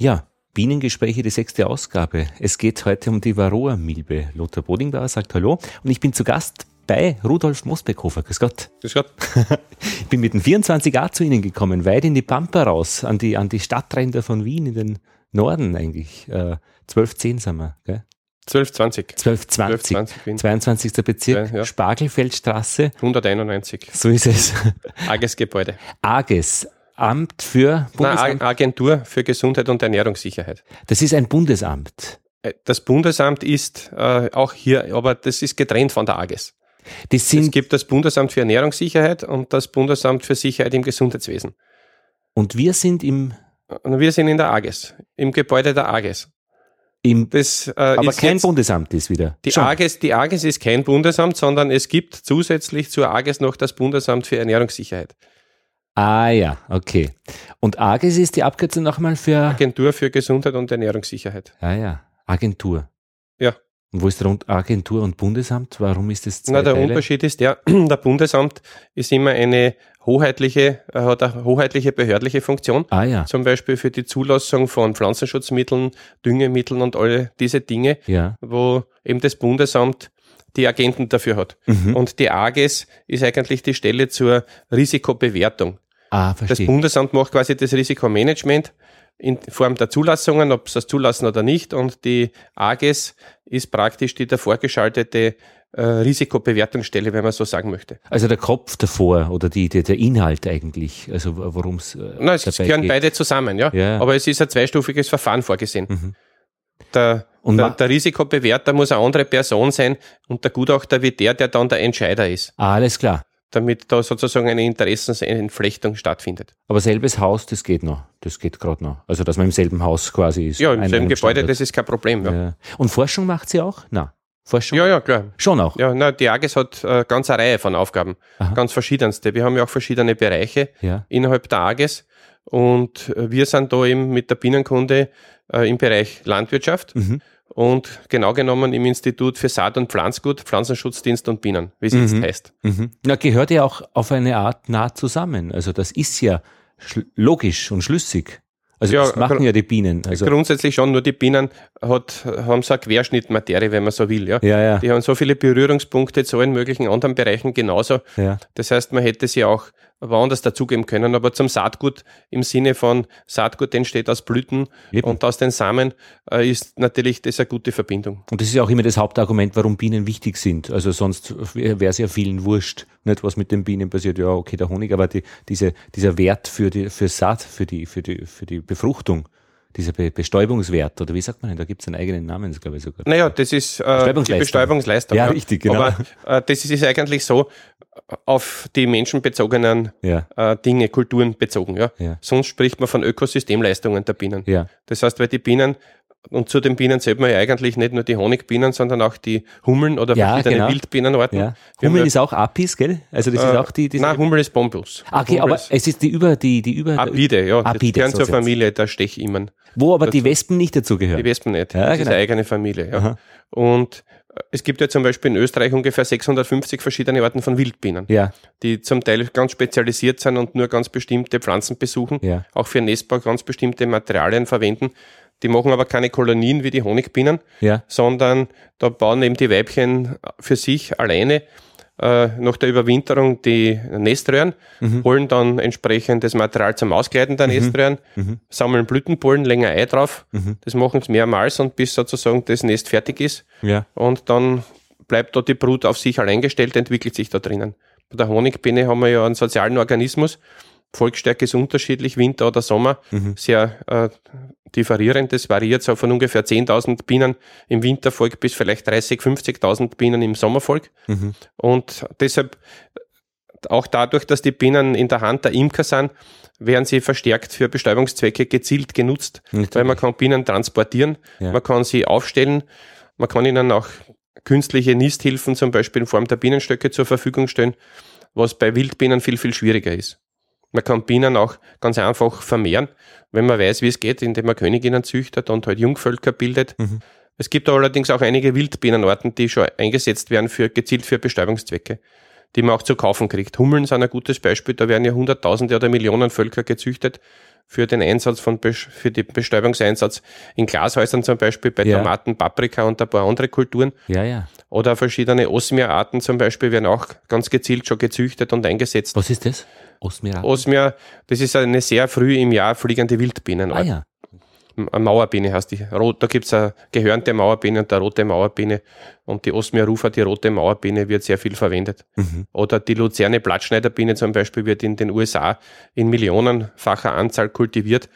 Ja, Bienengespräche, die sechste Ausgabe. Es geht heute um die Varroa-Milbe. Lothar Bodingbauer sagt Hallo und ich bin zu Gast bei Rudolf Mosbeckhofer. Grüß Gott. Grüß Gott. ich bin mit dem 24a zu Ihnen gekommen, weit in die Pampa raus, an die, an die Stadtränder von Wien, in den Norden eigentlich. Äh, 1210 sind wir, gell? 1220. 1220. 1220 22. Bezirk, ja, ja. Spargelfeldstraße. 191. So ist es. Arges Gebäude. Amt für Bundesamt? Nein, Agentur für Gesundheit und Ernährungssicherheit. Das ist ein Bundesamt. Äh, das Bundesamt ist äh, auch hier, aber das ist getrennt von der AGES. es gibt das Bundesamt für Ernährungssicherheit und das Bundesamt für Sicherheit im Gesundheitswesen. Und wir sind im. Wir sind in der AGES, im Gebäude der AGES. Im, das, äh, aber kein Bundesamt ist wieder. Die AGES, die AGES ist kein Bundesamt, sondern es gibt zusätzlich zur AGES noch das Bundesamt für Ernährungssicherheit. Ah ja, okay. Und AGES ist die Abkürzung nochmal für? Agentur für Gesundheit und Ernährungssicherheit. Ah ja, Agentur. Ja. Und wo ist der Agentur und Bundesamt? Warum ist das zwei Na, der Teile? Unterschied ist der, der Bundesamt ist immer eine hoheitliche, äh, hat eine hoheitliche behördliche Funktion. Ah ja. Zum Beispiel für die Zulassung von Pflanzenschutzmitteln, Düngemitteln und alle diese Dinge, ja. wo eben das Bundesamt die Agenten dafür hat. Mhm. Und die AGES ist eigentlich die Stelle zur Risikobewertung. Ah, verstehe. Das Bundesamt macht quasi das Risikomanagement in Form der Zulassungen, ob sie das zulassen oder nicht. Und die AGES ist praktisch die davor geschaltete äh, Risikobewertungsstelle, wenn man so sagen möchte. Also der Kopf davor oder die, die der Inhalt eigentlich, also worum es. Äh, Nein, es gehören geht. beide zusammen, ja? ja. Aber es ist ein zweistufiges Verfahren vorgesehen. Mhm. Der, der, der, Risikobewerter muss eine andere Person sein und der Gutachter wie der, der dann der Entscheider ist. Ah, alles klar damit da sozusagen eine Interessensentflechtung stattfindet. Aber selbes Haus, das geht noch. Das geht gerade noch. Also, dass man im selben Haus quasi ist. Ja, im selben Gebäude, das ist kein Problem. Ja. ja. Und Forschung macht sie auch? Na. Forschung? Ja, ja, klar. Schon auch? Ja, na, die AGES hat äh, ganz eine Reihe von Aufgaben. Aha. Ganz verschiedenste. Wir haben ja auch verschiedene Bereiche ja. innerhalb der AGES. Und äh, wir sind da eben mit der Bienenkunde äh, im Bereich Landwirtschaft. Mhm und genau genommen im Institut für Saat- und Pflanzgut, Pflanzenschutzdienst und Bienen, wie es mhm. jetzt heißt. Mhm. Na, gehört ja auch auf eine Art nah zusammen. Also das ist ja logisch und schlüssig. Also ja, das machen ja die Bienen. Also grundsätzlich schon, nur die Bienen hat, haben so eine Querschnittmaterie, wenn man so will. Ja? Ja, ja. Die haben so viele Berührungspunkte zu allen möglichen anderen Bereichen genauso. Ja. Das heißt, man hätte sie auch woanders dazugeben können, aber zum Saatgut im Sinne von Saatgut entsteht aus Blüten Eben. und aus den Samen äh, ist natürlich das eine gute Verbindung. Und das ist auch immer das Hauptargument, warum Bienen wichtig sind. Also sonst wäre es ja vielen wurscht, nicht was mit den Bienen passiert. Ja, okay, der Honig, aber die, diese, dieser Wert für die für Saat, für die für die für die Befruchtung dieser Be Bestäubungswert, oder wie sagt man denn? Da gibt es einen eigenen Namen, glaube ich sogar. Naja, das ist äh, die Bestäubungsleistung. Ja, ja, richtig, genau. Aber äh, das ist eigentlich so, auf die menschenbezogenen ja. äh, Dinge, Kulturen bezogen. Ja? ja? Sonst spricht man von Ökosystemleistungen der Bienen. Ja. Das heißt, weil die Bienen, und zu den Bienen zählt man ja eigentlich nicht nur die Honigbienen, sondern auch die Hummeln oder verschiedene genau. Wildbienenarten. Hummeln ist auch Apis, gell? Also das äh, ist auch die. die nein, Hummel ist Bombus. Ah, okay, Hummel aber es ist die über die die über. Apide, ja. Apide, gehören zur Familie der Stechimmern. Wo aber die Wespen nicht dazugehören. Die Wespen nicht. Ja, das genau. ist eine eigene Familie. Ja. Und es gibt ja zum Beispiel in Österreich ungefähr 650 verschiedene Arten von Wildbienen, ja. die zum Teil ganz spezialisiert sind und nur ganz bestimmte Pflanzen besuchen, ja. auch für Nestbau ganz bestimmte Materialien verwenden. Die machen aber keine Kolonien wie die Honigbienen, ja. sondern da bauen eben die Weibchen für sich alleine äh, nach der Überwinterung die Neströhren, mhm. holen dann entsprechend das Material zum Auskleiden der mhm. Neströhren, mhm. sammeln Blütenpollen, länger Ei drauf. Mhm. Das machen sie mehrmals und bis sozusagen das Nest fertig ist. Ja. Und dann bleibt dort die Brut auf sich allein gestellt, entwickelt sich da drinnen. Bei der Honigbiene haben wir ja einen sozialen Organismus. Volksstärke ist unterschiedlich, Winter oder Sommer, mhm. sehr äh, differierend. Das variiert so von ungefähr 10.000 Bienen im Wintervolk bis vielleicht 30, 50.000 Bienen im Sommervolk. Mhm. Und deshalb, auch dadurch, dass die Bienen in der Hand der Imker sind, werden sie verstärkt für Bestäubungszwecke gezielt genutzt, Natürlich. weil man kann Bienen transportieren, ja. man kann sie aufstellen, man kann ihnen auch künstliche Nisthilfen zum Beispiel in Form der Bienenstöcke zur Verfügung stellen, was bei Wildbienen viel, viel schwieriger ist. Man kann Bienen auch ganz einfach vermehren, wenn man weiß, wie es geht, indem man Königinnen züchtet und halt Jungvölker bildet. Mhm. Es gibt allerdings auch einige Wildbienenarten, die schon eingesetzt werden für gezielt für Bestäubungszwecke, die man auch zu kaufen kriegt. Hummeln sind ein gutes Beispiel, da werden ja Hunderttausende oder Millionen Völker gezüchtet für den Einsatz von, für den Bestäubungseinsatz in Glashäusern zum Beispiel bei Ja. Tomaten, Paprika und ein paar andere Kulturen. Ja, ja. Oder verschiedene Osmia-Arten zum Beispiel werden auch ganz gezielt schon gezüchtet und eingesetzt. Was ist das? Osmira. Osmia, das ist eine sehr früh im Jahr fliegende Wildbienenart. ah ja. Eine Mauerbiene heißt die. Rot, da gibt's eine gehörnte Mauerbiene und eine rote Mauerbiene. Und die Osmia rufa, die rote Mauerbiene, wird sehr viel verwendet. Mhm. Oder die Luzerne Blattschneiderbiene zum Beispiel wird in den USA in millionenfacher Anzahl kultiviert,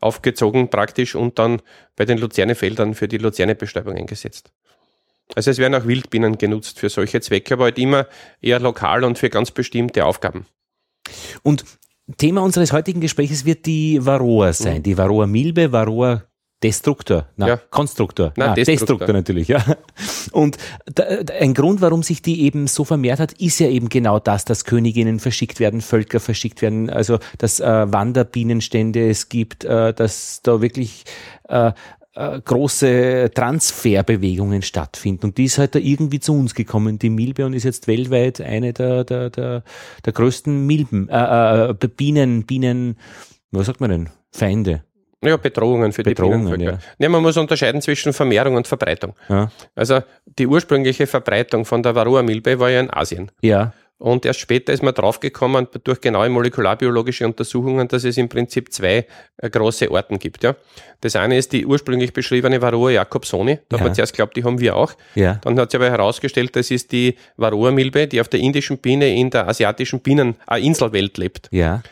aufgezogen praktisch und dann bei den Luzernefeldern für die Luzernebestäubung eingesetzt. Also es werden auch Wildbienen genutzt für solche Zwecke, aber halt immer eher lokal und für ganz bestimmte Aufgaben. Und Thema unseres heutigen Gesprächs wird die Varroa sein. Die Varroa Milbe, Varroa Destruktor, na, Ja. Konstruktor, Na, na, Destruktor. Destruktor. natürlich, ja. Und da, da, ein Grund, warum sich die eben so vermehrt hat, ist ja eben genau das, dass Königinnen verschickt werden, Völker verschickt werden, also dass äh, Wanderbienenstände es gibt, äh, dass da wirklich äh, äh, große Transferbewegungen stattfinden. Und die ist halt da irgendwie zu uns gekommen, die Milbe, und ist jetzt weltweit eine der, der, der, der größten Milben, äh, äh, Bienen, Bienen, was sagt man denn? Feinde. Ja, Bedrohungen für Bedrohungen, die Bienenvölker. Ja. man muss unterscheiden zwischen Vermehrung und Verbreitung. Ja. Also die ursprüngliche Verbreitung von der Varroa-Milbe war ja in Asien. Ja, Und erst später ist man draufgekommen, durch genaue molekularbiologische Untersuchungen, dass es im Prinzip zwei äh, große Orten gibt. Ja. Das eine ist die ursprünglich beschriebene Varroa jacobsoni. Da hat Ja. man zuerst geglaubt, die haben wir auch. ja, Dann hat sich aber herausgestellt, das ist die Varroa-Milbe, die auf der indischen Biene in der asiatischen Bienen äh, lebt. ja,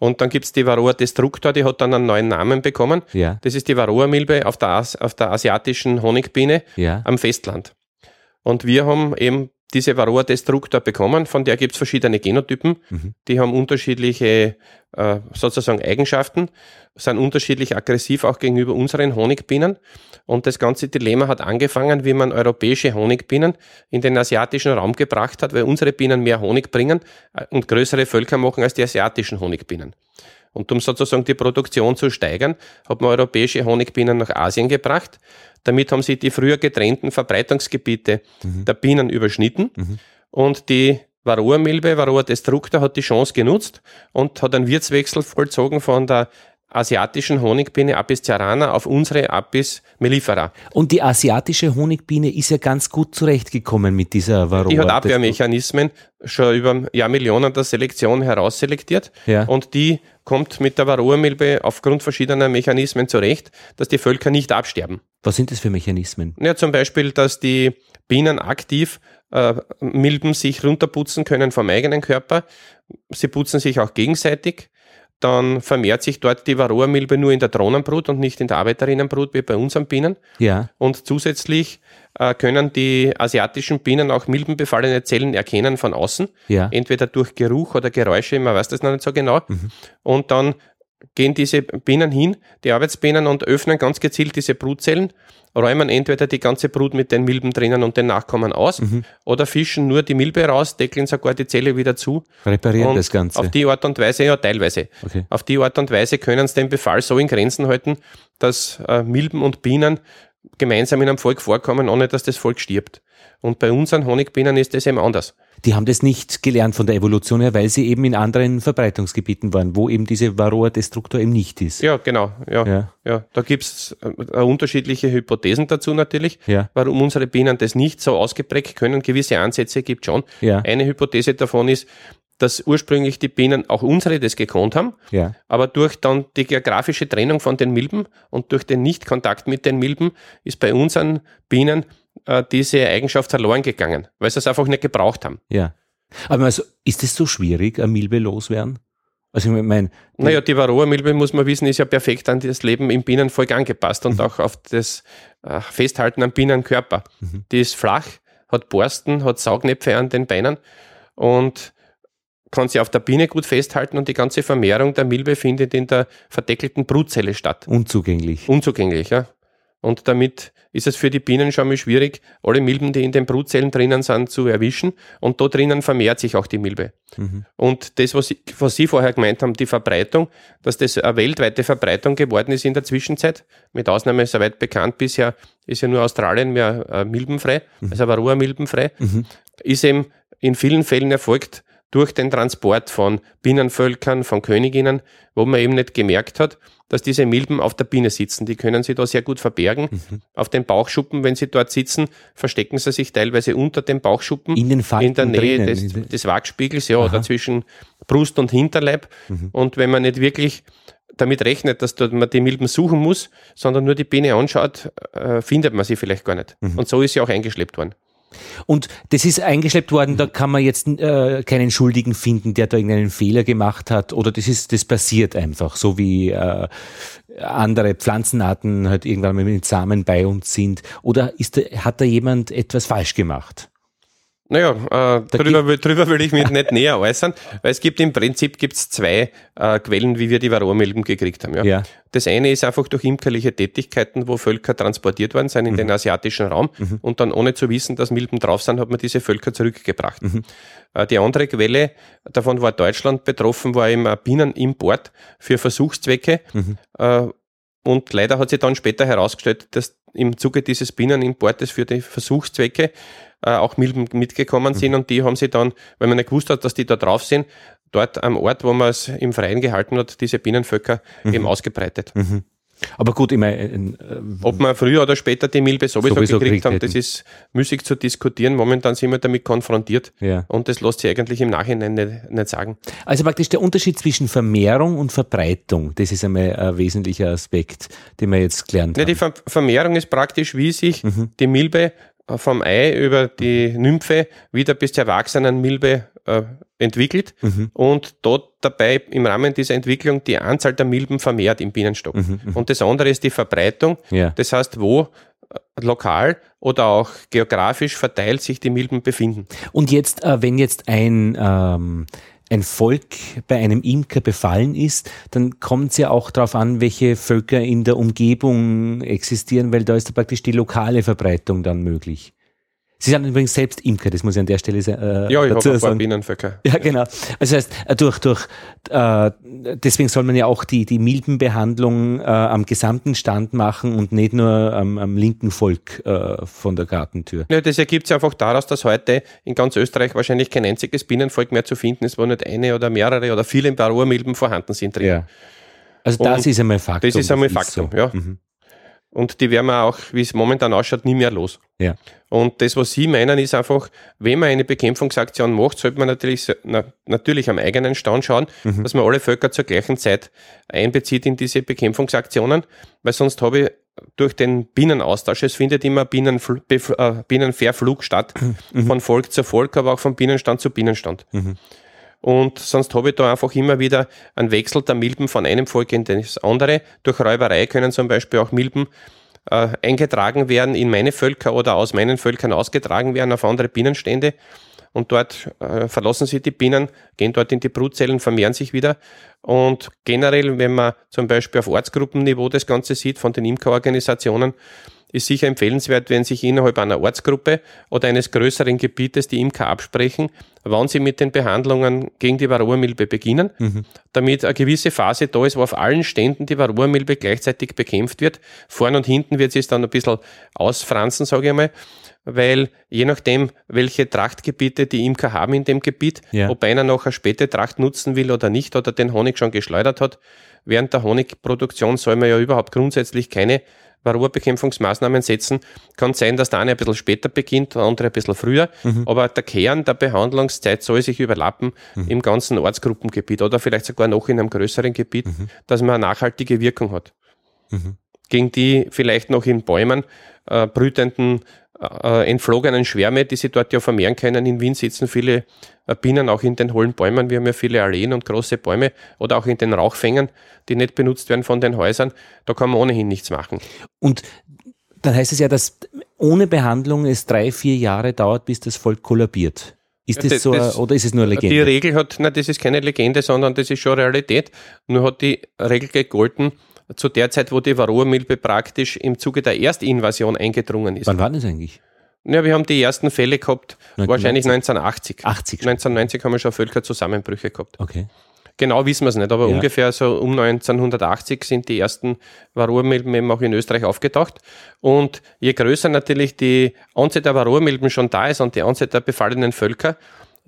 Und dann gibt's die Varroa destructor, die hat dann einen neuen Namen bekommen. ja, Das ist die Varroa-Milbe auf der, As auf der asiatischen Honigbiene ja, am Festland. Und wir haben eben diese Varroa destructor bekommen, von der gibt's verschiedene Genotypen. Mhm. Die haben unterschiedliche äh, sozusagen Eigenschaften, sind unterschiedlich aggressiv auch gegenüber unseren Honigbienen. Und das ganze Dilemma hat angefangen, wie man europäische Honigbienen in den asiatischen Raum gebracht hat, weil unsere Bienen mehr Honig bringen äh, und größere Völker machen als die asiatischen Honigbienen. Und um sozusagen die Produktion zu steigern, hat man europäische Honigbienen nach Asien gebracht. Damit haben sie die früher getrennten Verbreitungsgebiete der Bienen überschnitten. Und die Varroa-Milbe, Varroa destructor, hat die Chance genutzt und hat einen Wirtswechsel vollzogen von der asiatischen Honigbiene Apis cerana auf unsere Apis mellifera. Und die asiatische Honigbiene ist ja ganz gut zurechtgekommen mit dieser Varroa. Die hat Abwehrmechanismen schon über Jahrmillionen der Selektion herausselektiert. Ja. Und die kommt mit der Varroa-Milbe aufgrund verschiedener Mechanismen zurecht, dass die Völker nicht absterben. Was sind das für Mechanismen? Ja, zum Beispiel, dass die Bienen aktiv äh, Milben sich runterputzen können vom eigenen Körper. Sie putzen sich auch gegenseitig. Dann vermehrt sich dort die Varroa-Milbe nur in der Drohnenbrut und nicht in der Arbeiterinnenbrut wie bei unseren Bienen. Ja, Und zusätzlich äh, können die asiatischen Bienen auch milbenbefallene Zellen erkennen von außen, ja, entweder durch Geruch oder Geräusche, man weiß das noch nicht so genau. Und dann gehen diese Bienen hin, die Arbeitsbienen, und öffnen ganz gezielt diese Brutzellen, räumen entweder die ganze Brut mit den Milben drinnen und den Nachkommen aus oder fischen nur die Milbe raus, deckeln sogar die Zelle wieder zu. reparieren das Ganze. Auf die Art und Weise, ja, teilweise. Okay. Auf die Art und Weise können sie den Befall so in Grenzen halten, dass äh, Milben und Bienen gemeinsam in einem Volk vorkommen, ohne dass das Volk stirbt. Und bei unseren Honigbienen ist das eben anders. Die haben das nicht gelernt von der Evolution her, weil sie eben in anderen Verbreitungsgebieten waren, wo eben diese Varroa destructor eben nicht ist. Ja, genau. Ja, ja. Ja. da gibt's äh, unterschiedliche Hypothesen dazu natürlich, Ja. warum unsere Bienen das nicht so ausgeprägt können. Gewisse Ansätze gibt schon. Ja. Eine Hypothese davon ist, dass ursprünglich die Bienen, auch unsere, das gekonnt haben. Ja. Aber durch dann die geografische Trennung von den Milben und durch den Nichtkontakt mit den Milben ist bei unseren Bienen äh, diese Eigenschaft verloren gegangen, weil sie es einfach nicht gebraucht haben. Ja. Aber also, ist es so schwierig, eine Milbe loswerden? Also ich meine, Naja, die Varroa-Milbe, muss man wissen, ist ja perfekt an das Leben im Bienenvolk angepasst Mhm. und auch auf das äh, Festhalten am Bienenkörper. Mhm. Die ist flach, hat Borsten, hat Saugnäpfe an den Beinen und kann sie auf der Biene gut festhalten und die ganze Vermehrung der Milbe findet in der verdeckelten Brutzelle statt. unzugänglich. unzugänglich, ja. Und damit ist es für die Bienen schon mal schwierig, alle Milben, die in den Brutzellen drinnen sind, zu erwischen. Und da drinnen vermehrt sich auch die Milbe. Mhm. Und das, was, Sie- was Sie vorher gemeint haben, die Verbreitung, dass das eine weltweite Verbreitung geworden ist in der Zwischenzeit, mit Ausnahme, soweit bekannt bisher, ist ja nur Australien mehr äh, milbenfrei, also Varroa milbenfrei, Mhm. ist eben in vielen Fällen erfolgt durch den Transport von Bienenvölkern, von Königinnen, wo man eben nicht gemerkt hat, dass diese Milben auf der Biene sitzen. Die können sie da sehr gut verbergen. Mhm. Auf den Bauchschuppen, wenn sie dort sitzen, verstecken sie sich teilweise unter dem Bauchschuppen. In, den in der Nähe des, des Wachspiegels, ja, Aha. oder zwischen Brust und Hinterleib. Mhm. Und wenn man nicht wirklich damit rechnet, dass man die Milben suchen muss, sondern nur die Biene anschaut, äh, findet man sie vielleicht gar nicht. Mhm. Und so ist sie auch eingeschleppt worden. Und das ist eingeschleppt worden, da kann man jetzt äh, keinen Schuldigen finden, der da irgendeinen Fehler gemacht hat, oder das ist, das passiert einfach, so wie äh, andere Pflanzenarten halt irgendwann mit Samen bei uns sind. Oder ist da, hat da jemand etwas falsch gemacht? Naja, äh, darüber, darüber will ich mich nicht näher äußern, weil es gibt im Prinzip gibt's zwei äh, Quellen, wie wir die Varroamilben gekriegt haben. Ja? ja? Das eine ist einfach durch imkerliche Tätigkeiten, wo Völker transportiert worden sind in mhm. den asiatischen Raum mhm. und dann ohne zu wissen, dass Milben drauf sind, hat man diese Völker zurückgebracht. Mhm. Äh, die andere Quelle, davon war Deutschland betroffen, war eben ein Bienenimport für Versuchszwecke. Mhm. Äh, und leider hat sich dann später herausgestellt, dass im Zuge dieses Bienenimportes für die Versuchszwecke äh, auch Milben mitgekommen sind mhm. und die haben sie dann, weil man nicht gewusst hat, dass die da drauf sind, dort am Ort, wo man es im Freien gehalten hat, diese Bienenvölker mhm. eben ausgebreitet. Mhm. Aber gut, ich meine, äh, ob man früher oder später die Milbe sowieso, sowieso gekriegt haben, das ist müßig zu diskutieren. Momentan sind wir damit konfrontiert ja. und das lässt sich eigentlich im Nachhinein nicht, nicht, sagen. Also praktisch der Unterschied zwischen Vermehrung und Verbreitung, das ist einmal ein wesentlicher Aspekt, den wir jetzt gelernt ja, haben. Die Vermehrung ist praktisch, wie sich mhm. die Milbe vom Ei über die Nymphe wieder bis zur erwachsenen Milbe äh, entwickelt mhm. und dort dabei im Rahmen dieser Entwicklung die Anzahl der Milben vermehrt im Bienenstock. Mhm, mhm. und das andere ist die Verbreitung. Ja. Das heißt, wo äh, lokal oder auch geografisch verteilt sich die Milben befinden. Und jetzt, äh, wenn jetzt ein ähm, ein Volk bei einem Imker befallen ist, dann kommt es ja auch darauf an, welche Völker in der Umgebung existieren, weil da ist da praktisch die lokale Verbreitung dann möglich. Sie sind übrigens selbst Imker, das muss ich an der Stelle äh, ja, ich dazu sagen. Bienenvölker. Ja, genau. Also das heißt, äh, durch, durch, äh, deswegen soll man ja auch die, die Milbenbehandlung äh, am gesamten Stand machen und nicht nur am, am linken Volk äh, von der Gartentür. Ja, das ergibt sich einfach daraus, dass heute in ganz Österreich wahrscheinlich kein einziges Bienenvolk mehr zu finden ist, wo nicht eine oder mehrere oder viele Barroa-Milben vorhanden sind drin. Ja. Also das und ist einmal Faktum. Das ist einmal Faktum, so. ja. Mhm. Und die werden wir auch, wie es momentan ausschaut, nie mehr los. Ja. Und das, was Sie meinen, ist einfach, wenn man eine Bekämpfungsaktion macht, sollte man natürlich, na, natürlich am eigenen Stand schauen, mhm. dass man alle Völker zur gleichen Zeit einbezieht in diese Bekämpfungsaktionen, weil sonst habe ich durch den Bienenaustausch, es findet immer Bienenfl äh, Bienenverflug statt, mhm. von Volk zu Volk, aber auch von Bienenstand zu Bienenstand. Mhm. Und sonst habe ich da einfach immer wieder einen Wechsel der Milben von einem Volk in das andere. Durch Räuberei können zum Beispiel auch Milben äh, eingetragen werden in meine Völker oder aus meinen Völkern ausgetragen werden auf andere Bienenstände. Und dort äh, verlassen sie die Bienen, gehen dort in die Brutzellen, vermehren sich wieder. Und generell, wenn man zum Beispiel auf Ortsgruppenniveau das Ganze sieht, von den Imkerorganisationen, ist sicher empfehlenswert, wenn sich innerhalb einer Ortsgruppe oder eines größeren Gebietes die Imker absprechen, wann sie mit den Behandlungen gegen die Varroamilbe beginnen, mhm. damit eine gewisse Phase da ist, wo auf allen Ständen die Varroamilbe gleichzeitig bekämpft wird. Vorn und hinten wird sie es dann ein bisschen ausfranzen, sage ich einmal, weil je nachdem, welche Trachtgebiete die Imker haben in dem Gebiet, ja. ob einer noch eine späte Tracht nutzen will oder nicht oder den Honig schon geschleudert hat, während der Honigproduktion soll man ja überhaupt grundsätzlich keine Varroa-Bekämpfungsmaßnahmen setzen. Kann sein, dass der eine ein bisschen später beginnt, der andere ein bisschen früher. Mhm. Aber der Kern der Behandlungszeit soll sich überlappen mhm. im ganzen Ortsgruppengebiet oder vielleicht sogar noch in einem größeren Gebiet, mhm. dass man eine nachhaltige Wirkung hat. Mhm. Gegen die vielleicht noch in Bäumen äh, brütenden äh, entflogenen Schwärme, die sich dort ja vermehren können. In Wien sitzen viele äh, Bienen auch in den hohlen Bäumen. Wir haben ja viele Alleen und große Bäume oder auch in den Rauchfängern, die nicht benutzt werden von den Häusern. Da kann man ohnehin nichts machen. Und dann heißt es ja, dass ohne Behandlung es drei, vier Jahre dauert, bis das Volk kollabiert. Ist das, das so, das, oder ist es nur eine Legende? Die Regel hat, nein, das ist keine Legende, sondern das ist schon Realität. Nur hat die Regel gegolten, zu der Zeit, wo die Varroa-Milbe praktisch im Zuge der Erstinvasion eingedrungen ist. Wann war das eigentlich? Ja, wir haben die ersten Fälle gehabt, 1990? wahrscheinlich 1980. 80 1990 haben wir schon Völkerzusammenbrüche gehabt. Okay. Genau wissen wir es nicht, aber ja. ungefähr so um 1980 sind die ersten Varroamilben eben auch in Österreich aufgetaucht. Und je größer natürlich die Anzahl der Varroamilben schon da ist und die Anzahl der befallenen Völker,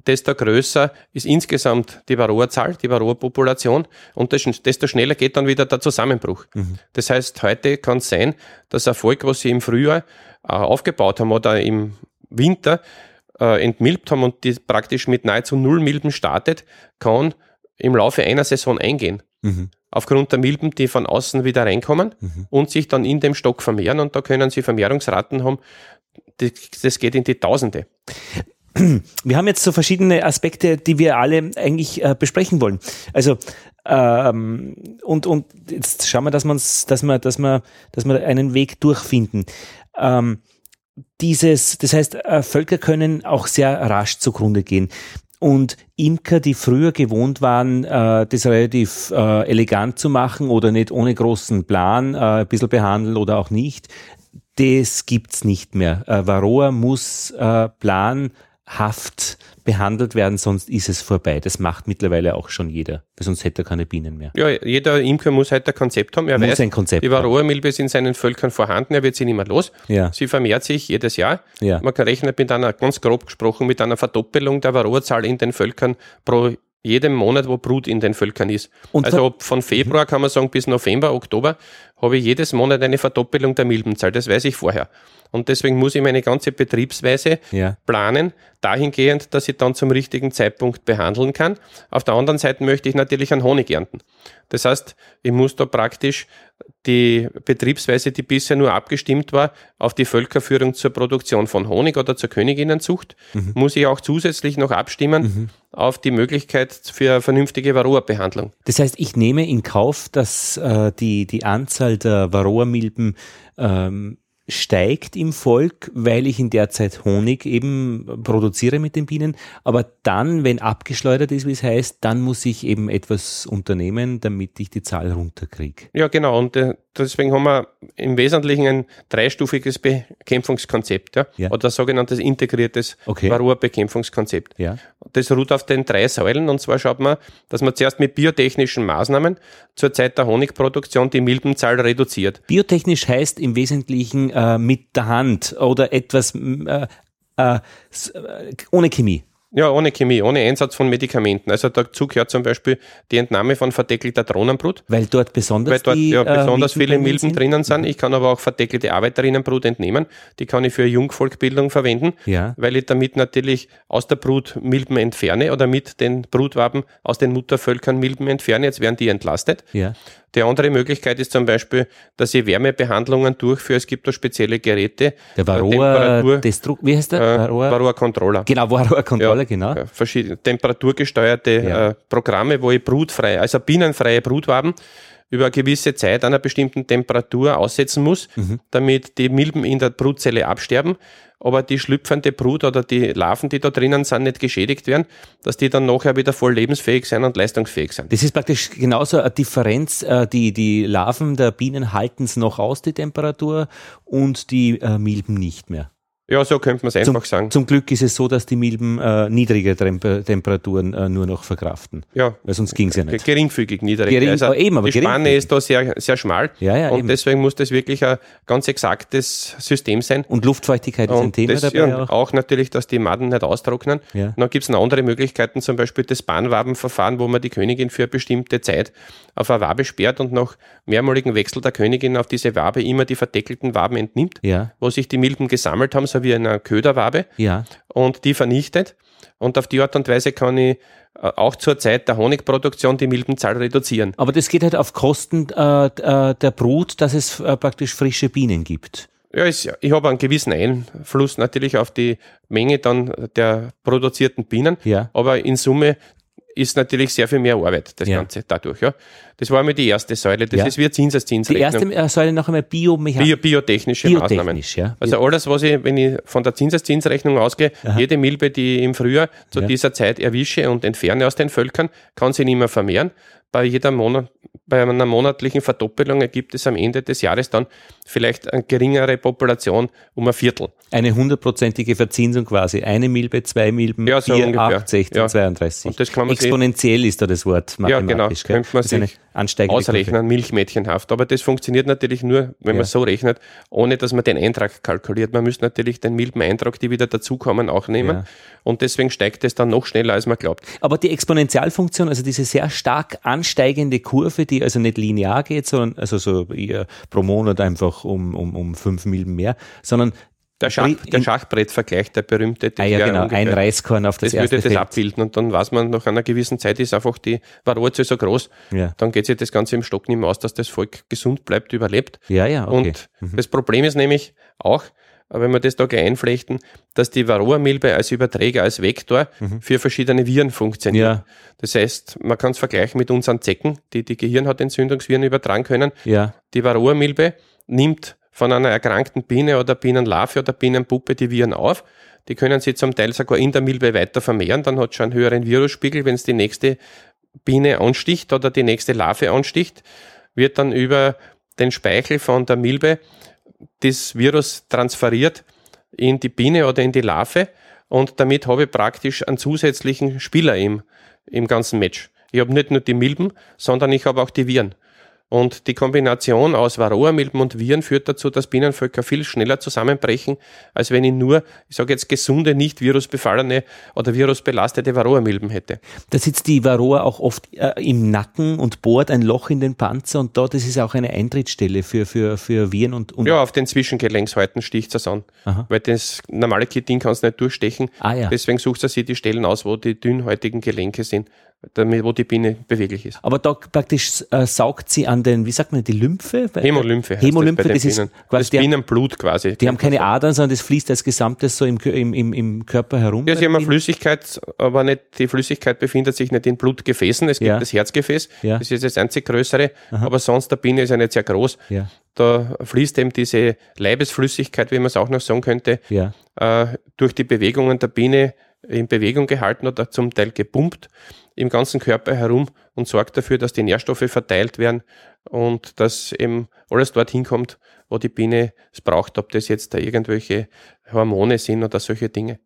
desto größer ist insgesamt die Varroa-Zahl, die Varroa-Population und desto schneller geht dann wieder der Zusammenbruch. Mhm. Das heißt, heute kann es sein, dass Erfolg, was sie im Frühjahr äh, aufgebaut haben oder im Winter äh, entmilbt haben und die praktisch mit nahezu null Milben startet, kann im Laufe einer Saison eingehen. Mhm. Aufgrund der Milben, die von außen wieder reinkommen mhm. und sich dann in dem Stock vermehren und da können sie Vermehrungsraten haben, das, das geht in die Tausende. Wir haben jetzt so verschiedene Aspekte, die wir alle eigentlich äh, besprechen wollen. Also ähm, und und jetzt schauen wir, dass, man's, dass wir, dass wir, dass wir einen Weg durchfinden. Ähm, dieses, das heißt, äh, Völker können auch sehr rasch zugrunde gehen. Und Imker, die früher gewohnt waren, äh, das relativ äh, elegant zu machen oder nicht ohne großen Plan, äh, ein bisschen behandeln oder auch nicht, das gibt's nicht mehr. Äh, Varroa muss äh, planhaft behandelt werden, sonst ist es vorbei. Das macht mittlerweile auch schon jeder, weil sonst hätte er keine Bienen mehr. Ja, jeder Imker muss halt ein Konzept haben. Er muss weiß, ein Konzept die Varroa-Milbe ist in seinen Völkern vorhanden, er wird sie nicht mehr los. Ja. Sie vermehrt sich jedes Jahr. Ja. Man kann rechnen mit einer, ganz grob gesprochen, mit einer Verdoppelung der Varroa-Zahl in den Völkern pro jedem Monat, wo Brut in den Völkern ist. Und also von Februar kann man sagen bis November, Oktober habe ich jedes Monat eine Verdoppelung der Milbenzahl. Das weiß ich vorher. Und deswegen muss ich meine ganze Betriebsweise ja. planen, dahingehend, dass ich dann zum richtigen Zeitpunkt behandeln kann. Auf der anderen Seite möchte ich natürlich einen Honig ernten. Das heißt, ich muss da praktisch die Betriebsweise, die bisher nur abgestimmt war, auf die Völkerführung zur Produktion von Honig oder zur Königinnenzucht, mhm. muss ich auch zusätzlich noch abstimmen mhm. auf die Möglichkeit für vernünftige Varroa-Behandlung. Das heißt, ich nehme in Kauf, dass äh, die, die Anzahl der Varroa-Milben ähm, steigt im Volk, weil ich in der Zeit Honig eben produziere mit den Bienen. Aber dann, wenn abgeschleudert ist, wie es heißt, dann muss ich eben etwas unternehmen, damit ich die Zahl runterkriege. Ja, genau. Und äh, deswegen haben wir im Wesentlichen ein dreistufiges Bekämpfungskonzept, ja, ja. oder sogenanntes integriertes okay. Varroa-Bekämpfungskonzept. Ja. Das ruht auf den drei Säulen und zwar schaut man, dass man zuerst mit biotechnischen Maßnahmen zur Zeit der Honigproduktion die Milbenzahl reduziert. Biotechnisch heißt im Wesentlichen äh, mit der Hand oder etwas äh, äh, äh ohne Chemie. Ja, ohne Chemie, ohne Einsatz von Medikamenten. Also dazu gehört zum Beispiel die Entnahme von verdeckelter Drohnenbrut. Weil dort besonders, weil dort, die, ja, äh, besonders äh, viele Milben sind? drinnen sind. Ich kann aber auch verdeckelte Arbeiterinnenbrut entnehmen. Die kann ich für Jungvolkbildung verwenden, ja. weil ich damit natürlich aus der Brut Milben entferne oder mit den Brutwaben aus den Muttervölkern Milben entferne. Jetzt werden die entlastet. Ja. Die andere Möglichkeit ist zum Beispiel, dass ich Wärmebehandlungen durchführe. Es gibt da spezielle Geräte. Der Varroa, wie heißt der? Äh, Varroa, Varroa Controller. Genau, Varroa Controller, ja, genau. Verschiedene temperaturgesteuerte ja. äh, Programme, wo ich brutfrei, also bienenfreie Brutwaben über eine gewisse Zeit einer bestimmten Temperatur aussetzen muss, mhm. damit die Milben in der Brutzelle absterben aber die schlüpfende Brut oder die Larven, die da drinnen sind, nicht geschädigt werden, dass die dann nachher wieder voll lebensfähig sein und leistungsfähig sind. Das ist praktisch genauso eine Differenz. Äh, die, die Larven der Bienen halten es noch aus, die Temperatur, und die äh, Milben nicht mehr. Ja, so könnte man es einfach zum, sagen. Zum Glück ist es so, dass die Milben äh, niedrige Temperaturen äh, nur noch verkraften. Ja. Weil sonst ging es ja nicht. Geringfügig niedrig. Gering, also eben, aber die Spanne ist da sehr, sehr schmal. Ja, ja, und eben. deswegen muss das wirklich ein ganz exaktes System sein. Und Luftfeuchtigkeit ist ein Thema das, dabei ja, auch. auch natürlich, dass die Maden nicht austrocknen. Ja. Dann gibt es noch andere Möglichkeiten, zum Beispiel das Bahnwabenverfahren, wo man die Königin für eine bestimmte Zeit auf eine Wabe sperrt und nach mehrmaligen Wechsel der Königin auf diese Wabe immer die verdeckelten Waben entnimmt, ja. wo sich die Milben gesammelt haben, so wie in einer Köderwabe, ja. und die vernichtet. Und auf die Art und Weise kann ich äh, auch zur Zeit der Honigproduktion die Milbenzahl reduzieren. Aber das geht halt auf Kosten äh, äh der Brut, dass es äh, praktisch frische Bienen gibt. Ja, ich, ich habe einen gewissen Einfluss natürlich auf die Menge dann der produzierten Bienen. Ja. Aber in Summe ist natürlich sehr viel mehr Arbeit, das ja. Ganze dadurch. Ja. Das war einmal die erste Säule, das ja. ist wie Zinseszinsrechnung. Die erste Säule noch einmal Biomechanik. Bio, biotechnische Biotechnisch, Maßnahmen. Ja. Also alles, was ich, wenn ich von der Zinseszinsrechnung ausgehe, Aha. jede Milbe, die ich im Frühjahr zu dieser Zeit erwische und entferne aus den Völkern, kann sie nicht mehr vermehren. Bei jeder Monat, bei einer monatlichen Verdoppelung ergibt es am Ende des Jahres dann vielleicht eine geringere Population um ein Viertel. Eine hundertprozentige Verzinsung quasi. Eine Milbe, zwei Milben, Ja, so vier, ungefähr. acht, 16, Ja. 32. Und das kann man sich- Exponentiell ist da das Wort Ja, genau. mathematisch. Könnte man sich ansteigende Kurve. Ausrechnen, milchmädchenhaft. Aber das funktioniert natürlich nur, wenn Ja. man so rechnet, ohne dass man den Eintrag kalkuliert. Man müsste natürlich den Milbeneintrag, die wieder dazukommen, auch nehmen. Ja. Und deswegen steigt es dann noch schneller, als man glaubt. Aber die Exponentialfunktion, also diese sehr stark ansteigende Kurve, die also nicht linear geht, sondern also so eher pro Monat einfach um, um, um fünf Milben mehr, sondern Der, Schach, der Schachbrettvergleich, der berühmte, ah, ja, genau, ungefähr- ein Reiskorn auf das, das würde erste das Feld. abbilden und dann weiß man, nach einer gewissen Zeit ist einfach die Varroazahl so groß, Ja. dann geht sich das Ganze im Stock nicht mehr aus, dass das Volk gesund bleibt, überlebt. Ja, ja, okay. Mhm. Und das Problem ist nämlich auch, wenn wir das da gleich einflechten, dass die Varroa-Milbe als Überträger, als Vektor für verschiedene Viren funktioniert. Mhm. Ja. Das heißt, man kann es vergleichen mit unseren Zecken, die die Gehirnhautentzündungsviren übertragen können. ja, Die Varroa-Milbe nimmt von einer erkrankten Biene oder Bienenlarve oder Bienenpuppe die Viren auf. Die können sie zum Teil sogar in der Milbe weiter vermehren. Dann hat schon einen höheren Virusspiegel. Wenn es die nächste Biene ansticht oder die nächste Larve ansticht, wird dann über den Speichel von der Milbe das Virus transferiert in die Biene oder in die Larve und damit habe ich praktisch einen zusätzlichen Spieler im, im ganzen Match. Ich habe nicht nur die Milben, sondern ich habe auch die Viren. Und die Kombination aus Varroa-Milben und Viren führt dazu, dass Bienenvölker viel schneller zusammenbrechen, als wenn ich nur, ich sage jetzt, gesunde, nicht virusbefallene oder virusbelastete Varroa-Milben hätte. da sitzt die Varroa auch oft äh, im Nacken und bohrt ein Loch in den Panzer und dort ist auch eine Eintrittsstelle für, für, für Viren und, und Ja, auf den Zwischengelenkszhäuten sticht es an. Aha. Weil das normale Chitin kannst du nicht durchstechen. Ah, ja. Deswegen sucht er sich die Stellen aus, wo die dünnhäutigen Gelenke sind, damit, wo die Biene beweglich ist. Aber da praktisch äh, saugt sie an den, wie sagt man, die Lymphe? Hämolymphe. Hämolymphe, das, das ist Bienen. quasi das Bienenblut quasi. Die haben keine Adern, sondern das fließt als Gesamtes so im, im, im, Körper herum. Ja, sie haben eine Flüssigkeit, aber nicht, die Flüssigkeit befindet sich nicht in Blutgefäßen. Es gibt Ja. das Herzgefäß, Ja. das ist das einzig größere, aber sonst der Biene ist ja nicht sehr groß. Ja, Da fließt eben diese Leibesflüssigkeit, wie man es auch noch sagen könnte, äh, durch die Bewegungen der Biene in Bewegung gehalten oder zum Teil gepumpt im ganzen Körper herum und sorgt dafür, dass die Nährstoffe verteilt werden und dass eben alles dorthin kommt, wo die Biene es braucht, ob das jetzt da irgendwelche Hormone sind oder solche Dinge.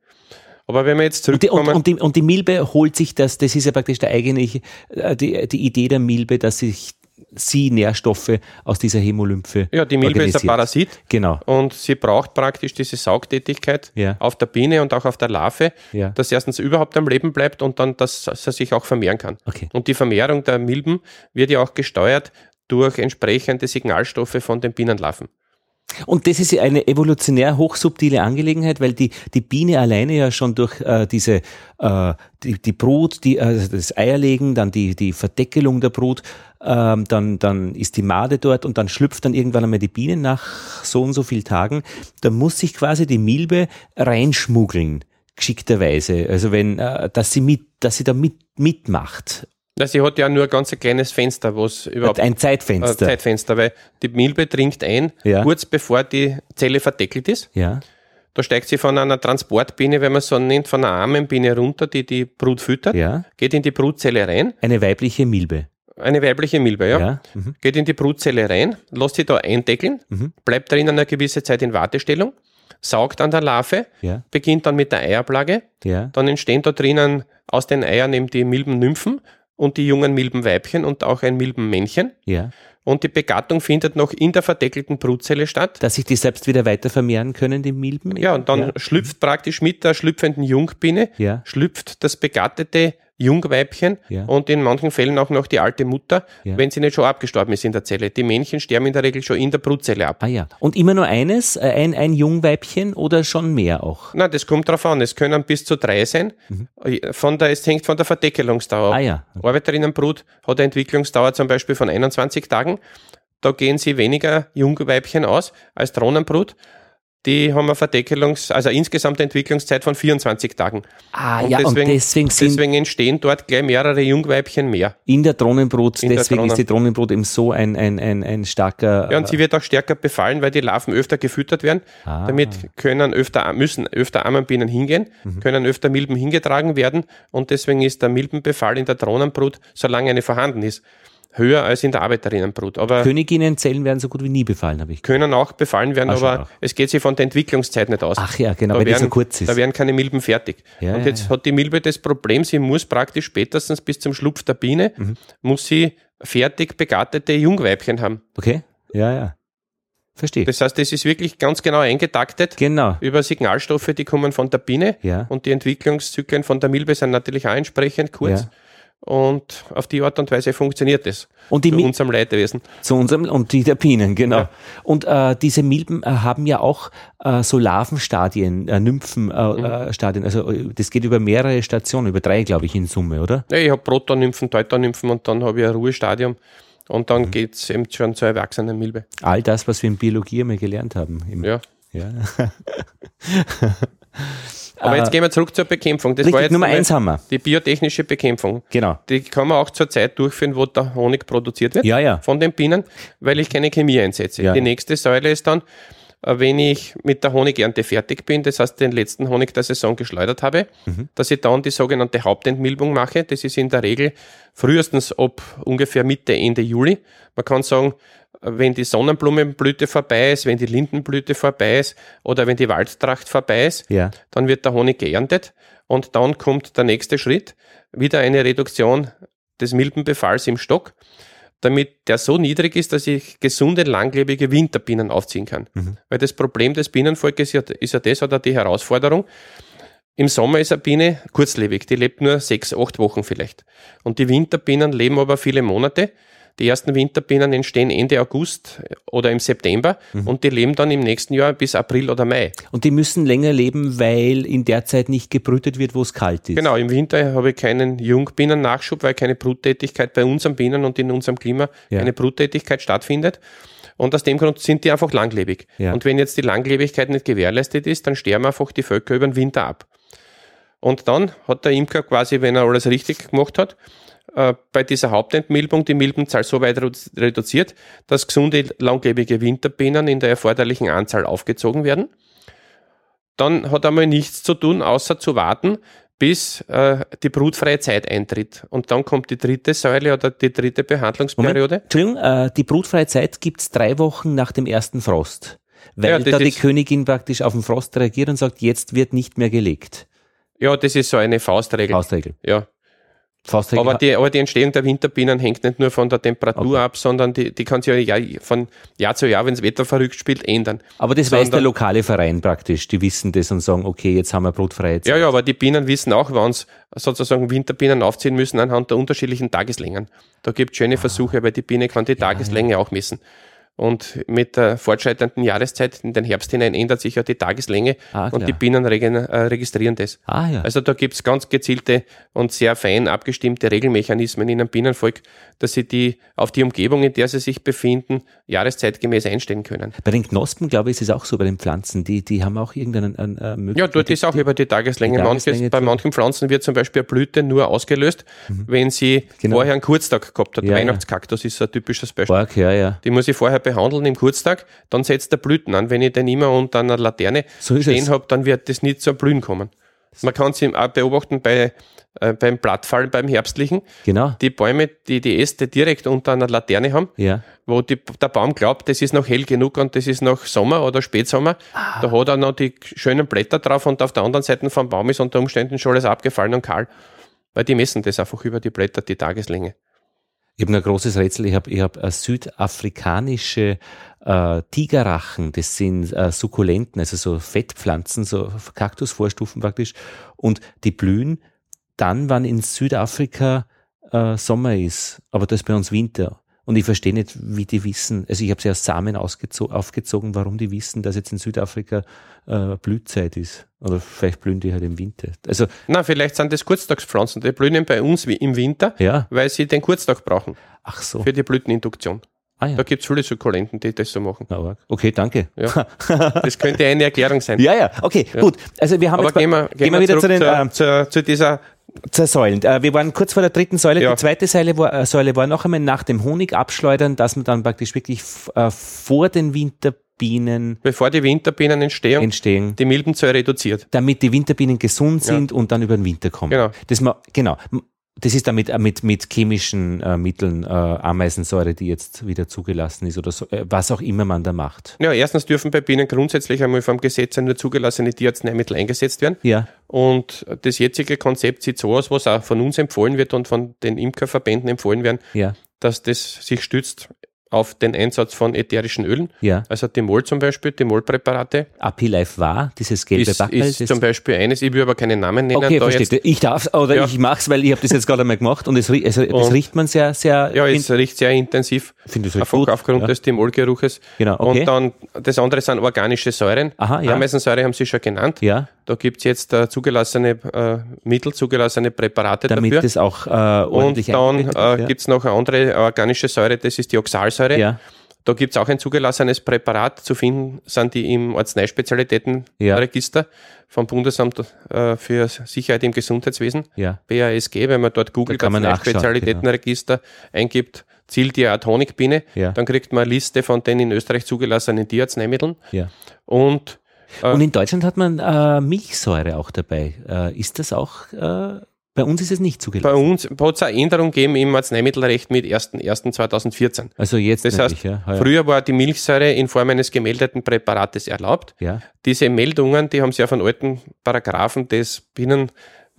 Aber wenn wir jetzt Und die, und, zurückkommen, und, die, und die Milbe holt sich das, das ist ja praktisch der eigentliche, äh, die, die Idee der Milbe, dass sich sie Nährstoffe aus dieser Hämolymphe ja, die Milbe ist ein. Parasit Genau. und sie braucht praktisch diese Saugtätigkeit Ja. auf der Biene und auch auf der Larve, Ja. dass erstens überhaupt am Leben bleibt und dann, dass sie sich auch vermehren kann. Okay. Und die Vermehrung der Milben wird ja auch gesteuert durch entsprechende Signalstoffe von den Bienenlarven. Und das ist eine evolutionär hochsubtile Angelegenheit, weil die, die Biene alleine ja schon durch äh, diese äh, die, die Brut, die, also das Eierlegen, dann die, die Verdeckelung der Brut, ähm, dann, dann ist die Made dort und dann schlüpft dann irgendwann einmal die Biene nach so und so viel Tagen. Da muss sich quasi die Milbe reinschmuggeln, geschickterweise. Also wenn, äh, dass sie mit, dass sie da mit, mitmacht. Na, sie hat ja nur ein ganz kleines Fenster, wo es überhaupt Ein ein Zeitfenster. Zeitfenster, weil die Milbe dringt ein, Ja. kurz bevor die Zelle verdeckelt ist. Ja. Da steigt sie von einer Transportbiene, wenn man so nennt, von einer armen Biene runter, die die Brut füttert, Ja. geht in die Brutzelle rein, Eine weibliche Milbe. eine weibliche Milbe, ja, Ja. Mhm. geht in die Brutzelle rein, lässt sie da eindeckeln, bleibt darin eine gewisse Zeit in Wartestellung, saugt an der Larve, Ja. beginnt dann mit der Eiablage, Ja. dann entstehen da drinnen aus den Eiern eben die Milbennymphen und die jungen Milbenweibchen und auch ein Milbenmännchen. Ja. Und die Begattung findet noch in der verdeckelten Brutzelle statt. Dass sich die selbst wieder weiter vermehren können, die Milben? Ja, und dann schlüpft praktisch mit der schlüpfenden Jungbiene, Ja. schlüpft das begattete Jungweibchen Ja. und in manchen Fällen auch noch die alte Mutter, Ja. wenn sie nicht schon abgestorben ist in der Zelle. Die Männchen sterben in der Regel schon in der Brutzelle ab. Ah ja. Und immer nur eines, äh, ein, ein Jungweibchen oder schon mehr auch? Na, das kommt drauf an. Es können bis zu drei sein. Von der, es hängt von der Verdeckelungsdauer ab. Mhm. Ah ja. Arbeiterinnenbrut hat eine Entwicklungsdauer zum Beispiel von 21 Tagen. Da gehen sie weniger Jungweibchen aus als Drohnenbrut. Die haben eine Verdeckelungs-, also insgesamt Entwicklungszeit von 24 Tagen. Ah, ja, und deswegen sind deswegen entstehen dort gleich mehrere Jungweibchen mehr. in der Drohnenbrut, In der deswegen Drohnen- ist die Drohnenbrut eben so ein, ein, ein, ein starker. Ja, und sie wird auch stärker befallen, weil die Larven öfter gefüttert werden. Ah. Damit können öfter, müssen öfter Ammenbienen hingehen, Mhm. können öfter Milben hingetragen werden und deswegen ist der Milbenbefall in der Drohnenbrut, solange eine vorhanden ist, höher als in der Arbeiterinnenbrut. Aber Königinnenzellen werden so gut wie nie befallen, habe ich gehört. können auch befallen werden, Ah, schon aber auch. es geht sich von der Entwicklungszeit nicht aus. Ach ja, genau, da weil die werden, so kurz ist. Da werden keine Milben fertig. Ja, und ja, jetzt hat die Milbe das Problem, sie muss praktisch spätestens bis zum Schlupf der Biene, Mhm. muss sie fertig begattete Jungweibchen haben. Okay? Ja, ja. Verstehe. Das heißt, das ist wirklich ganz genau eingetaktet genau. über Signalstoffe, die kommen von der Biene. Ja. Und die Entwicklungszyklen von der Milbe sind natürlich auch entsprechend kurz. Ja. Und auf die Art und Weise funktioniert es. Und die Zu Mi- unserem Leidwesen. Zu unserem und die der Bienen, genau. Ja. Und äh, diese Milben äh, haben ja auch äh, so Larvenstadien, äh, Nymphenstadien. Äh, Stadien. also äh, das geht über mehrere Stationen, über drei, glaube ich, in Summe, oder? Ja, ich habe Protonymphen, Deutonymphen und dann habe ich ein Ruhestadium. Und Mhm. dann geht's eben schon zur erwachsenen Milbe. All das, was wir in Biologie einmal gelernt haben. Im, Ja. ja. Aber Äh, jetzt gehen wir zurück zur Bekämpfung. Das Richtig, jetzt Nummer eins haben wir. Die biotechnische Bekämpfung. Genau. Die kann man auch zur Zeit durchführen, wo der Honig produziert wird. Ja, ja. Von den Bienen, weil ich keine Chemie einsetze. Ja. Die nächste Säule ist dann, äh, wenn ich mit der Honigernte fertig bin, das heißt den letzten Honig der Saison geschleudert habe, Mhm. dass ich dann die sogenannte Hauptentmilbung mache. Das ist in der Regel frühestens ab ungefähr Mitte, Ende Juli. Man kann sagen, äh, wenn die Sonnenblumenblüte vorbei ist, wenn die Lindenblüte vorbei ist oder wenn die Waldtracht vorbei ist, Ja. dann wird der Honig geerntet und dann kommt der nächste Schritt, wieder eine Reduktion des Milbenbefalls im Stock, damit der so niedrig ist, dass ich gesunde, langlebige Winterbienen aufziehen kann. Weil das Problem des Bienenvolkes ist ja, ist ja das oder die Herausforderung. Im Sommer ist eine Biene kurzlebig, die lebt nur sechs, acht Wochen vielleicht. Und die Winterbienen leben aber viele Monate. Die ersten Winterbienen entstehen Ende August oder im September und die leben dann im nächsten Jahr bis April oder Mai. Und die müssen länger leben, weil in der Zeit nicht gebrütet wird, wo es kalt ist. Genau, im Winter habe ich keinen Jungbienennachschub, weil keine Bruttätigkeit bei unseren Bienen und in unserem Klima Ja. keine Bruttätigkeit stattfindet. Und aus dem Grund sind die einfach langlebig. Ja. Und wenn jetzt die Langlebigkeit nicht gewährleistet ist, dann sterben einfach die Völker über den Winter ab. Und dann hat der Imker quasi, wenn er alles richtig gemacht hat, äh, bei dieser Hauptentmilbung die Milbenzahl so weit redu- reduziert, dass gesunde, langlebige Winterbienen in der erforderlichen Anzahl aufgezogen werden. Dann hat er mal nichts zu tun, außer zu warten, bis äh, die brutfreie Zeit eintritt. Und dann kommt die dritte Säule oder die dritte Behandlungsperiode. Moment, Entschuldigung, äh, die brutfreie Zeit gibt's drei Wochen nach dem ersten Frost. Weil Ja, da die Königin praktisch auf den Frost reagiert und sagt, jetzt wird nicht mehr gelegt. Ja, das ist so eine Faustregel. Faustregel. Ja. Aber die, aber die Entstehung der Winterbienen hängt nicht nur von der Temperatur Okay. ab, sondern die, die kann sich ja von Jahr zu Jahr, wenn das Wetter verrückt spielt, ändern. Aber das weiß der sondern- lokale Verein praktisch. Die wissen das und sagen, okay, jetzt haben wir brutfreie Zeit. Ja, ja, aber die Bienen wissen auch, wann sie sozusagen Winterbienen aufziehen müssen anhand der unterschiedlichen Tageslängen. Da gibt es schöne Ah. Versuche, weil die Biene kann die Tageslänge auch messen. Und mit der fortschreitenden Jahreszeit in den Herbst hinein ändert sich ja die Tageslänge Ah, und die Bienen äh, registrieren das. Ah ja. Also da gibt es ganz gezielte und sehr fein abgestimmte Regelmechanismen in einem Bienenvolk, dass sie die auf die Umgebung, in der sie sich befinden, jahreszeitgemäß einstellen können. bei den Knospen, glaube ich, ist es auch so, bei den Pflanzen. Die, die haben auch irgendeinen einen, äh, Möglichkeit. Ja, dort ist auch über die Tageslänge. Die Tageslänge Manches, bei manchen Pflanzen wird zum Beispiel eine Blüte nur ausgelöst, wenn sie Genau. vorher einen Kurztag gehabt hat. Ja, ja. Weihnachtskaktus ist so ein typisches Beispiel. Quark, ja, ja. Die muss ich vorher behandeln im Kurztag, dann setzt der Blüten an. Wenn ich den immer unter einer Laterne So stehen habe, dann wird das nicht zum Blühen kommen. Man kann es auch beobachten bei, äh, beim Blattfallen, beim Herbstlichen. Genau. Die Bäume, die die Äste direkt unter einer Laterne haben, Ja. wo die, der Baum glaubt, das ist noch hell genug und das ist noch Sommer oder Spätsommer. Ah. Da hat er noch die schönen Blätter drauf und auf der anderen Seite vom Baum ist unter Umständen schon alles abgefallen und kahl. Weil die messen das einfach über die Blätter, die Tageslänge. Ich habe ein großes Rätsel. Ich habe ich hab äh, südafrikanische äh, Tigerrachen. Das sind äh, Sukkulenten, also so Fettpflanzen, so Kaktusvorstufen praktisch. Und die blühen dann, wann in Südafrika äh, Sommer ist. Aber das ist bei uns Winter. Und ich verstehe nicht, wie die wissen, also ich habe sie aus Samen aufgezogen, warum die wissen, dass jetzt in Südafrika äh, Blützeit ist. Oder vielleicht blühen die halt im Winter. Also, Na, vielleicht sind das Kurztagspflanzen. Die blühen bei uns wie im Winter, ja, weil sie den Kurztag brauchen ach so. für die Blüteninduktion. Ah, ja. Da gibt es viele Sukkulenten, die das so machen. Na, Okay, danke. Ja. Das könnte eine Erklärung sein. Ja, ja, okay, gut. Also wir haben Aber jetzt gehen wir, gehen wir wieder zu den zur, ähm, zur, zu dieser zur Säulen. Äh, wir waren kurz vor der dritten Säule. Ja. Die zweite Säule war, äh, Säule war noch einmal nach dem Honig abschleudern, dass man dann praktisch wirklich äh, vor den Winterbienen bevor die Winterbienen entstehen, entstehen, die Milbenzahl reduziert. damit die Winterbienen gesund Ja. sind und dann über den Winter kommen. Genau. Das, ma- genau. Das ist damit äh, mit, mit chemischen äh, Mitteln, äh, Ameisensäure, die jetzt wieder zugelassen ist oder so, äh, was auch immer man da macht. Ja, erstens dürfen bei Bienen grundsätzlich einmal vom Gesetz nur zugelassene Tierarzneimittel eingesetzt werden. Ja, Und das jetzige Konzept sieht so aus, was auch von uns empfohlen wird und von den Imkerverbänden empfohlen werden, ja, dass das sich stützt auf den Einsatz von ätherischen Ölen. ja. Also Timol zum Beispiel, Timolpräparate, Apilife war, dieses gelbe ist, Backel. ist zum Beispiel eines, ich will aber keinen Namen nennen. Okay, verstehe. Ich darf oder Ja. ich mach's, weil ich habe das jetzt gerade einmal gemacht und es, rie- also, das Und- riecht man sehr, sehr. Ja, es riecht sehr intensiv, Finde ich einfach gut. aufgrund ja. des Timolgeruches. Genau, okay. Und dann das andere sind organische Säuren. Aha, ja. Ameisensäure haben Sie schon genannt. Ja, Da gibt's jetzt äh, zugelassene äh, Mittel, zugelassene Präparate damit dafür. das auch äh, Und ordentlich dann eingebunden äh, wird, gibt's noch eine andere organische Säure, das ist die Oxalsäure. Ja. Da gibt's auch ein zugelassenes Präparat. Zu finden sind die im Arzneispezialitätenregister vom Bundesamt äh, für Sicherheit im Gesundheitswesen, ja, BASG. Wenn man dort googelt, Da Arzneispezialitätenregister eingibt, zielt die eine Honigbiene, Ja. dann kriegt man eine Liste von den in Österreich zugelassenen Tierarzneimitteln. ja. Und äh, Und in Deutschland hat man äh, Milchsäure auch dabei. Äh, ist das auch, äh, bei uns ist es nicht bei zugelassen. uns hat es eine Änderung gegeben im Arzneimittelrecht mit 1.1.2014. Also jetzt Das heißt, ja. Früher war die Milchsäure in Form eines gemeldeten Präparates erlaubt. ja, Diese Meldungen, die haben sie auf einen alten Paragraphen des Binnen,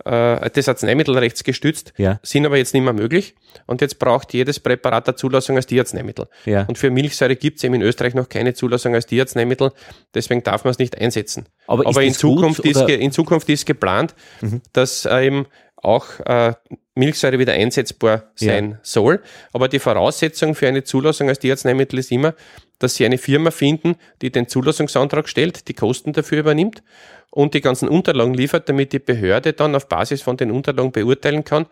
äh, des Arzneimittelrechts gestützt, ja, sind aber jetzt nicht mehr möglich. Und jetzt braucht jedes Präparat eine Zulassung als Tierarzneimittel. ja. Und für Milchsäure gibt es eben in Österreich noch keine Zulassung als Tierarzneimittel, deswegen darf man es nicht einsetzen. Aber, Aber in Zukunft, ist, in Zukunft ist geplant, Mhm. dass äh, eben auch äh, Milchsäure wieder einsetzbar sein soll. Aber die Voraussetzung für eine Zulassung als Tierarzneimittel ist immer, dass Sie eine Firma finden, die den Zulassungsantrag stellt, die Kosten dafür übernimmt und die ganzen Unterlagen liefert, damit die Behörde dann auf Basis von den Unterlagen beurteilen kann,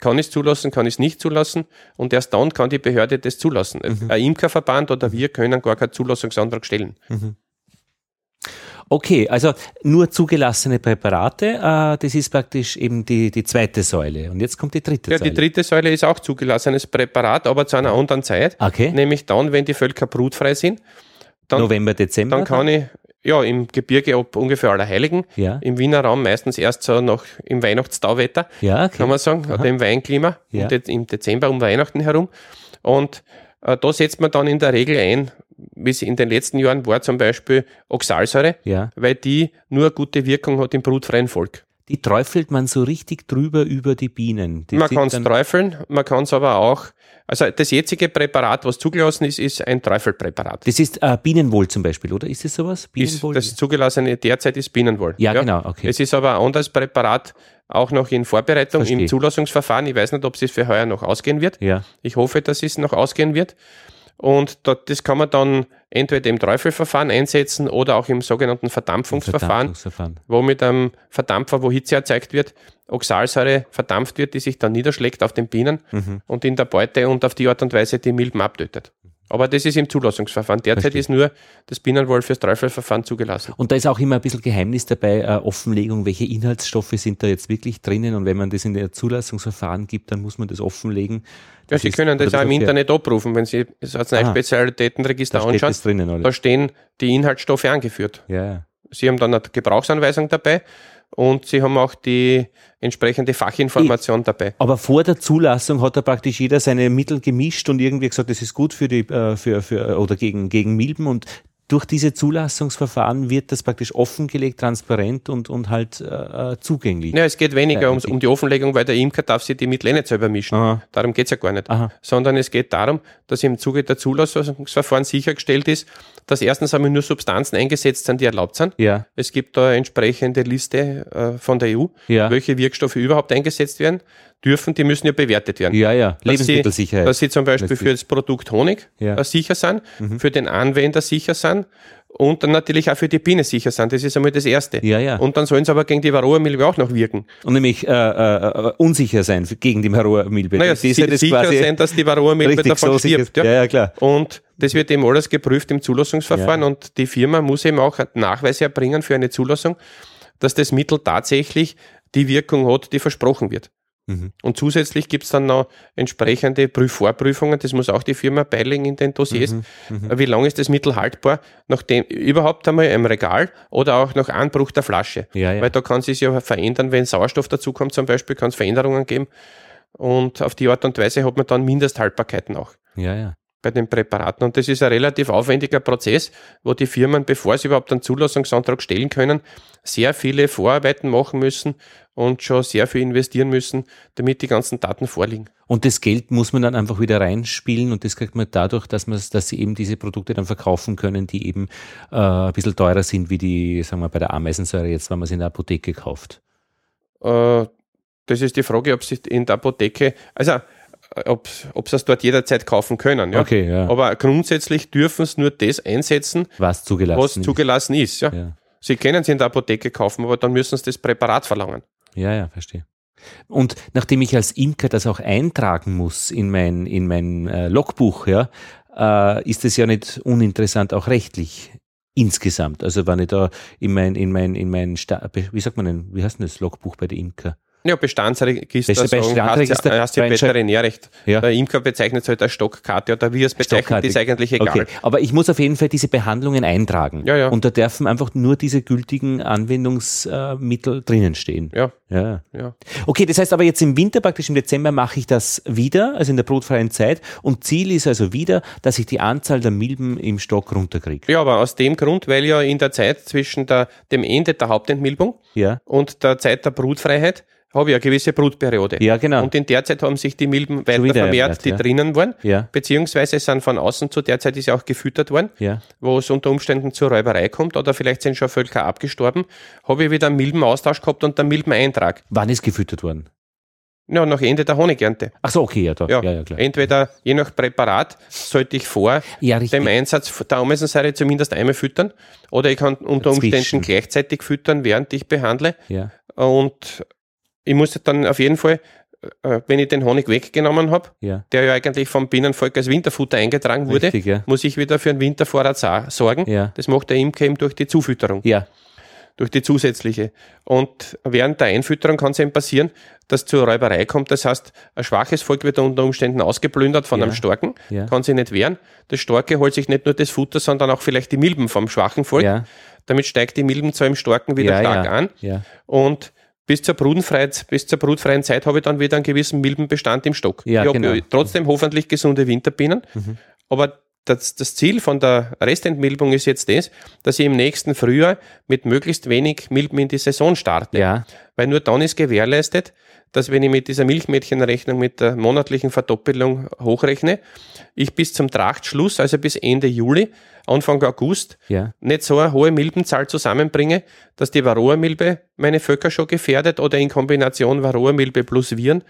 kann ich es zulassen, kann ich es nicht zulassen und erst dann kann die Behörde das zulassen. Mhm. Ein Imkerverband oder wir können gar keinen Zulassungsantrag stellen. Okay, also nur zugelassene Präparate, äh, das ist praktisch eben die, die zweite Säule. Und jetzt kommt die dritte Ja, Säule. die dritte Säule ist auch zugelassenes Präparat, aber zu einer anderen Zeit. okay, Nämlich dann, wenn die Völker brutfrei sind. Dann, November, Dezember. dann kann ich, ja, im Gebirge ab ungefähr Allerheiligen, Ja, im Wiener Raum meistens erst so noch im Weihnachtstauwetter, ja, okay. kann man sagen, oder im Weinklima, Ja. im Dezember um Weihnachten herum. Und äh, da setzt man dann in der Regel ein, wie es in den letzten Jahren war, zum Beispiel Oxalsäure, ja. weil die nur gute Wirkung hat im brutfreien Volk. Die träufelt man so richtig drüber über die Bienen. Die man kann es träufeln, man kann es aber auch, also das jetzige Präparat, was zugelassen ist, ist ein Träufelpräparat. Das ist äh, Bienenwohl zum Beispiel, oder? Ist das sowas? Ist, Bienenwohl? das zugelassene derzeit ist Bienenwohl. ja, genau, okay. Es ist aber ein anderes Präparat auch noch in Vorbereitung Verstehe. im Zulassungsverfahren. Ich weiß nicht, ob es für heuer noch ausgehen wird. ja, Ich hoffe, dass es noch ausgehen wird. Und da, das kann man dann entweder im Träufelverfahren einsetzen oder auch im sogenannten Verdampfungsverfahren, Verdampfungsverfahren. wo mit einem Verdampfer, wo Hitze erzeugt wird, Oxalsäure verdampft wird, die sich dann niederschlägt auf den Bienen Mhm. und in der Beute und auf die Art und Weise die Milben abtötet. Aber das ist im Zulassungsverfahren. Derzeit Verstehe. ist nur das Bienenwohl fürs Träufelverfahren zugelassen. Und da ist auch immer ein bisschen Geheimnis dabei, äh, Offenlegung, welche Inhaltsstoffe sind da jetzt wirklich drinnen und wenn man das in der Zulassungsverfahren gibt, dann muss man das offenlegen. Ja, Das Sie ist- können das auch im Internet abrufen, wenn Sie das Arzneispezialitätenregister anschauen. drinnen? Da stehen die Inhaltsstoffe angeführt. Ja. Sie haben dann eine Gebrauchsanweisung dabei und Sie haben auch die entsprechende Fachinformation dabei. Aber vor der Zulassung hat da praktisch jeder seine Mittel gemischt und irgendwie gesagt, das ist gut für die, äh, für, für, oder gegen, gegen Milben und durch diese Zulassungsverfahren wird das praktisch offengelegt, transparent und, und halt äh, äh, zugänglich. Ja, es geht weniger Ja, ums, um die Offenlegung, weil der Imker darf sich die Mittel eh nicht selber mischen. Aha. Darum geht's ja gar nicht. Aha. Sondern es geht darum, dass im Zuge der Zulassungsverfahren sichergestellt ist, dass erstens einmal nur Substanzen eingesetzt sind, die erlaubt sind. Ja, Es gibt da eine entsprechende Liste äh, von der EU, Ja. welche Wirkstoffe überhaupt eingesetzt werden dürfen. Die müssen ja bewertet werden. ja, ja. Dass Lebensmittelsicherheit. Sie, dass sie zum Beispiel für das Produkt Honig Ja. Mhm. äh, sicher sind, für den Anwender sicher sind und dann natürlich auch für die Biene sicher sind. Das ist einmal das Erste. Ja, ja. Und dann sollen sie aber gegen die Varroa-Milbe auch noch wirken. Und nämlich äh, äh, unsicher sein gegen die Varroa-Milbe. Naja, Das ist ja das sicher sein, dass die Varroa-Milbe davon so stirbt. Ja. Ja, ja, klar. Und das wird eben alles geprüft im Zulassungsverfahren Ja. und die Firma muss eben auch Nachweise erbringen für eine Zulassung, dass das Mittel tatsächlich die Wirkung hat, die versprochen wird. Mhm. Und zusätzlich gibt's dann noch entsprechende Prüfvorprüfungen, das muss auch die Firma beilegen in den Dossiers. Mhm. Wie lange ist das Mittel haltbar, nachdem überhaupt einmal im Regal oder auch nach Anbruch der Flasche? Ja, ja. Weil da kann sich ja verändern, wenn Sauerstoff dazukommt zum Beispiel, kann es Veränderungen geben. Und auf die Art und Weise hat man dann Mindesthaltbarkeiten auch Ja, ja. Bei den Präparaten. Und das ist ein relativ aufwendiger Prozess, wo die Firmen, bevor sie überhaupt einen Zulassungsantrag stellen können, sehr viele Vorarbeiten machen müssen und schon sehr viel investieren müssen, damit die ganzen Daten vorliegen. Und das Geld muss man dann einfach wieder reinspielen und das kriegt man dadurch, dass man, dass sie eben diese Produkte dann verkaufen können, die eben äh, ein bisschen teurer sind wie die, sagen wir, bei der Ameisensäure jetzt, wenn man sie in der Apotheke kauft. Äh, das ist die Frage, ob sie in der Apotheke, also ob, ob sie es dort jederzeit kaufen können. Ja? Okay, ja. Aber grundsätzlich dürfen sie nur das einsetzen, Was zugelassen was ist. zugelassen ist. Ja? Ja. Sie können sie in der Apotheke kaufen, aber dann müssen sie das Präparat verlangen. Ja, ja, verstehe. Und nachdem ich als Imker das auch eintragen muss in mein, in mein äh, Logbuch, ja, äh, ist es ja nicht uninteressant auch rechtlich insgesamt. Also wenn ich da in mein, in mein, in mein, Sta wie sagt man denn, wie heißt denn das Logbuch bei der Imker? Ja, Bestandsregister, sagen, Bestandsregister, hast hast ja Veterinärrecht. Ja. Der Imker bezeichnet es halt als Stockkarte oder wie es bezeichnet, ist eigentlich egal. Okay, aber ich muss auf jeden Fall diese Behandlungen eintragen. Ja, ja. Und da dürfen einfach nur diese gültigen Anwendungsmittel drinnen stehen. Ja, Ja. ja. Okay, das heißt aber jetzt im Winter, praktisch im Dezember, mache ich das wieder, also in der brotfreien Zeit. Und Ziel ist also wieder, dass ich die Anzahl der Milben im Stock runterkriege. Ja, aber aus dem Grund, weil ja in der Zeit zwischen der, dem Ende der Hauptentmilbung Ja. und der Zeit der Brutfreiheit habe ich eine gewisse Brutperiode. Ja, genau. Und in der Zeit haben sich die Milben weiter wieder vermehrt, ermehrt, die ja. drinnen waren. Ja. Beziehungsweise sind von außen zu der Zeit ist ja auch gefüttert worden, Ja. wo es unter Umständen zur Räuberei kommt oder vielleicht sind schon Völker abgestorben. Habe ich wieder einen Milbenaustausch gehabt und einen Milbeneintrag. Wann ist gefüttert worden? Ja, nach Ende der Honigernte. Ach so, okay, ja, da. Ja, Ja, ja, klar. entweder je nach Präparat sollte ich vor Ja, dem Einsatz der Ameisensäure zumindest einmal füttern oder ich kann unter Dazwischen. Umständen gleichzeitig füttern, während ich behandle. Ja. Und ich muss dann auf jeden Fall, äh, wenn ich den Honig weggenommen habe, Ja. der ja eigentlich vom Bienenvolk als Winterfutter eingetragen wurde, Richtig, ja. muss ich wieder für einen Wintervorrat sorgen. Ja. Das macht der Imker eben durch die Zufütterung, Ja. durch die zusätzliche. Und während der Einfütterung kann es eben passieren, dass zur Räuberei kommt. Das heißt, ein schwaches Volk wird unter Umständen ausgeplündert von einem Starken, Ja. kann sich nicht wehren. Das Starke holt sich nicht nur das Futter, sondern auch vielleicht die Milben vom schwachen Volk. Damit steigt die Milbenzahl im Starken wieder stark an. Ja. Und bis zur, brutfreien, bis zur brutfreien Zeit habe ich dann wieder einen gewissen Milbenbestand im Stock. Ja, ich habe genau. Mhm. trotzdem hoffentlich gesunde Winterbienen. Aber das, das Ziel von der Restentmilbung ist jetzt das, dass ich im nächsten Frühjahr mit möglichst wenig Milben in die Saison starte. Ja. Weil nur dann ist gewährleistet, dass wenn ich mit dieser Milchmädchenrechnung mit der monatlichen Verdoppelung hochrechne, ich bis zum Trachtschluss, also bis Ende Juli, Anfang August, Ja. nicht so eine hohe Milbenzahl zusammenbringe, dass die Varroa-Milbe meine Völker schon gefährdet oder in Kombination Varroa-Milbe plus Viren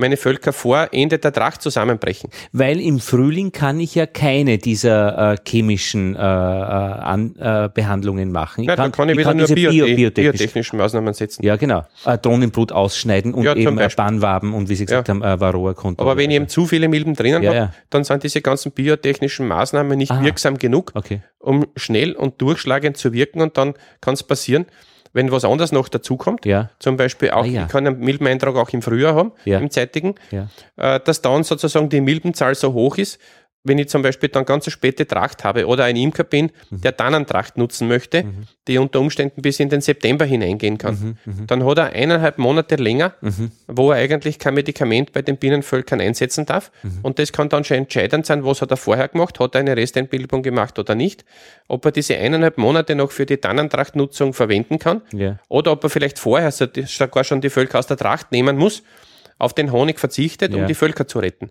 meine Völker vor Ende der Tracht zusammenbrechen. Weil im Frühling kann ich ja keine dieser äh, chemischen äh, äh, An, äh, Behandlungen machen. Ja, dann kann ich wieder nur diese bio bio, bio biotechnisch. biotechnischen Maßnahmen setzen. Ja, genau. Äh, Drohnenblut ausschneiden und Ja, eben äh. Bannwaben und wie Sie gesagt Ja. haben, äh, Varroa kontrollieren. Aber wenn ich eben zu viele Milben drinnen Ja, habe, dann sind diese ganzen biotechnischen Maßnahmen nicht Aha. wirksam genug, Okay. um schnell und durchschlagend zu wirken und dann kann es passieren, wenn was anderes noch dazukommt, Ja. zum Beispiel auch, Ah, ja. ich kann einen Milbeneintrag auch im Frühjahr haben, Ja. im zeitigen, Ja. äh, dass dann sozusagen die Milbenzahl so hoch ist, wenn ich zum Beispiel dann ganz eine späte Tracht habe oder ein Imker bin, Mhm. der Tannentracht nutzen möchte, die unter Umständen bis in den September hineingehen kann, Mhm, dann hat er eineinhalb Monate länger, wo er eigentlich kein Medikament bei den Bienenvölkern einsetzen darf. Mhm. Und das kann dann schon entscheidend sein, was hat er vorher gemacht, hat er eine Restentbildung gemacht oder nicht, ob er diese eineinhalb Monate noch für die Tannentrachtnutzung verwenden kann Ja. oder ob er vielleicht vorher sogar schon die Völker aus der Tracht nehmen muss, auf den Honig verzichtet, um Ja. die Völker zu retten.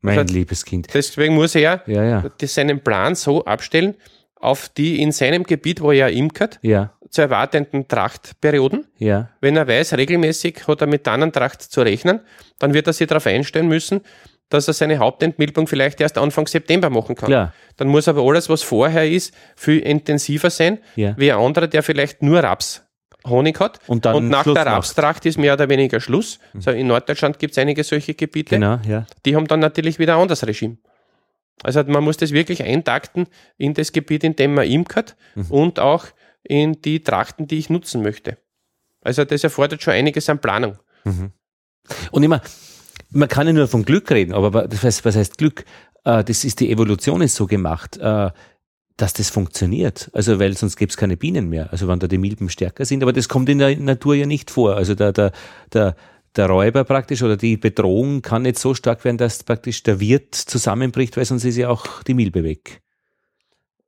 Mein hat- liebes Kind. Deswegen muss er Ja, ja. das- seinen Plan so abstellen, auf die in seinem Gebiet, wo er imkert, Ja. zu erwartenden Trachtperioden. Ja. Wenn er weiß, regelmäßig hat er mit Tannentracht zu rechnen, dann wird er sich darauf einstellen müssen, dass er seine Hauptentmilbung vielleicht erst Anfang September machen kann. Klar. dann muss aber alles, was vorher ist, viel intensiver sein, Ja. wie ein anderer, der vielleicht nur Raps Honig hat. Und dann nach Schluss der macht. Rapstracht ist mehr oder weniger Schluss. So, in Norddeutschland gibt es einige solche Gebiete. Genau, ja. Die haben dann natürlich wieder ein anderes Regime. Also man muss das wirklich eintakten in das Gebiet, in dem man imkert Mhm. und auch in die Trachten, die ich nutzen möchte. Also das erfordert schon einiges an Planung. Und immer, man kann ja nur von Glück reden, aber wa- das heißt, was heißt Glück? Äh, das ist, die Evolution ist so gemacht, äh, dass das funktioniert. Also, weil sonst gäbe es keine Bienen mehr. Also, wenn da die Milben stärker sind, aber das kommt in der Natur ja nicht vor. Also, der, der, der, der Räuber praktisch oder die Bedrohung kann nicht so stark werden, dass praktisch der Wirt zusammenbricht, weil sonst ist ja auch die Milbe weg.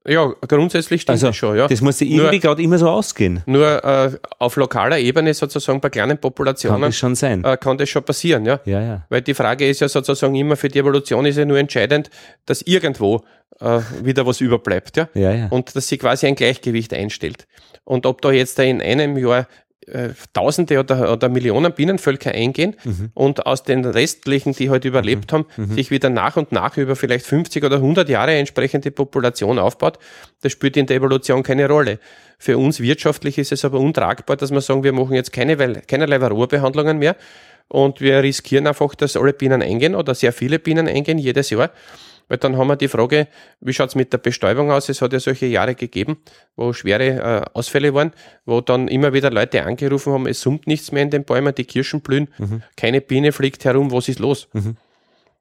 Ja, grundsätzlich stimmt Also, das schon, ja. das muss ja irgendwie gerade immer so ausgehen. Nur äh, auf lokaler Ebene sozusagen bei kleinen Kann Populationen das schon sein. äh, kann das schon passieren, ja. Ja, ja. Weil die Frage ist ja sozusagen immer für die Evolution ist ja nur entscheidend, dass irgendwo äh, wieder was überbleibt, ja. Ja, ja. Und dass sie quasi ein Gleichgewicht einstellt. Und ob da jetzt da in einem Jahr äh, Tausende oder, oder Millionen Bienenvölker eingehen Mhm. und aus den restlichen, die heute überlebt haben, sich wieder nach und nach über vielleicht 50 oder 100 Jahre entsprechende Population aufbaut, das spielt in der Evolution keine Rolle. Für uns wirtschaftlich ist es aber untragbar, dass wir sagen, wir machen jetzt keine, keinerlei Varroa-Behandlungen mehr und wir riskieren einfach, dass alle Bienen eingehen oder sehr viele Bienen eingehen jedes Jahr. Weil dann haben wir die Frage, wie schaut's mit der Bestäubung aus? Es hat ja solche Jahre gegeben, wo schwere äh, Ausfälle waren, wo dann immer wieder Leute angerufen haben, es summt nichts mehr in den Bäumen, die Kirschen blühen, keine Biene fliegt herum, was ist los?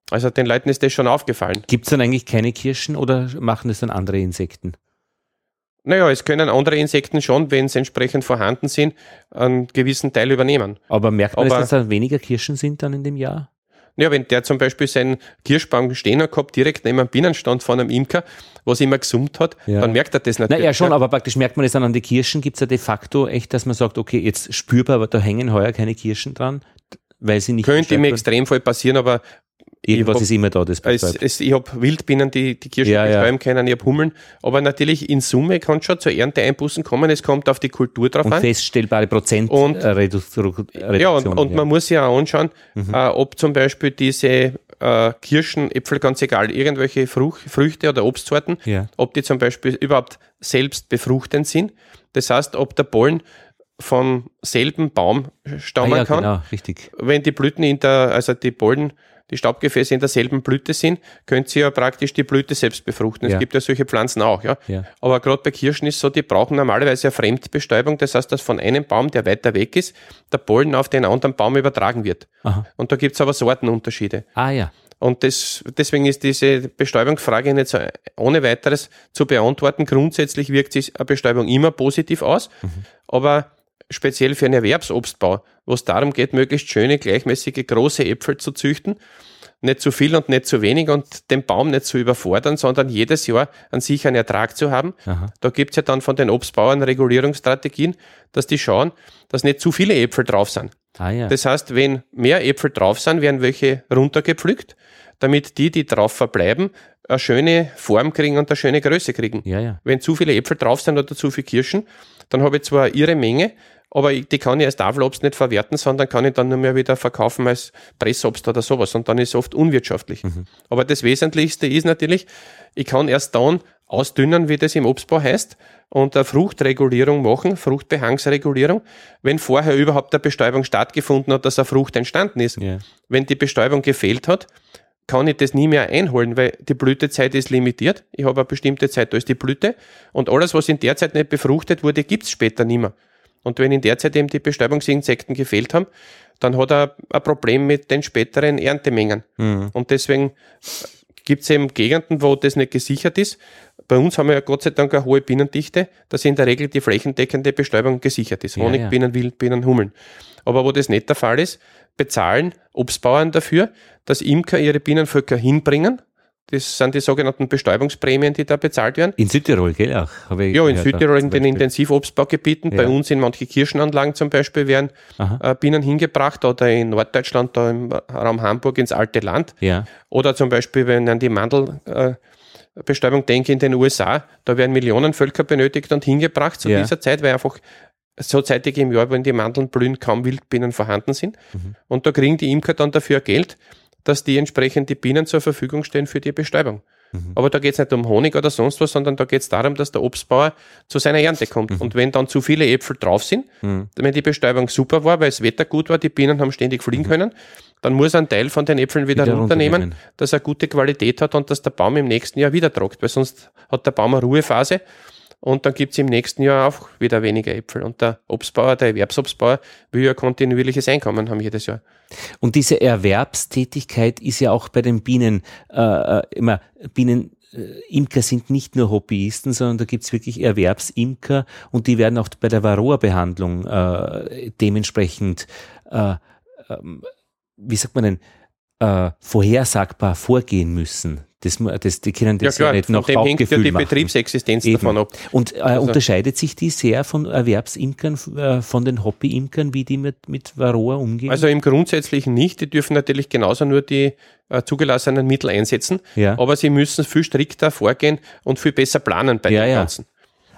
Also den Leuten ist das schon aufgefallen. Gibt es dann eigentlich keine Kirschen oder machen das dann andere Insekten? Naja, es können andere Insekten schon, wenn sie entsprechend vorhanden sind, einen gewissen Teil übernehmen. Aber merkt man, Aber- dass da weniger Kirschen sind dann in dem Jahr? Ja, wenn der zum Beispiel seinen Kirschbaum stehen hat gehabt, direkt neben einem Bienenstand von einem Imker, was immer gesummt hat, Ja. dann merkt er das Na natürlich. ja, schon, aber praktisch merkt man das dann an die Kirschen. Gibt es ja de facto echt, dass man sagt, okay, jetzt spürbar, aber da hängen heuer keine Kirschen dran, weil sie nicht Könnte im? Extremfall passieren, aber Irgendwas ich hab- ist immer da, das es, es, ich habe Wildbienen, die die Kirschen Ja, ja. bestäuben können, ich habe Hummeln, aber natürlich in Summe kann schon zu Ernteeinbußen kommen, es kommt auf die Kultur drauf Und an. feststellbare Prozent Und- äh, Redu Reduktion. Ja, und, und man muss ja auch anschauen, Mhm. äh, ob zum Beispiel diese äh, Kirschen, Äpfel, ganz egal, irgendwelche Fruch, Früchte oder Obstsorten, Ja. ob die zum Beispiel überhaupt selbst befruchtend sind. Das heißt, ob der Pollen vom selben Baum ah, stammen ja, kann. genau, richtig. Wenn die Blüten in der, also die Pollen, die Staubgefäße in derselben Blüte sind, könnt ihr ja praktisch die Blüte selbst befruchten. Es Ja. gibt ja solche Pflanzen auch, ja. Ja. Aber gerade bei Kirschen ist so, die brauchen normalerweise eine Fremdbestäubung. Das heißt, dass von einem Baum, der weiter weg ist, der Pollen auf den anderen Baum übertragen wird. Aha. Und da gibt's aber Sortenunterschiede. Ah ja. Und das, deswegen ist diese Bestäubungsfrage nicht so ohne weiteres zu beantworten. Grundsätzlich wirkt sich eine Bestäubung immer positiv aus, aber speziell für einen Erwerbsobstbau, wo es darum geht, möglichst schöne, gleichmäßige, große Äpfel zu züchten, nicht zu viel und nicht zu wenig und den Baum nicht zu überfordern, sondern jedes Jahr an sich einen Ertrag zu haben. Aha. Da gibt's ja dann von den Obstbauern Regulierungsstrategien, dass die schauen, dass nicht zu viele Äpfel drauf sind. Ah ja. Das heißt, wenn mehr Äpfel drauf sind, werden welche runtergepflückt, damit die, die drauf verbleiben, eine schöne Form kriegen und eine schöne Größe kriegen. ja, ja. Wenn zu viele Äpfel drauf sind oder zu viele Kirschen, dann habe ich zwar ihre Menge, aber ich- die kann ich als Tafelobst nicht verwerten, sondern kann ich dann nur mehr wieder verkaufen als Pressobst oder sowas und dann ist es oft unwirtschaftlich. Aber das Wesentlichste ist natürlich, ich kann erst dann ausdünnen, wie das im Obstbau heißt, und eine Fruchtregulierung machen, Fruchtbehangsregulierung, wenn vorher überhaupt eine Bestäubung stattgefunden hat, dass eine Frucht entstanden ist. Ja. Wenn die Bestäubung gefehlt hat, kann ich das nie mehr einholen, weil die Blütezeit ist limitiert. Ich habe eine bestimmte Zeit, da ist die Blüte. Und alles, was in der Zeit nicht befruchtet wurde, gibt's später nicht mehr. Und wenn in der Zeit eben die Bestäubungsinsekten gefehlt haben, dann hat er ein Problem mit den späteren Erntemengen. Mhm. Und deswegen gibt's eben Gegenden, wo das nicht gesichert ist. Bei uns haben wir ja Gott sei Dank eine hohe Bienendichte, dass in der Regel die flächendeckende Bestäubung gesichert ist. Ja, Honigbienen, Wildbienen, Hummeln. Aber wo das nicht der Fall ist, bezahlen Obstbauern dafür, dass Imker ihre Bienenvölker hinbringen. Das sind die sogenannten Bestäubungsprämien, die da bezahlt werden. In Südtirol, gell? Auch, Ja, in Südtirol in den. Intensivobstbaugebieten, bei Ja. uns in manche Kirschenanlagen zum Beispiel werden Aha. äh, Bienen hingebracht oder in Norddeutschland, da im Raum Hamburg ins alte Land. Ja. Oder zum Beispiel, wenn ich an die Mandelbestäubung äh, denke in den USA, da werden Millionen Völker benötigt und hingebracht zu Ja. dieser Zeit, weil einfach so zeitig im Jahr, wenn die Mandeln blühen, kaum Wildbienen vorhanden sind. Mhm. Und da kriegen die Imker dann dafür Geld, dass die entsprechend die Bienen zur Verfügung stellen für die Bestäubung. Mhm. Aber da geht es nicht um Honig oder sonst was, sondern da geht es darum, dass der Obstbauer zu seiner Ernte kommt. Mhm. Und wenn dann zu viele Äpfel drauf sind, mhm. wenn die Bestäubung super war, weil das Wetter gut war, die Bienen haben ständig fliegen mhm. können, dann muss er einen Teil von den Äpfeln wieder, wieder runternehmen, dass er gute Qualität hat und dass der Baum im nächsten Jahr wieder trockt, weil sonst hat der Baum eine Ruhephase und dann gibt es im nächsten Jahr auch wieder weniger Äpfel. Und der Obstbauer, der Erwerbsobstbauer, will ja kontinuierliches Einkommen haben jedes Jahr. Und diese Erwerbstätigkeit ist ja auch bei den Bienen äh, äh immer, Bienen äh, Imker sind nicht nur Hobbyisten, sondern da gibt's wirklich Erwerbsimker und die werden auch bei der Varroa-Behandlung äh, dementsprechend, äh, ähm, wie sagt man denn, äh, vorhersagbar vorgehen müssen. Das, das, die können das ja, klar, ja nicht nach dem hängt ja die machen. Betriebsexistenz Eben. davon ab. Und äh, also. unterscheidet sich die sehr von Erwerbsimkern, äh, von den Hobbyimkern, wie die mit, mit Varroa umgehen? Also im Grundsätzlichen nicht. Die dürfen natürlich genauso nur die äh, zugelassenen Mittel einsetzen, ja. aber sie müssen viel strikter vorgehen und viel besser planen bei ja, dem Ganzen.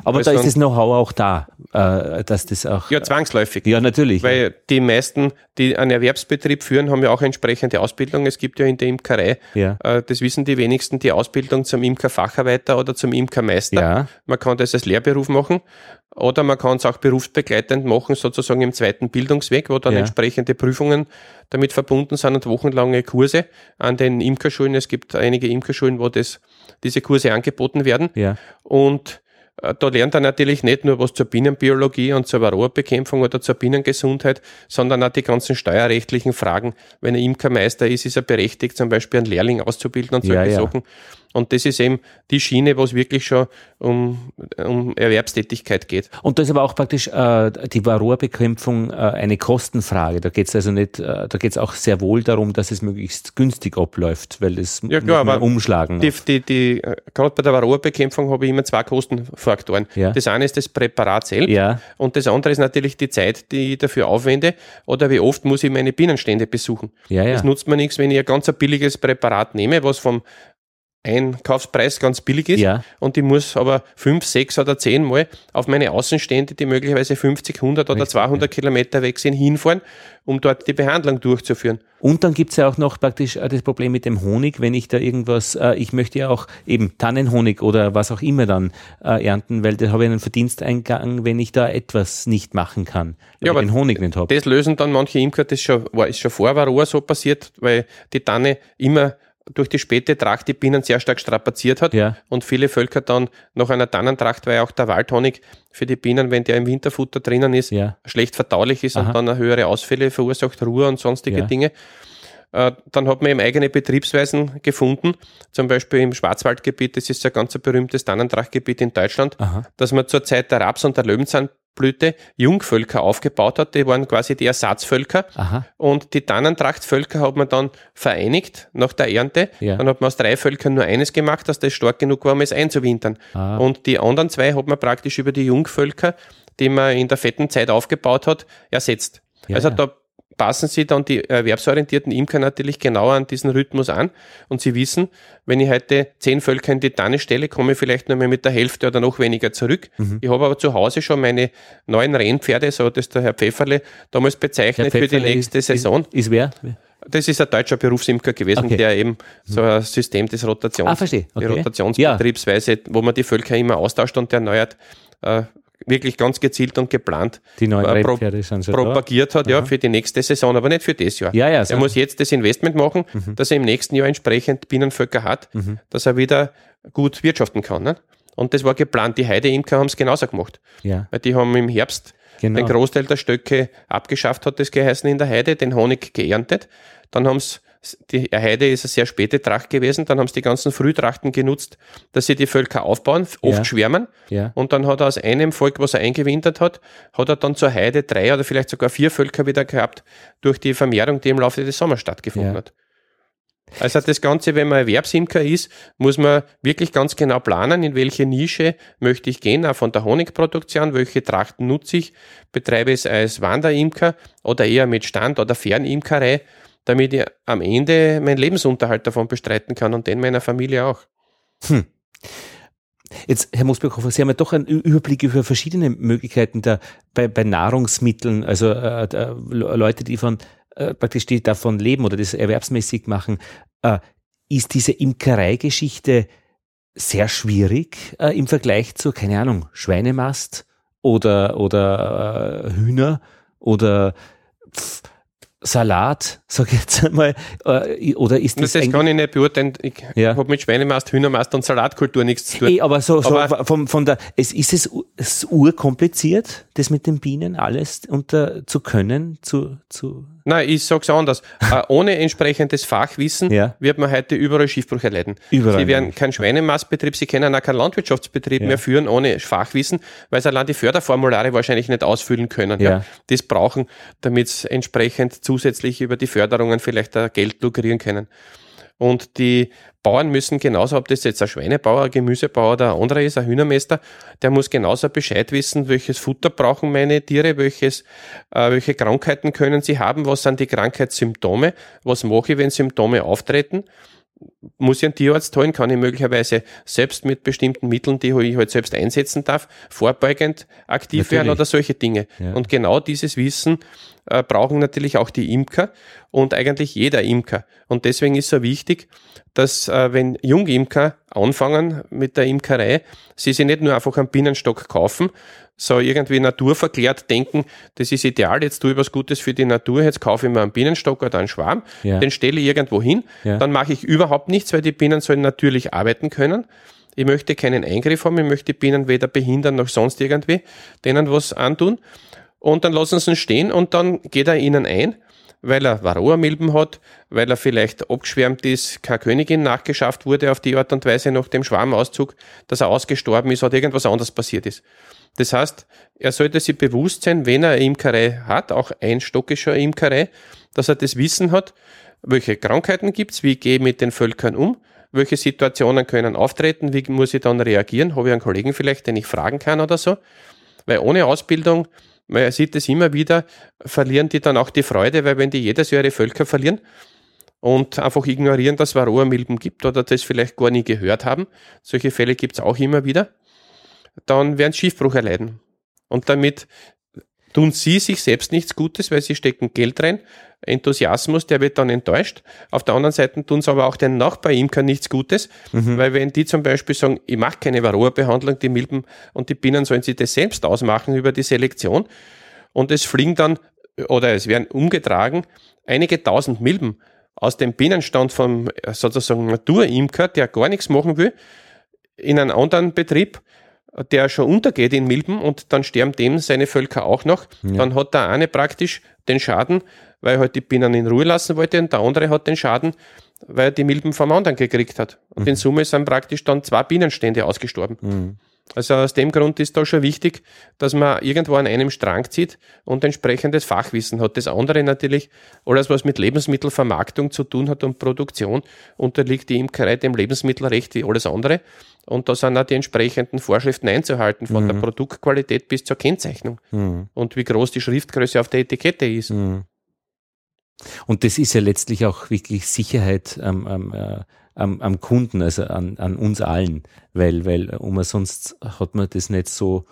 Aber weil da ist das Know-how auch da, äh, dass das auch. Ja, zwangsläufig. Ja, natürlich. Weil die meisten, die einen Erwerbsbetrieb führen, haben ja auch entsprechende Ausbildung. Es gibt ja in der Imkerei, ja. äh, das wissen die wenigsten, die Ausbildung zum Imkerfacharbeiter oder zum Imkermeister. Ja. Man kann das als Lehrberuf machen. Oder man kann es auch berufsbegleitend machen, sozusagen im zweiten Bildungsweg, wo dann ja. entsprechende Prüfungen damit verbunden sind und wochenlange Kurse an den Imkerschulen. Es gibt einige Imkerschulen, wo das, diese Kurse angeboten werden. Ja. Und äh, da lernt er natürlich nicht nur was zur Bienenbiologie und zur Varroa-Bekämpfung oder zur Bienengesundheit, sondern auch die ganzen steuerrechtlichen Fragen. Wenn er Imkermeister ist, ist er berechtigt, zum Beispiel einen Lehrling auszubilden und solche ja, ja. Sachen. Und das ist eben die Schiene, wo es wirklich schon um, um Erwerbstätigkeit geht. Und da ist aber auch praktisch äh, die Varroa-Bekämpfung äh, eine Kostenfrage. Da geht es also nicht, äh, da geht es auch sehr wohl darum, dass es möglichst günstig abläuft, weil das ja, klar, aber umschlagen die, die, die, äh, Gerade bei der Varroa-Bekämpfung habe ich immer zwei Kostenfaktoren. Ja. Das eine ist das Präparat selbst ja. und das andere ist natürlich die Zeit, die ich dafür aufwende oder wie oft muss ich meine Bienenstände besuchen. Ja, ja. Das nutzt mir nichts, wenn ich ein ganz billiges Präparat nehme, was vom Einkaufspreis ganz billig ist ja. und ich muss aber fünf, sechs oder zehn Mal auf meine Außenstände, die möglicherweise 50, 100 oder Richtig, 200 ja. Kilometer weg sind, hinfahren, um dort die Behandlung durchzuführen. Und dann gibt's ja auch noch praktisch äh, das Problem mit dem Honig, wenn ich da irgendwas, äh, ich möchte ja auch eben Tannenhonig oder was auch immer dann äh, ernten, weil da habe ich einen Verdiensteingang, wenn ich da etwas nicht machen kann, weil ja, ich den Honig nicht habe. Das lösen dann manche Imker, das schon, war, ist schon vor Varroa so passiert, weil die Tanne immer durch die späte Tracht die Bienen sehr stark strapaziert hat ja. und viele Völker dann nach einer Tannentracht, weil auch der Waldhonig für die Bienen, wenn der im Winterfutter drinnen ist, ja. schlecht verdaulich ist Aha. und dann höhere Ausfälle verursacht, Ruhe und sonstige ja. Dinge. Äh, dann hat man eben eigene Betriebsweisen gefunden, zum Beispiel im Schwarzwaldgebiet, das ist ein ganz berühmtes Tannentrachtgebiet in Deutschland, Aha. dass man zur Zeit der Raps- und der Löwenzahn Blüte Jungvölker aufgebaut hat. Die waren quasi die Ersatzvölker. Aha. Und die Tannentrachtvölker hat man dann vereinigt nach der Ernte. Ja. Dann hat man aus drei Völkern nur eines gemacht, dass das stark genug war, um es einzuwintern. Ah. Und die anderen zwei hat man praktisch über die Jungvölker, die man in der fetten Zeit aufgebaut hat, ersetzt. Ja, also ja. da passen sie dann die erwerbsorientierten Imker natürlich genauer an diesen Rhythmus an und sie wissen, wenn ich heute zehn Völker in die Tanne stelle, komme ich vielleicht nur mehr mit der Hälfte oder noch weniger zurück. Mhm. Ich habe aber zu Hause schon meine neuen Rennpferde, so das der Herr Pfefferle damals bezeichnet für die nächste ist, Saison. Ist, ist wer? Das ist ein deutscher Berufsimker gewesen, okay. der eben so ein System des Rotations, ah. Okay. Rotationsbetriebsweise, wo man die Völker immer austauscht und erneuert, äh, wirklich ganz gezielt und geplant die neuen äh, pro propagiert da. hat, Aha. ja, für die nächste Saison, aber nicht für das Jahr. Ja, ja, er muss jetzt das Investment machen, mhm. dass er im nächsten Jahr entsprechend Bienenvölker hat, mhm. dass er wieder gut wirtschaften kann. Ne? Und das war geplant. Die Heideimker haben es genauso gemacht. Ja. Weil die haben im Herbst genau. den Großteil der Stöcke abgeschafft, hat das geheißen in der Heide, den Honig geerntet. Dann haben es die Heide ist eine sehr späte Tracht gewesen, dann haben sie die ganzen Frühtrachten genutzt, dass sie die Völker aufbauen, oft ja. schwärmen. Ja. Und dann hat er aus einem Volk, was er eingewintert hat, hat er dann zur Heide drei oder vielleicht sogar vier Völker wieder gehabt, durch die Vermehrung, die im Laufe des Sommers stattgefunden ja. hat. Also das Ganze, wenn man Erwerbsimker ist, muss man wirklich ganz genau planen, in welche Nische möchte ich gehen, auch von der Honigproduktion, welche Trachten nutze ich, betreibe es als Wanderimker oder eher mit Stand- oder Fernimkerei damit ich am Ende meinen Lebensunterhalt davon bestreiten kann und den meiner Familie auch. Hm. Jetzt, Herr Mosberghofer, Sie haben ja doch einen Überblick über verschiedene Möglichkeiten der, bei, bei Nahrungsmitteln, also äh, Leute, die von äh, praktisch die davon leben oder das erwerbsmäßig machen. Äh, ist diese Imkereigeschichte sehr schwierig äh, im Vergleich zu, keine Ahnung, Schweinemast oder, oder äh, Hühner oder pff, Salat, sag ich jetzt einmal, äh, oder ist das? Das kann ich nicht beurteilen. Ich ja. habe mit Schweinemast, Hühnermast und Salatkultur nichts zu tun. Ey, aber so, so aber von, von der, es ist es, es urkompliziert, das mit den Bienen alles unter zu können, zu, zu Nein, ich sage es anders. äh, ohne entsprechendes Fachwissen ja. wird man heute überall Schiffbruch erleiden. Überall sie werden keinen Schweinemastbetrieb, sie können auch keinen Landwirtschaftsbetrieb ja. mehr führen ohne Fachwissen, weil sie allein die Förderformulare wahrscheinlich nicht ausfüllen können. Ja. ja. Das brauchen, damit sie entsprechend zusätzlich über die Förderungen vielleicht Geld lukrieren können. Und die Bauern müssen genauso, ob das jetzt ein Schweinebauer, ein Gemüsebauer oder ein anderer ist, ein Hühnermeister, der muss genauso Bescheid wissen, welches Futter brauchen meine Tiere, welches, äh, welche Krankheiten können sie haben, was sind die Krankheitssymptome, was mache ich, wenn Symptome auftreten muss ich einen Tierarzt holen, kann ich möglicherweise selbst mit bestimmten Mitteln, die ich halt selbst einsetzen darf, vorbeugend aktiv natürlich. werden oder solche Dinge. Ja. Und genau dieses Wissen äh, brauchen natürlich auch die Imker und eigentlich jeder Imker. Und deswegen ist es so wichtig, dass äh, wenn Jungimker anfangen mit der Imkerei, sie sich nicht nur einfach einen Bienenstock kaufen, so irgendwie naturverklärt denken, das ist ideal, jetzt tue ich was Gutes für die Natur, jetzt kaufe ich mir einen Bienenstock oder einen Schwarm, ja. den stelle ich irgendwo hin, ja. dann mache ich überhaupt nichts, weil die Bienen sollen natürlich arbeiten können. Ich möchte keinen Eingriff haben, ich möchte die Bienen weder behindern noch sonst irgendwie denen was antun. Und dann lassen sie ihn stehen und dann geht er ihnen ein weil er Varroa-Milben hat, weil er vielleicht abgeschwärmt ist, keine Königin nachgeschafft wurde auf die Art und Weise nach dem Schwarmauszug, dass er ausgestorben ist oder irgendwas anderes passiert ist. Das heißt, er sollte sich bewusst sein, wenn er eine Imkerei hat, auch einstockischer Imkerei, dass er das Wissen hat, welche Krankheiten gibt's, wie gehe ich mit den Völkern um, welche Situationen können auftreten, wie muss ich dann reagieren, habe ich einen Kollegen vielleicht, den ich fragen kann oder so. Weil ohne Ausbildung man sieht es immer wieder, verlieren die dann auch die Freude, weil wenn die jedes Jahr ihre Völker verlieren und einfach ignorieren, dass es Varroa-Milben gibt oder das vielleicht gar nie gehört haben, solche Fälle gibt es auch immer wieder, dann werden sie Schiffbruch erleiden. Und damit tun sie sich selbst nichts Gutes, weil sie stecken Geld rein, Enthusiasmus, der wird dann enttäuscht. Auf der anderen Seite tun sie aber auch den Nachbarimker nichts Gutes, mhm. weil wenn die zum Beispiel sagen, ich mache keine Varroa-Behandlung, die Milben und die Bienen sollen sich das selbst ausmachen über die Selektion und es fliegen dann oder es werden umgetragen einige tausend Milben aus dem Bienenstand vom sozusagen Naturimker, der gar nichts machen will, in einen anderen Betrieb, der schon untergeht in Milben und dann sterben dem seine Völker auch noch. Ja. Dann hat der eine praktisch den Schaden, weil er halt die Bienen in Ruhe lassen wollte und der andere hat den Schaden, weil er die Milben vom anderen gekriegt hat. Und mhm. in Summe sind praktisch dann zwei Bienenstände ausgestorben. Mhm. Also aus dem Grund ist da schon wichtig, dass man irgendwo an einem Strang zieht und entsprechendes Fachwissen hat. Das andere natürlich, alles was mit Lebensmittelvermarktung zu tun hat und Produktion, unterliegt die Imkerei dem Lebensmittelrecht wie alles andere. Und da sind auch die entsprechenden Vorschriften einzuhalten, von mhm. der Produktqualität bis zur Kennzeichnung. Mhm. Und wie groß die Schriftgröße auf der Etikette ist. Mhm. Und das ist ja letztlich auch wirklich Sicherheit am, am, äh, am, am Kunden, also an, an uns allen, weil, weil um sonst hat man das nicht so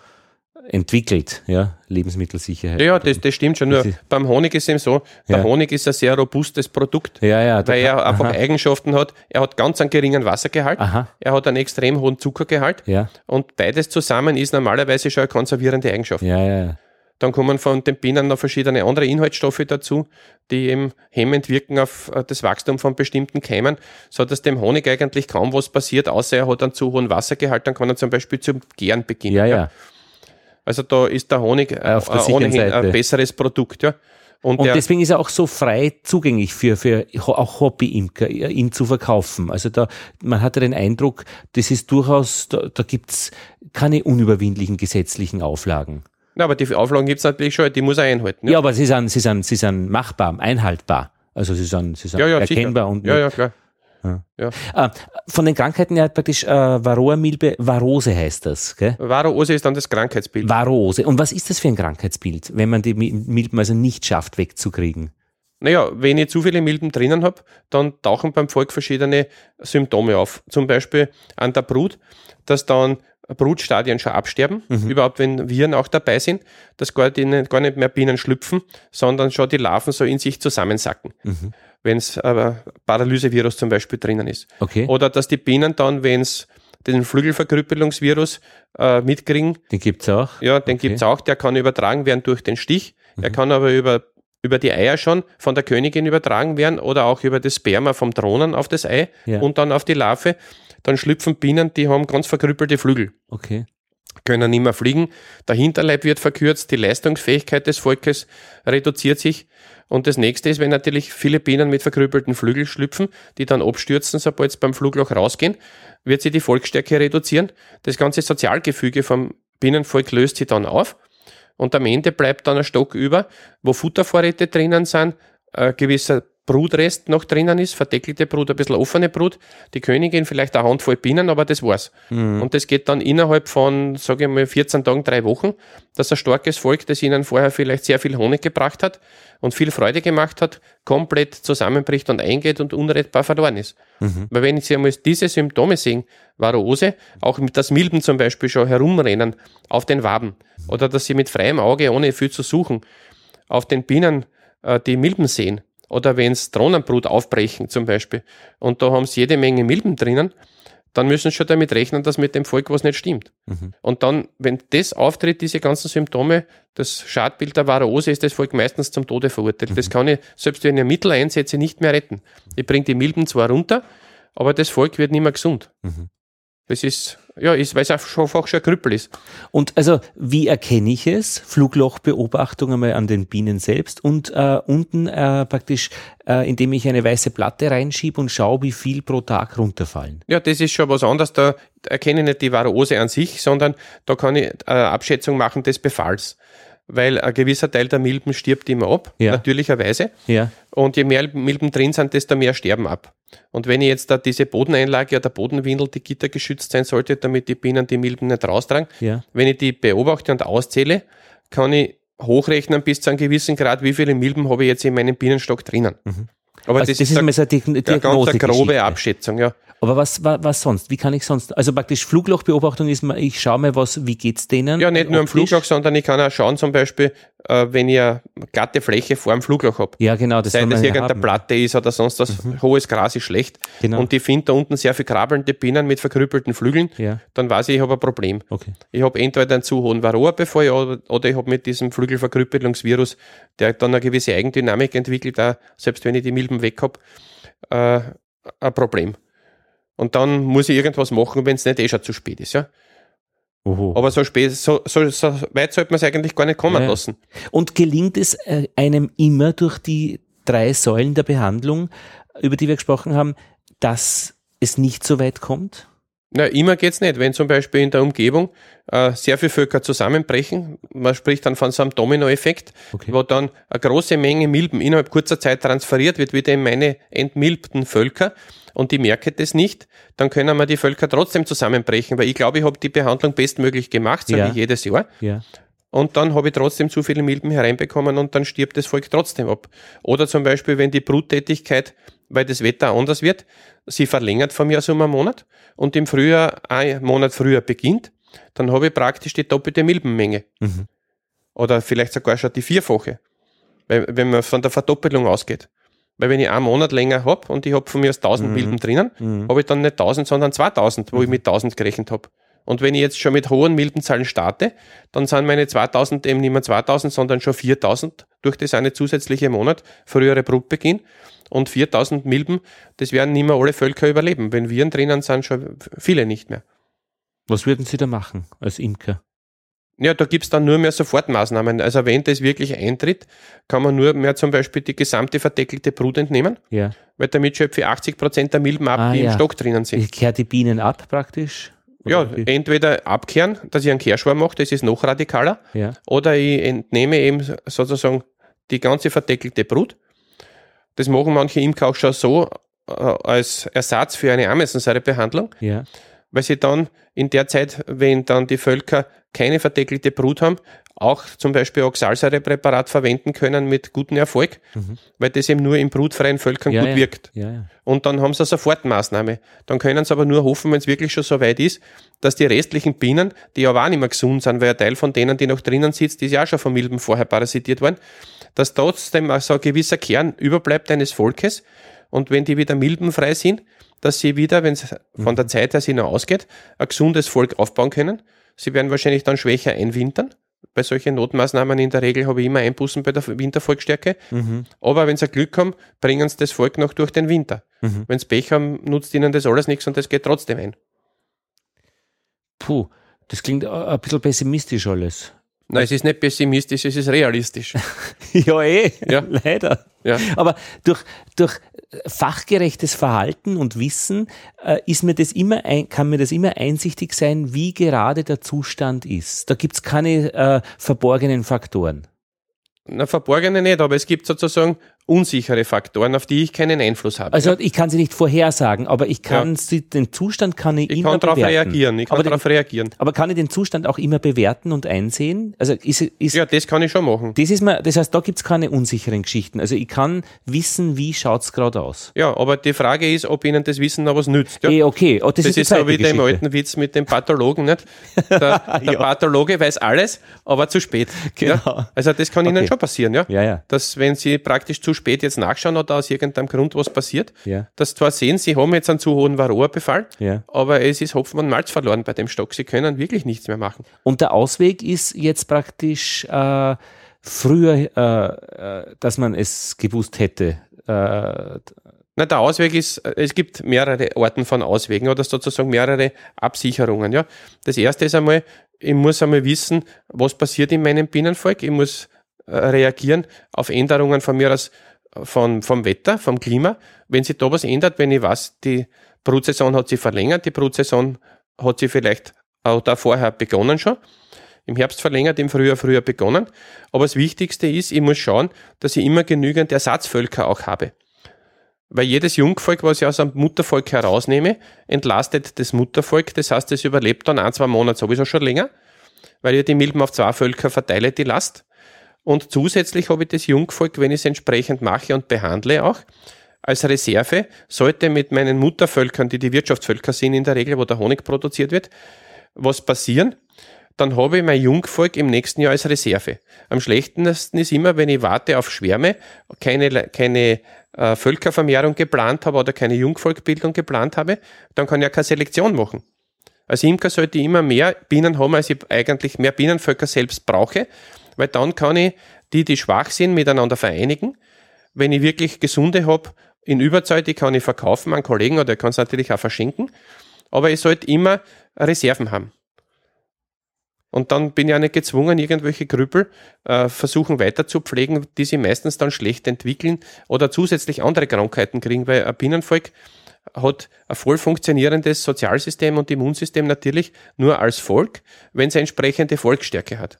entwickelt, ja, Lebensmittelsicherheit. Ja, das, das stimmt schon. Nur beim Honig ist es so, der ja. Honig ist ein sehr robustes Produkt, ja, ja, weil er einfach aha. Eigenschaften hat. Er hat ganz einen geringen Wassergehalt, aha. er hat einen extrem hohen Zuckergehalt ja. und beides zusammen ist normalerweise schon eine konservierende Eigenschaft. Ja, ja. Dann kommen von den Bienen noch verschiedene andere Inhaltsstoffe dazu, die eben hemmend wirken auf äh, das Wachstum von bestimmten Keimen, so dass dem Honig eigentlich kaum was passiert, außer er hat einen zu hohen Wassergehalt, dann kann er zum Beispiel zum Gären beginnen. Ja, ja. Also da ist der Honig äh, ohnehin Seite. ein besseres Produkt, ja. Und, und deswegen ist er auch so frei zugänglich für, für auch Hobbyimker, ihn zu verkaufen. Also da, man hatte den Eindruck, das ist durchaus, da, da gibt's keine unüberwindlichen gesetzlichen Auflagen. Ja, aber die Auflagen gibt es natürlich schon, die muss er einhalten. Ja, ja aber sie sind, sie, sind, sie sind machbar, einhaltbar. Also sie sind, sie sind ja, ja, erkennbar sicher. und ja, ja, klar. Ja. Ja. Äh, von den Krankheiten ja praktisch äh, Varroa-Milbe, Varose heißt das. Gell? Varroose ist dann das Krankheitsbild. Varose. Und was ist das für ein Krankheitsbild, wenn man die Milben also nicht schafft wegzukriegen? Naja, wenn ich zu viele Milben drinnen habe, dann tauchen beim Volk verschiedene Symptome auf. Zum Beispiel an der Brut, dass dann Brutstadien schon absterben, mhm. überhaupt wenn Viren auch dabei sind, dass gar, die, gar nicht mehr Bienen schlüpfen, sondern schon die Larven so in sich zusammensacken. Mhm. Wenn es aber Paralysevirus zum Beispiel drinnen ist. Okay. Oder dass die Bienen dann, wenn es den Flügelverkrüppelungsvirus äh, mitkriegen. Den gibt's auch? Ja, den Okay. gibt's auch. Der kann übertragen werden durch den Stich. Er kann aber über, über die Eier schon von der Königin übertragen werden oder auch über das Sperma vom Drohnen auf das Ei Ja. und dann auf die Larve. Dann schlüpfen Bienen, die haben ganz verkrüppelte Flügel Okay. können nicht mehr fliegen. Der Hinterleib wird verkürzt, die Leistungsfähigkeit des Volkes reduziert sich. Und das nächste ist, wenn natürlich viele Bienen mit verkrüppelten Flügeln schlüpfen, die dann abstürzen, sobald sie beim Flugloch rausgehen, wird sie die Volksstärke reduzieren. Das ganze Sozialgefüge vom Bienenvolk löst sich dann auf. Und am Ende bleibt dann ein Stock über, wo Futtervorräte drinnen sind, ein gewisser Brutrest noch drinnen ist, verdeckelte Brut, ein bisschen offene Brut, die Königin, vielleicht eine Handvoll Bienen, aber das war's. Und das geht dann innerhalb von, sage ich mal, 14 Tagen, drei Wochen, dass ein starkes Volk, das ihnen vorher vielleicht sehr viel Honig gebracht hat und viel Freude gemacht hat, komplett zusammenbricht und eingeht und unrettbar verloren ist. Weil wenn Sie einmal diese Symptome sehen, Varroose, auch mit das Milben zum Beispiel schon herumrennen auf den Waben oder dass sie mit freiem Auge, ohne viel zu suchen, auf den Bienen äh, die Milben sehen oder wenn es Drohnenbrut aufbrechen zum Beispiel und da haben sie jede Menge Milben drinnen, dann müssen sie schon damit rechnen, dass mit dem Volk was nicht stimmt. Und dann, wenn das auftritt, diese ganzen Symptome, das Schadbild der Varroose, ist das Volk meistens zum Tode verurteilt. Das kann ich, selbst wenn ich Mittel einsetze, nicht mehr retten. Ich bringe die Milben zwar runter, aber das Volk wird nicht mehr gesund. Das ist, ja, ist, weil es einfach schon, ein Krüppel ist. Und also, wie erkenne ich es? Fluglochbeobachtung einmal an den Bienen selbst und äh, unten äh, praktisch, äh, indem ich eine weiße Platte reinschiebe und schaue, wie viel pro Tag runterfallen. Ja, das ist schon was anderes. Da erkenne ich nicht die Varroose an sich, sondern da kann ich eine Abschätzung machen des Befalls. Weil ein gewisser Teil der Milben stirbt immer ab, Ja. natürlicherweise. Ja. Und je mehr Milben drin sind, desto mehr sterben ab. Und wenn ich jetzt da diese Bodeneinlage oder Bodenwindel, die gittergeschützt sein sollte, damit die Bienen die Milben nicht raustragen, Ja. wenn ich die beobachte und auszähle, kann ich hochrechnen bis zu einem gewissen Grad, wie viele Milben habe ich jetzt in meinem Bienenstock drinnen. Aber Also das, ist, einmal eine, so eine Diagn- ganz grobe Abschätzung, ja. Aber was, was, was sonst? Wie kann ich sonst? Also praktisch Fluglochbeobachtung ist, ich schaue mal, was, wie geht's denen? Ja, nicht nur am? Flugloch, sondern ich kann auch schauen, zum Beispiel, äh, wenn ich eine glatte Fläche vor dem Flugloch habe. Ja, genau, das Sei das irgendeine haben. Platte ist oder sonst was, hohes Gras ist schlecht. Genau. Und ich finde da unten sehr viel krabbelnde Bienen mit verkrüppelten Flügeln, Ja, dann weiß ich, ich habe ein Problem. okay. Ich habe entweder einen zu hohen Varroa-Befall oder, oder ich habe mit diesem Flügelverkrüppelungsvirus, der dann eine gewisse Eigendynamik entwickelt, auch, selbst wenn ich die Milben weg habe, äh, ein Problem. Und dann muss ich irgendwas machen, wenn es nicht eh schon zu spät ist. Ja? Oho. Aber so spät, so, so, so weit sollte man es eigentlich gar nicht kommen Ja. lassen. Und gelingt es äh, einem immer durch die drei Säulen der Behandlung, über die wir gesprochen haben, dass es nicht so weit kommt? Na, immer geht's nicht. Wenn zum Beispiel in der Umgebung äh, sehr viele Völker zusammenbrechen, man spricht dann von so einem Dominoeffekt, Okay. wo dann eine große Menge Milben innerhalb kurzer Zeit transferiert wird, wieder in meine entmilbten Völker und die merke das nicht, dann können wir die Völker trotzdem zusammenbrechen, weil ich glaube, ich habe die Behandlung bestmöglich gemacht, sage Ja. ich jedes Jahr. Ja. Und dann habe ich trotzdem zu viele Milben hereinbekommen und dann stirbt das Volk trotzdem ab. Oder zum Beispiel, wenn die Bruttätigkeit, weil das Wetter anders wird, sie verlängert von mir aus um einen Monat und im Frühjahr ein Monat früher beginnt, dann habe ich praktisch die doppelte Milbenmenge. Mhm. Oder vielleicht sogar schon die vierfache, weil, wenn man von der Verdoppelung ausgeht. Weil wenn ich einen Monat länger habe und ich habe von mir aus 1000 Mhm. Milben drinnen, Mhm. habe ich dann nicht 1000, sondern 2000, wo ich mit 1000 gerechnet habe. Und wenn ich jetzt schon mit hohen Milbenzahlen starte, dann sind meine 2000 eben nicht mehr 2000, sondern schon 4000 durch das eine zusätzliche Monat, frühere Brutbeginn. Und 4000 Milben, das werden nicht mehr alle Völker überleben. Wenn Viren drinnen sind, schon viele nicht mehr. Was würden Sie da machen als Imker? Ja, da gibt's dann nur mehr Sofortmaßnahmen. Also wenn das wirklich eintritt, kann man nur mehr zum Beispiel die gesamte verdeckelte Brut entnehmen, Ja. weil damit schöpfe ich 80 Prozent der Milben ab, Ah, die ja. im Stock drinnen sind. Ich kehre die Bienen ab praktisch? Ja, wie? entweder abkehren, dass ich einen Kehrschwarm mache, das ist noch radikaler, ja. oder ich entnehme eben sozusagen die ganze verdeckelte Brut. Das machen manche Imker auch schon so äh, als Ersatz für eine Ameisensäurebehandlung, Ja. weil sie dann in der Zeit, wenn dann die Völker keine verdeckelte Brut haben, auch zum Beispiel Oxalsäurepräparat verwenden können mit gutem Erfolg, Mhm. weil das eben nur in brutfreien Völkern Ja, gut ja. wirkt. Ja, ja. Und dann haben sie eine Sofortmaßnahme. Dann können sie aber nur hoffen, wenn es wirklich schon so weit ist, dass die restlichen Bienen, die aber auch nicht mehr gesund sind, weil ein Teil von denen, die noch drinnen sitzt, die ist ja auch schon von Milben vorher parasitiert worden, dass trotzdem auch so ein gewisser Kern überbleibt eines Volkes. Und wenn die wieder milbenfrei sind, dass sie wieder, wenn es von der Zeit her sie noch ausgeht, ein gesundes Volk aufbauen können. Sie werden wahrscheinlich dann schwächer einwintern. Bei solchen Notmaßnahmen in der Regel habe ich immer Einbußen bei der Wintervolkstärke. Mhm. Aber wenn sie Glück haben, bringen sie das Volk noch durch den Winter. Mhm. Wenn sie Pech haben, nutzt ihnen das alles nichts und das geht trotzdem ein. Puh, das klingt ein bisschen pessimistisch alles. Nein, es ist nicht pessimistisch, es ist realistisch. Ja, eh, Ja. leider. Ja. Aber durch, durch fachgerechtes Verhalten und Wissen äh, ist mir das immer ein, kann mir das immer einsichtig sein, wie gerade der Zustand ist. Da gibt's keine äh, verborgenen Faktoren. Na, verborgene nicht, aber es gibt sozusagen unsichere Faktoren, auf die ich keinen Einfluss habe. Also ich kann sie nicht vorhersagen, aber ich kann sie, den Zustand kann ich, ich immer kann darauf bewerten. reagieren, ich kann darauf reagieren. aber kann ich den Zustand auch immer bewerten und einsehen? Also ist, ist Ja, das kann ich schon machen. das ist mir, das heißt, da gibt's keine unsicheren Geschichten. Also ich kann wissen, wie schaut's gerade aus. Ja, aber die Frage ist, ob Ihnen das Wissen noch was nützt. Ja? Eh, okay, oh, das, Das ist, ist so wie dem alten Witz mit dem Pathologen, nicht? Der, der Ja. Pathologe weiß alles, aber zu spät. Genau. Ja? Also das kann Ihnen Okay. schon passieren, ja? Ja, ja. Dass wenn Sie praktisch zu spät jetzt nachschauen oder aus irgendeinem Grund was passiert, Ja. dass zwar sehen, Sie haben jetzt einen zu hohen Varroa-Befall, Ja. aber es ist Hopfen und Malz verloren bei dem Stock. Sie können wirklich nichts mehr machen. Und der Ausweg ist jetzt praktisch äh, früher, äh, äh, dass man es gewusst hätte. Äh, Na, der Ausweg ist, äh, es gibt mehrere Arten von Auswegen oder sozusagen mehrere Absicherungen. Ja. Das erste ist einmal, ich muss einmal wissen, was passiert in meinem Bienenvolk. Ich muss äh, reagieren auf Änderungen von mir aus von, vom Wetter, vom Klima. Wenn sich da was ändert, wenn ich weiß, die Brutsaison hat sich verlängert, die Brutsaison hat sie vielleicht auch da vorher begonnen schon. Im Herbst verlängert, im Frühjahr früher begonnen. Aber das Wichtigste ist, ich muss schauen, dass ich immer genügend Ersatzvölker auch habe. Weil jedes Jungvolk, was ich aus einem Muttervolk herausnehme, entlastet das Muttervolk. Das heißt, es überlebt dann ein, zwei Monate sowieso schon länger, weil ich die Milben auf zwei Völker verteile, die Last. Und zusätzlich habe ich das Jungvolk, wenn ich es entsprechend mache und behandle auch, als Reserve, sollte mit meinen Muttervölkern, die die Wirtschaftsvölker sind in der Regel, wo der Honig produziert wird, was passieren, dann habe ich mein Jungvolk im nächsten Jahr als Reserve. Am schlechtesten ist immer, wenn ich warte auf Schwärme, keine, keine äh, Völkervermehrung geplant habe oder keine Jungvolkbildung geplant habe, dann kann ich ja keine Selektion machen. Als Imker sollte ich immer mehr Bienen haben, als ich eigentlich mehr Bienenvölker selbst brauche, weil dann kann ich die, die schwach sind, miteinander vereinigen. Wenn ich wirklich gesunde habe, in Überzahl, die kann ich verkaufen an Kollegen oder kann es natürlich auch verschenken. Aber ich sollte immer Reserven haben. Und dann bin ich auch nicht gezwungen, irgendwelche Krüppel äh, versuchen weiter zu pflegen, die sich meistens dann schlecht entwickeln oder zusätzlich andere Krankheiten kriegen, weil ein Bienenvolk hat ein voll funktionierendes Sozialsystem und Immunsystem natürlich nur als Volk, wenn es entsprechende Volksstärke hat.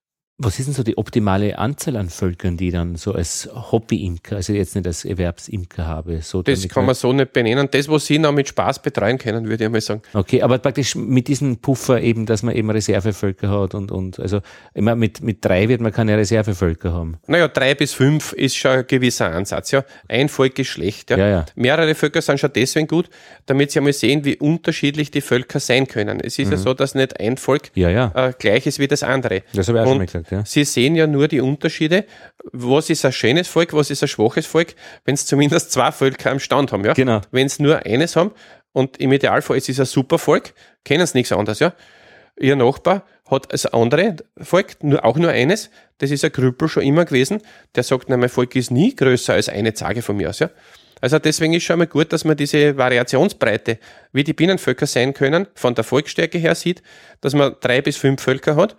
was ist denn so die optimale Anzahl an Völkern, die ich dann so als Hobby-Imker, also jetzt nicht als Erwerbsimker habe? So Das kann man so nicht benennen. Das, was Sie noch mit Spaß betreuen können, würde ich mal sagen. Okay, aber praktisch mit diesem Puffer eben, dass man eben Reservevölker hat und, und also immer mit, mit drei wird man keine Reservevölker haben. Naja, drei bis fünf ist schon ein gewisser Ansatz. Ja. Ein Volk ist schlecht. Ja. Ja, ja. Mehrere Völker sind schon deswegen gut, damit Sie einmal sehen, wie unterschiedlich die Völker sein können. Es ist ja so, dass nicht ein Volk Ja, äh, gleich ist wie das andere. Das habe ich auch schon Und mal gesagt, ja. Sie sehen ja nur die Unterschiede. Was ist ein schönes Volk, was ist ein schwaches Volk, wenn es zumindest zwei Völker am Stand haben. Ja? Genau. Wenn es nur eines haben und im Idealfall es ist ein super Volk, kennen es nichts anderes. Ja? Ihr Nachbar hat das andere Volk, nur, auch nur eines, das ist ein Krüppel schon immer gewesen, der sagt, na, mein Volk ist nie größer als eine Zage von mir aus. Ja? Also deswegen ist schon mal gut, dass man diese Variationsbreite, wie die Bienenvölker sein können, von der Volksstärke her sieht, dass man drei bis fünf Völker hat.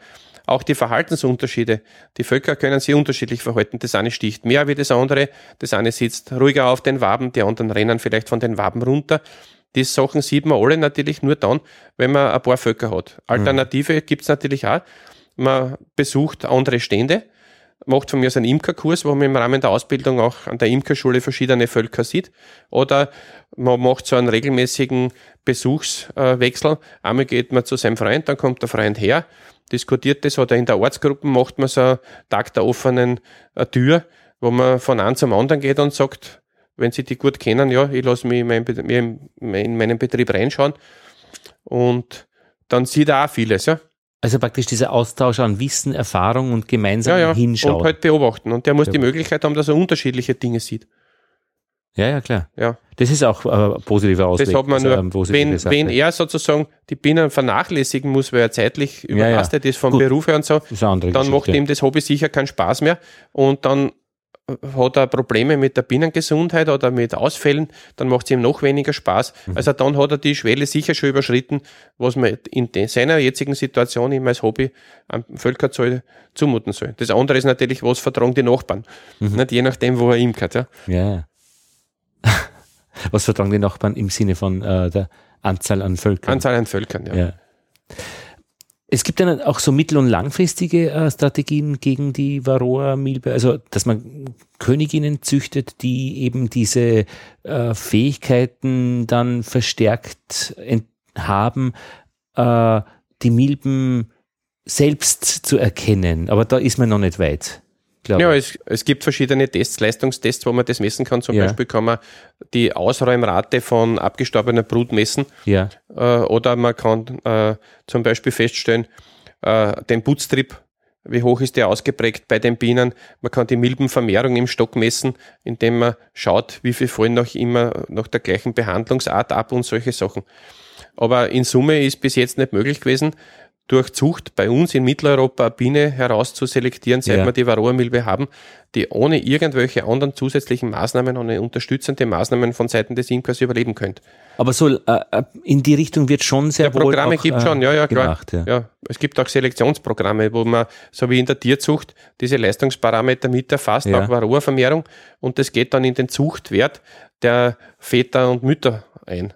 Auch die Verhaltensunterschiede. Die Völker können sich unterschiedlich verhalten. Das eine sticht mehr wie das andere. Das eine sitzt ruhiger auf den Waben, die anderen rennen vielleicht von den Waben runter. Die Sachen sieht man alle natürlich nur dann, wenn man ein paar Völker hat. Alternative gibt's natürlich auch. Man besucht andere Stände, macht von mir so einen Imkerkurs, wo man im Rahmen der Ausbildung auch an der Imkerschule verschiedene Völker sieht. Oder man macht so einen regelmäßigen Besuchswechsel. Einmal geht man zu seinem Freund, dann kommt der Freund her, diskutiert das oder in der Ortsgruppe macht man so einen Tag der offenen äh, Tür, wo man von einem zum anderen geht und sagt, wenn sie die gut kennen, ja, ich lasse mich in, mein, in in meinen Betrieb reinschauen und dann sieht er auch vieles, ja. Also praktisch dieser Austausch an Wissen, Erfahrung und gemeinsam Ja, ja. hinschauen. Und halt beobachten. Und der muss die. Möglichkeit haben, dass er unterschiedliche Dinge sieht. Ja, ja, klar. Ja. Das ist auch äh, positive Ausweg. Das hat man also, nur, positive wenn, Sache. wenn er sozusagen die Bienen vernachlässigen muss, weil er zeitlich Ja, ja. überlastet ist vom Gut. Beruf her und so, dann macht Geschichte. ihm das Hobby sicher keinen Spaß mehr und dann hat er Probleme mit der Bienengesundheit oder mit Ausfällen, dann macht es ihm noch weniger Spaß. Mhm. Also dann hat er die Schwelle sicher schon überschritten, was man in seiner jetzigen Situation ihm als Hobby am Völkerzoll zumuten soll. Das andere ist natürlich, was vertragen die Nachbarn. Mhm. Nicht je nachdem, wo er imkert. Ja. Ja. Was vertragen die Nachbarn im Sinne von äh, der Anzahl an Völkern? Anzahl an Völkern, ja. Ja. Es gibt dann auch so mittel- und langfristige äh, Strategien gegen die Varroa-Milbe, also dass man Königinnen züchtet, die eben diese äh, Fähigkeiten dann verstärkt haben, äh, die Milben selbst zu erkennen. Aber da ist man noch nicht weit. Glaube Ja, es, es gibt verschiedene Tests, Leistungstests, wo man das messen kann. Zum Ja. Beispiel kann man die Ausräumrate von abgestorbener Brut messen. ja. Äh, oder man kann äh, zum Beispiel feststellen, äh, den Putztrieb, wie hoch ist der ausgeprägt bei den Bienen. Man kann die Milbenvermehrung im Stock messen, indem man schaut, wie viel fallen noch immer nach der gleichen Behandlungsart ab und solche Sachen. Aber in Summe ist bis jetzt nicht möglich gewesen, durch Zucht bei uns in Mitteleuropa eine Biene herauszuselektieren, seit Ja. wir die Varroa-Milbe haben, die ohne irgendwelche anderen zusätzlichen Maßnahmen, ohne unterstützende Maßnahmen von Seiten des Imkers überleben könnte. Aber so äh, äh, in die Richtung wird schon sehr Ja, Programme auch, gibt äh, schon, ja, ja, klar. gemacht. Ja. Ja, es gibt auch Selektionsprogramme, wo man, so wie in der Tierzucht, diese Leistungsparameter mit erfasst, Ja. auch Varroa-Vermehrung, und das geht dann in den Zuchtwert der Väter und Mütter ein.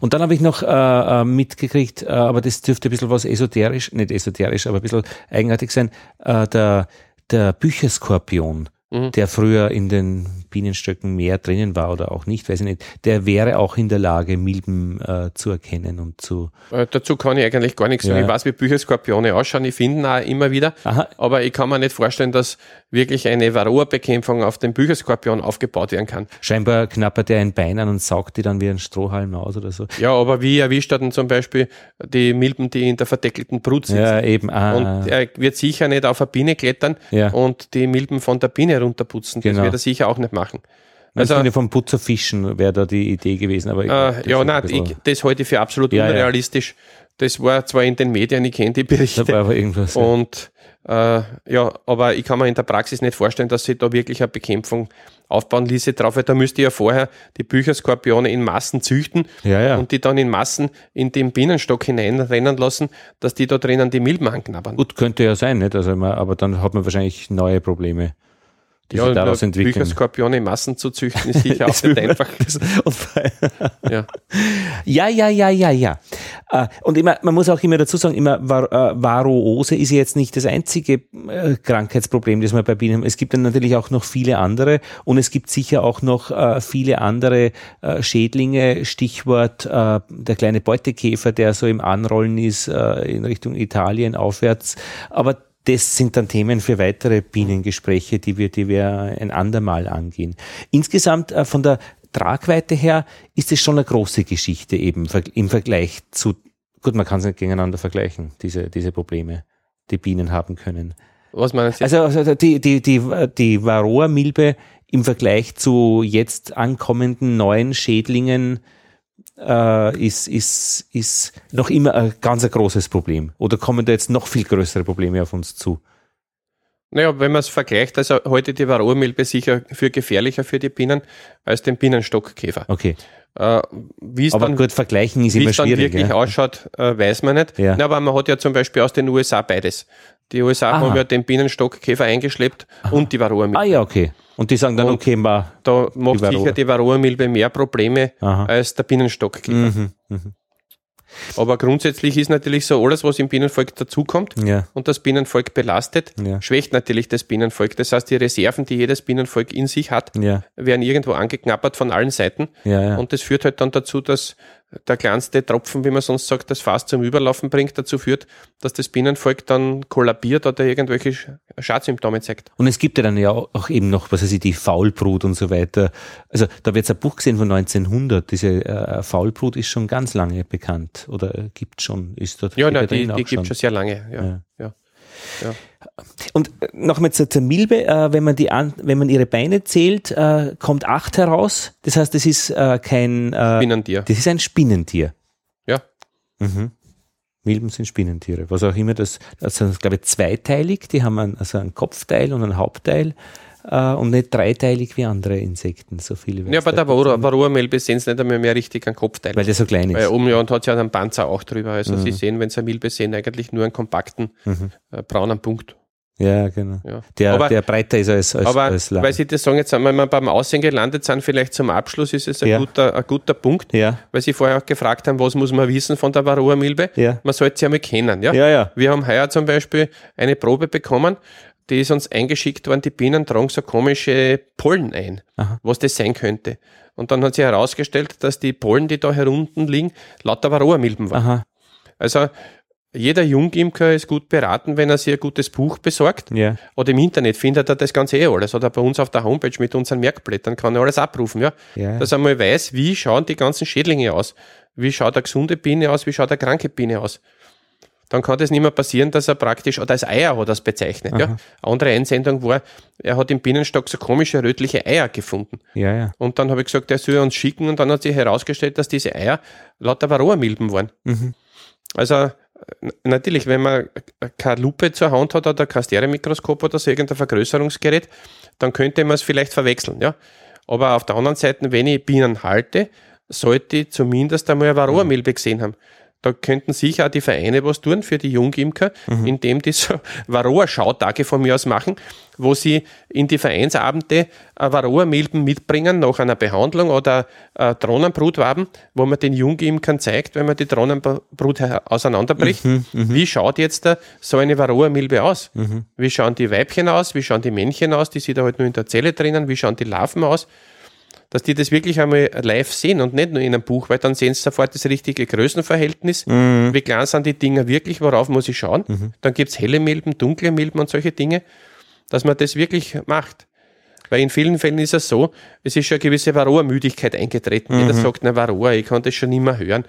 Und dann habe ich noch äh, äh, mitgekriegt, äh, aber das dürfte ein bisschen was esoterisch, nicht esoterisch, aber ein bisschen eigenartig sein, äh, der, der Bücherskorpion, Mhm. der früher in den Bienenstöcken mehr drinnen war oder auch nicht, weiß ich nicht, der wäre auch in der Lage, Milben äh, zu erkennen und zu... Äh, dazu kann ich eigentlich gar nichts sagen. Ja. Ich weiß, wie Bücherskorpione ausschauen, ich finde auch immer wieder, Aha, aber ich kann mir nicht vorstellen, dass wirklich eine Varroa-Bekämpfung auf den Bücherskorpion aufgebaut werden kann. scheinbar knappert er ein Bein an und saugt die dann wie ein Strohhalm aus oder so. Ja, aber wie erwischt er denn zum Beispiel die Milben, die in der verdeckelten Brut sitzen? Ja, eben. Ah, Und er wird sicher nicht auf eine Biene klettern Ja. und die Milben von der Biene runterputzen. Das Genau. wird er sicher auch nicht machen. also, Also, vom Putzer fischen wäre da die Idee gewesen. Aber ich das äh, ja, ein nein, ich, das halte ich für absolut Ja, ja. unrealistisch. Das war zwar in den Medien, ich kenne die Berichte. da war aber irgendwas. ja. Und äh, ja, aber ich kann mir in der Praxis nicht vorstellen, dass sie da wirklich eine Bekämpfung aufbauen ließe drauf, weil da müsste ja vorher die Bücherskorpione in Massen züchten Ja, ja. und die dann in Massen in den Bienenstock hineinrennen lassen, dass die da drinnen die Milben anknabbern. Gut, könnte ja sein, nicht? Also, aber dann hat man wahrscheinlich neue Probleme, die ja, sich daraus entwickeln. Bücherskorpione Massen zu züchten, ist sicher auch nicht einfach. Ja. Ja, ja, ja, ja, ja. Äh, Und immer, man muss auch immer dazu sagen, immer äh, Varroose ist ja jetzt nicht das einzige äh, Krankheitsproblem, das wir bei Bienen haben. Es gibt dann natürlich auch noch viele andere und es gibt sicher auch noch viele andere Schädlinge. Stichwort der kleine Beutekäfer, der so im Anrollen ist in Richtung Italien aufwärts. Aber das sind dann Themen für weitere Bienengespräche, die wir, die wir ein andermal angehen. Insgesamt äh, von der Tragweite her ist es schon eine große Geschichte eben im Vergleich zu, gut, man kann es nicht gegeneinander vergleichen, diese, diese Probleme, die Bienen haben können. Was meinen Sie? Also, also die, die, die, die Varroa-Milbe im Vergleich zu jetzt ankommenden neuen Schädlingen äh, ist, ist, ist noch immer ein ganz ein großes Problem. Oder kommen da jetzt noch viel größere Probleme auf uns zu? Naja, wenn man es vergleicht, also heute die Varroa-Milbe sicher für gefährlicher für die Bienen als den Bienenstockkäfer. Okay. Äh, wie es Aber dann gut, vergleichen ist Wie immer es dann schwierig. wirklich ja. ausschaut, äh, weiß man nicht. Ja. Na, aber man hat ja zum Beispiel aus den USA beides. Die USA Aha. haben ja den Bienenstockkäfer eingeschleppt und die Varroa-Milbe. Ah ja, okay. Und die sagen dann, Und okay, ma, Da macht Varroa. sicher die Varroa-Milbe mehr Probleme Aha. als der Bienenstockkäfer. mhm, mhm. Aber grundsätzlich ist natürlich so, alles, was im Bienenvolk dazukommt ja, und das Bienenvolk belastet, Ja. schwächt natürlich das Bienenvolk. Das heißt, die Reserven, die jedes Bienenvolk in sich hat, ja, werden irgendwo angeknabbert von allen Seiten. Und das führt halt dann dazu, dass der kleinste Tropfen, wie man sonst sagt, das Fass zum Überlaufen bringt, dazu führt, dass das Bienenvolk dann kollabiert oder irgendwelche Sch- Schadsymptome zeigt. Und es gibt ja dann ja auch eben noch, was weiß ich, die Faulbrut und so weiter. Also da wird ein Buch gesehen von 1900. Diese äh, Faulbrut ist schon ganz lange bekannt oder äh, gibt schon, ist dort Ja, nein, die, die gibt schon sehr lange. Ja, Ja. ja. Ja. Und äh, nochmal zur, zur Milbe, äh, wenn, man die an, wenn man ihre Beine zählt, äh, kommt acht heraus. Das heißt, das ist äh, kein Spinnentier. Das ist ein Spinnentier. Ja. Mhm. Milben sind Spinnentiere. Was auch immer das, das sind, glaube ich, zweiteilig. Die haben einen, also einen Kopfteil und einen Hauptteil äh, und nicht dreiteilig wie andere Insekten, so viele. Ja, aber der Varroa- Varroa-Milbe sehen sie nicht einmal mehr richtig einen Kopfteil. Weil der so klein Weil ist. ja und hat ja einen Panzer auch drüber. Also Mhm. sie sehen, wenn sie eine Milbe sehen, eigentlich nur einen kompakten Mhm. äh, braunen Punkt. Ja, genau. Ja. Der, aber der breiter ist als, als, aber als lang. weil Sie das sagen, jetzt sind wir beim Aussehen gelandet sind, vielleicht zum Abschluss ist es ein, Ja. guter, ein guter Punkt, ja, weil Sie vorher auch gefragt haben, was muss man wissen von der Varroa-Milbe? Man sollte sie einmal kennen. Ja? Ja, ja. Wir haben heuer zum Beispiel eine Probe bekommen, die ist uns eingeschickt worden, die Bienen tragen so komische Pollen ein, Aha. was das sein könnte. Und dann hat sich herausgestellt, dass die Pollen, die da herunten liegen, lauter Varroa-Milben waren. Aha. Also jeder Jungimker ist gut beraten, wenn er sich ein gutes Buch besorgt. Ja. Oder im Internet findet er das Ganze eh alles. Oder bei uns auf der Homepage mit unseren Merkblättern kann er alles abrufen. Ja? Ja. Dass er mal weiß, wie schauen die ganzen Schädlinge aus. Wie schaut eine gesunde Biene aus, wie schaut eine kranke Biene aus. Dann kann das nicht mehr passieren, dass er praktisch, oder als Eier hat er es bezeichnet. Ja? Andere Einsendung war, er hat im Bienenstock so komische rötliche Eier gefunden. Ja, ja. Und dann habe ich gesagt, er soll uns schicken und dann hat sich herausgestellt, dass diese Eier lauter Varroa-Milben waren. Mhm. Also natürlich, wenn man keine Lupe zur Hand hat oder kein Stereomikroskop oder so irgendein Vergrößerungsgerät, dann könnte man es vielleicht verwechseln, ja. Aber auf der anderen Seite, wenn ich Bienen halte, sollte ich zumindest einmal eine Varroa-Milbe gesehen haben. Da könnten sicher auch die Vereine was tun für die Jungimker, indem die so Varroa-Schautage von mir aus machen, wo sie in die Vereinsabende äh, Varroa-Milben mitbringen nach einer Behandlung oder äh, Drohnenbrutwaben, wo man den Jungimkern zeigt, wenn man die Drohnenbrut auseinanderbricht, wie schaut jetzt da so eine Varroa-Milbe aus? Wie schauen die Weibchen aus? Wie schauen die Männchen aus? Die sind da halt nur in der Zelle drinnen. Wie schauen die Larven aus? Dass die das wirklich einmal live sehen und nicht nur in einem Buch, weil dann sehen sie sofort das richtige Größenverhältnis. Wie klein sind die Dinger wirklich, worauf muss ich schauen? Dann gibt's helle Milben, dunkle Milben und solche Dinge, dass man das wirklich macht. Weil in vielen Fällen ist es so, es ist schon eine gewisse Varroa-Müdigkeit eingetreten. Jeder sagt, na Varroa, ich kann das schon nicht mehr hören.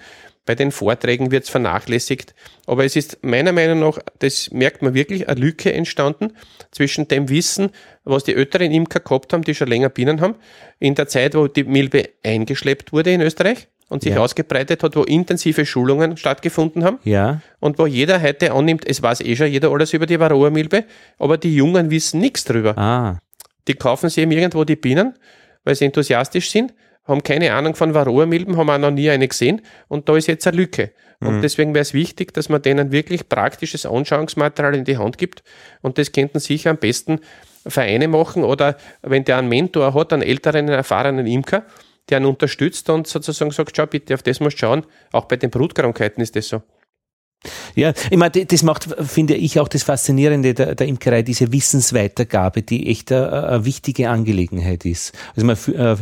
Bei den Vorträgen wird es vernachlässigt. Aber es ist meiner Meinung nach, das merkt man wirklich, eine Lücke entstanden zwischen dem Wissen, was die älteren Imker gehabt haben, die schon länger Bienen haben, in der Zeit, wo die Milbe eingeschleppt wurde in Österreich und sich Ja. ausgebreitet hat, wo intensive Schulungen stattgefunden haben Ja. und wo jeder heute annimmt, es weiß eh schon jeder alles über die Varroa-Milbe, aber die Jungen wissen nichts drüber. Ah. Die kaufen sich eben irgendwo die Bienen, weil sie enthusiastisch sind, haben keine Ahnung von Varroa-Milben, haben auch noch nie eine gesehen und da ist jetzt eine Lücke. Und deswegen wäre es wichtig, dass man denen wirklich praktisches Anschauungsmaterial in die Hand gibt und das könnten sicher am besten Vereine machen oder wenn der einen Mentor hat, einen älteren, einen erfahrenen Imker, der ihn unterstützt und sozusagen sagt, schau bitte, auf das musst du schauen. Auch bei den Brutkrankheiten ist das so. Ja, ich meine, das macht, finde ich, auch das Faszinierende der, der Imkerei, diese Wissensweitergabe, die echt eine, eine wichtige Angelegenheit ist. Also man, äh,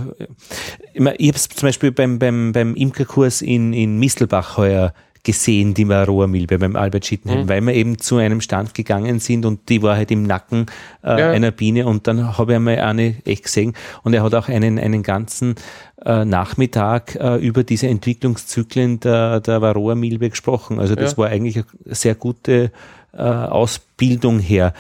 ich, mein, ich habe es zum Beispiel beim, beim, beim Imkerkurs in, in Mistelbach heuer gesehen, die Varroa-Milbe beim Albert Schittenheim, weil wir eben zu einem Stand gegangen sind und die war halt im Nacken äh, Ja. einer Biene und dann habe ich einmal eine echt gesehen und er hat auch einen, einen ganzen äh, Nachmittag äh, über diese Entwicklungszyklen der, der Varroa-Milbe gesprochen. Also das Ja. war eigentlich eine sehr gute äh, Ausbildung her.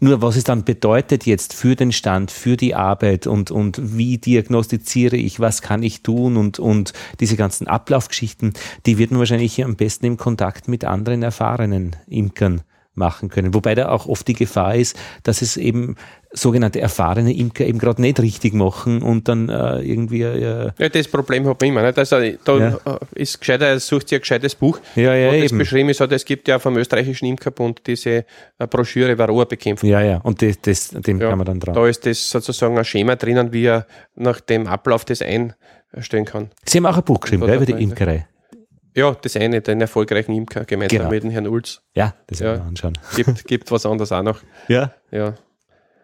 Nur was es dann bedeutet jetzt für den Stand, für die Arbeit und, und wie diagnostiziere ich, was kann ich tun und, und diese ganzen Ablaufgeschichten, die wird man wahrscheinlich am besten im Kontakt mit anderen erfahrenen Imkern machen können. Wobei da auch oft die Gefahr ist, dass es eben sogenannte erfahrene Imker eben gerade nicht richtig machen und dann äh, irgendwie äh, Ja, das Problem hat man immer. Nicht? Also, da Ja. äh, ist gescheiter, er sucht sich ein gescheites Buch, Ja, ja, wo das eben. beschrieben ist. Oder es gibt ja vom österreichischen Imkerbund diese äh, Broschüre Varroa-Bekämpfung. ja, ja, und das, das, dem Ja, kann man dann drauf. Da ist das sozusagen ein Schema drinnen, wie er nach dem Ablauf das einstellen kann. Sie haben auch ein Buch geschrieben, gell, über die man- Imkerei. Ja, das eine, den erfolgreichen Imker, gemeinsam Genau. mit dem Herrn Ulz. Ja, das Ja. werden wir anschauen. Gibt, gibt was anderes auch noch. Ja. Ja.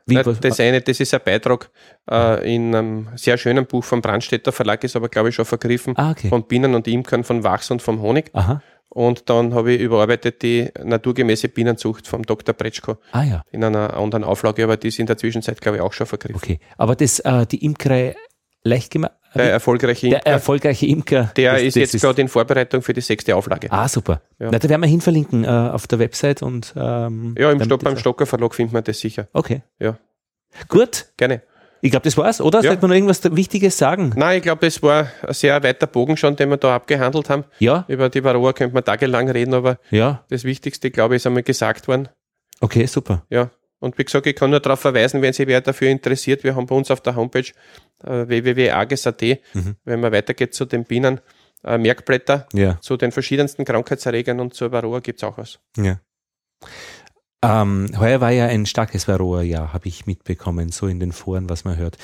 Wie, Nein, das eine, das ist ein Beitrag äh, in einem sehr schönen Buch vom Brandstätter Verlag, ist aber, glaube ich, schon vergriffen. Ah, okay. Von Bienen und Imkern, von Wachs und vom Honig. Aha. Und dann habe ich überarbeitet die naturgemäße Bienenzucht vom Dr. Pretschko Ah ja, in einer anderen Auflage, aber die ist in der Zwischenzeit, glaube ich, auch schon vergriffen. okay. Aber das, äh, die Imkerei leicht gemacht, Der erfolgreiche Imker. Der erfolgreiche Imker. Der das, ist das jetzt gerade in Vorbereitung für die sechste Auflage. Ah, super. Ja. Na, da werden wir hinverlinken äh, auf der Website und ähm, Ja, im Stock, beim Stocker Verlag findet man das sicher. Okay. Ja. Gut. Gerne. Ich glaube, das war's, oder? Ja. Sollte man noch irgendwas Wichtiges sagen? Nein, ich glaube, das war ein sehr weiter Bogen schon, den wir da abgehandelt haben. Ja. Über die Varroa könnte man tagelang reden, aber ja. das Wichtigste, glaube ich, ist einmal gesagt worden. Okay, super. Ja. Und wie gesagt, ich kann nur darauf verweisen, wenn sich wer dafür interessiert. Wir haben bei uns auf der Homepage äh, www.ages.at, mhm. wenn man weitergeht zu den Bienen, äh, Merkblätter ja. zu den verschiedensten Krankheitserregern und zur Varroa gibt es auch was. Ja. Ähm, heuer war ja ein starkes Varroa-Jahr, habe ich mitbekommen, so in den Foren, was man hört.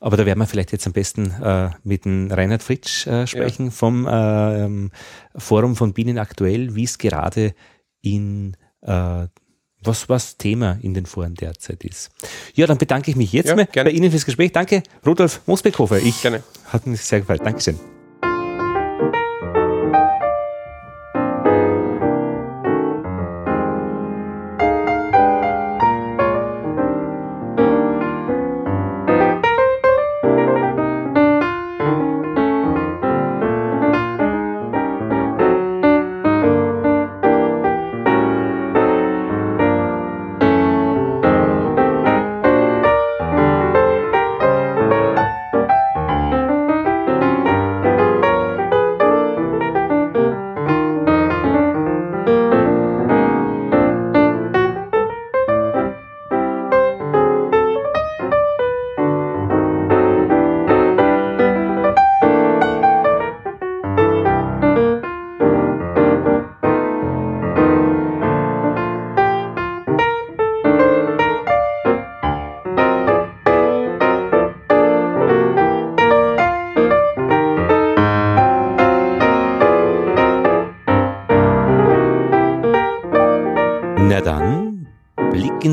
Aber da werden wir vielleicht jetzt am besten äh, mit dem Reinhard Fritsch äh, sprechen ja. vom äh, Forum von Bienen aktuell, wie es gerade in äh, was, was Thema in den Foren derzeit ist. Ja, dann bedanke ich mich jetzt ja, mal gerne. bei Ihnen fürs Gespräch. Danke, Rudolf Mosbeckhofer. Ich gerne. Hat mich sehr gefallen. Dankeschön.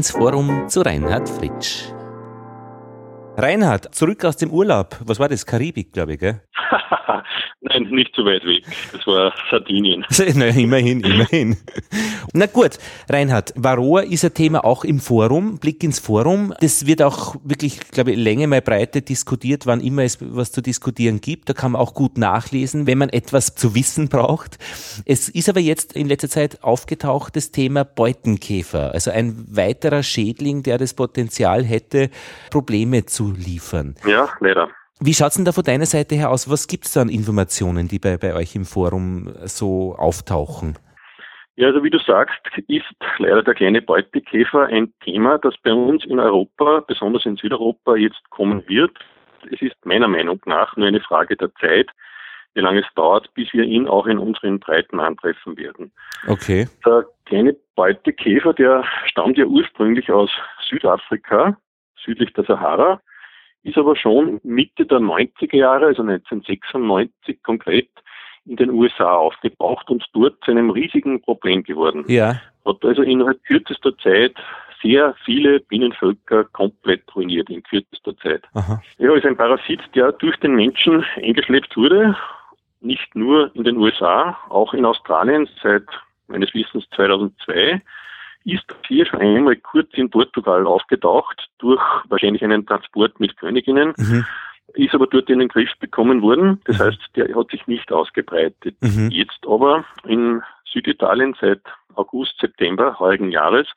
Ins Forum zu Reinhard Fritsch. Reinhard, zurück aus dem Urlaub. Was war das? Karibik, glaube ich, gell? Nicht so weit weg. Das war Sardinien. naja, immerhin, immerhin. Na gut, Reinhard, Varroa ist ein Thema auch im Forum, Blick ins Forum. Das wird auch wirklich, glaube ich, Länge mal Breite diskutiert, wann immer es was zu diskutieren gibt. Da kann man auch gut nachlesen, wenn man etwas zu wissen braucht. Es ist aber jetzt in letzter Zeit aufgetaucht, das Thema Beutenkäfer. Also ein weiterer Schädling, der das Potenzial hätte, Probleme zu liefern. Ja, leider. Wie schaut es denn da von deiner Seite her aus? Was gibt es da an Informationen, die bei, bei euch im Forum so auftauchen? Ja, also wie du sagst, ist leider der kleine Beutekäfer ein Thema, das bei uns in Europa, besonders in Südeuropa, jetzt kommen wird. Es ist meiner Meinung nach nur eine Frage der Zeit, wie lange es dauert, bis wir ihn auch in unseren Breiten antreffen werden. Okay. Der kleine Beutekäfer, der stammt ja ursprünglich aus Südafrika, südlich der Sahara, ist aber schon Mitte der 90er Jahre, also 1996 konkret, in den USA aufgetaucht und dort zu einem riesigen Problem geworden. Ja. Hat also innerhalb kürzester Zeit sehr viele Bienenvölker komplett ruiniert in kürzester Zeit. Aha. Ja, ist ein Parasit, der durch den Menschen eingeschleppt wurde, nicht nur in den USA, auch in Australien seit meines Wissens 2002 ist hier schon einmal kurz in Portugal aufgetaucht, durch wahrscheinlich einen Transport mit Königinnen, mhm. ist aber dort in den Griff bekommen worden. Das mhm. heißt, der hat sich nicht ausgebreitet. Mhm. Jetzt aber in Süditalien seit August, September heurigen Jahres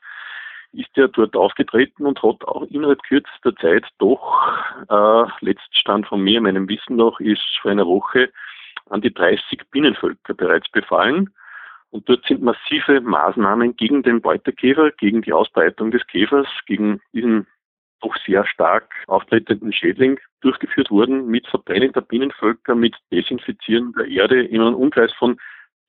ist er dort aufgetreten und hat auch innerhalb kürzester Zeit doch, äh, Letztstand von mir, meinem Wissen noch, ist vor einer Woche an die 30 Bienenvölker bereits befallen. Und dort sind massive Maßnahmen gegen den Beutekäfer, gegen die Ausbreitung des Käfers, gegen diesen doch sehr stark auftretenden Schädling durchgeführt worden mit Verbrennen der Bienenvölker, mit Desinfizieren der Erde in einem Umkreis von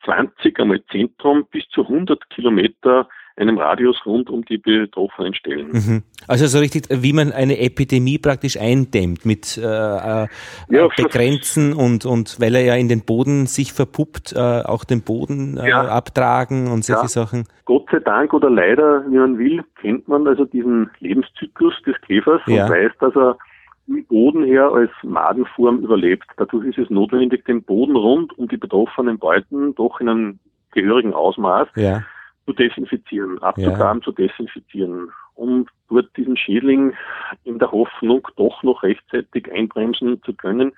20 einmal Zentrum bis zu 100 Kilometer einem Radius rund um die betroffenen Stellen. Mhm. Also so richtig, wie man eine Epidemie praktisch eindämmt mit äh, äh, ja, Begrenzen und, und weil er ja in den Boden sich verpuppt, äh, auch den Boden äh, ja. abtragen und solche ja. Sachen. Gott sei Dank oder leider, wie man will, kennt man also diesen Lebenszyklus des Käfers und weiß, dass er im Boden her als Madenform überlebt. Dadurch ist es notwendig, den Boden rund um die betroffenen Beuten doch in einem gehörigen Ausmaß ja zu desinfizieren, abzugraben, ja. zu desinfizieren, um dort diesen Schädling in der Hoffnung doch noch rechtzeitig einbremsen zu können,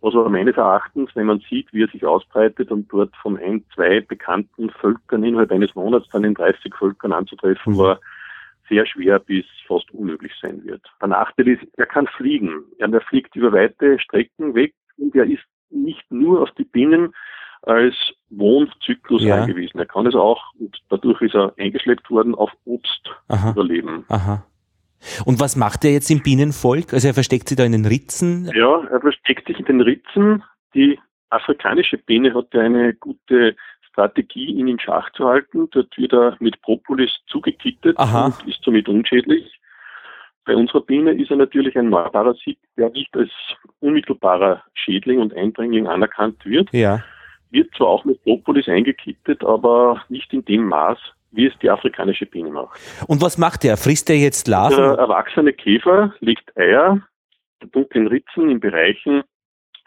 was aber meines Erachtens, wenn man sieht, wie er sich ausbreitet und dort von ein, zwei bekannten Völkern innerhalb eines Monats dann in 30 Völkern anzutreffen mhm. war, sehr schwer bis fast unmöglich sein wird. Der Nachteil ist, er kann fliegen. Er fliegt über weite Strecken weg und er ist nicht nur auf die Bienen als Wohnzyklus ja. angewiesen. Er kann es auch, und dadurch ist er eingeschleppt worden, auf Obst Aha. überleben. Aha. Und was macht er jetzt im Bienenvolk? Also er versteckt sich da in den Ritzen? Ja, er versteckt sich in den Ritzen. Die afrikanische Biene hat ja eine gute Strategie, ihn in Schach zu halten. Dort wird er mit Propolis zugekittet Aha. und ist somit unschädlich. Bei unserer Biene ist er natürlich ein Parasit, der nicht als unmittelbarer Schädling und Eindringling anerkannt wird. Ja. Wird zwar auch mit Propolis eingekittet, aber nicht in dem Maß, wie es die afrikanische Biene macht. Und was macht er? Frisst er jetzt Larven? Der erwachsene Käfer legt Eier, dunklen Ritzen in Bereichen,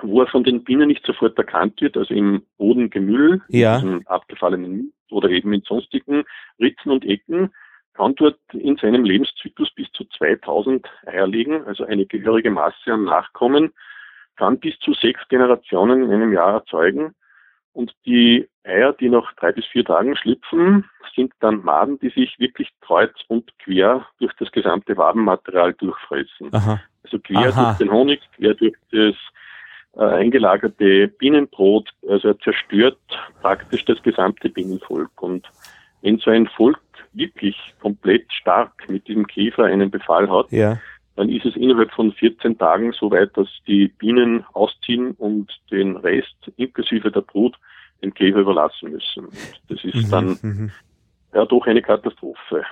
wo er von den Bienen nicht sofort erkannt wird, also im Bodengemüll, ja. in abgefallenen oder eben in sonstigen Ritzen und Ecken, kann dort in seinem Lebenszyklus bis zu 2000 Eier legen, also eine gehörige Masse an Nachkommen, kann bis zu sechs Generationen in einem Jahr erzeugen. Und die Eier, die nach drei bis vier Tagen schlüpfen, sind dann Maden, die sich wirklich kreuz und quer durch das gesamte Wabenmaterial durchfressen. Aha. Also quer Aha. durch den Honig, quer durch das äh, eingelagerte Bienenbrot. Also er zerstört praktisch das gesamte Bienenvolk. Und wenn so ein Volk wirklich komplett stark mit diesem Käfer einen Befall hat, ja. Dann ist es innerhalb von 14 Tagen so weit, dass die Bienen ausziehen und den Rest inklusive der Brut dem Käfer überlassen müssen. Das ist mhm, dann mhm. ja doch eine Katastrophe.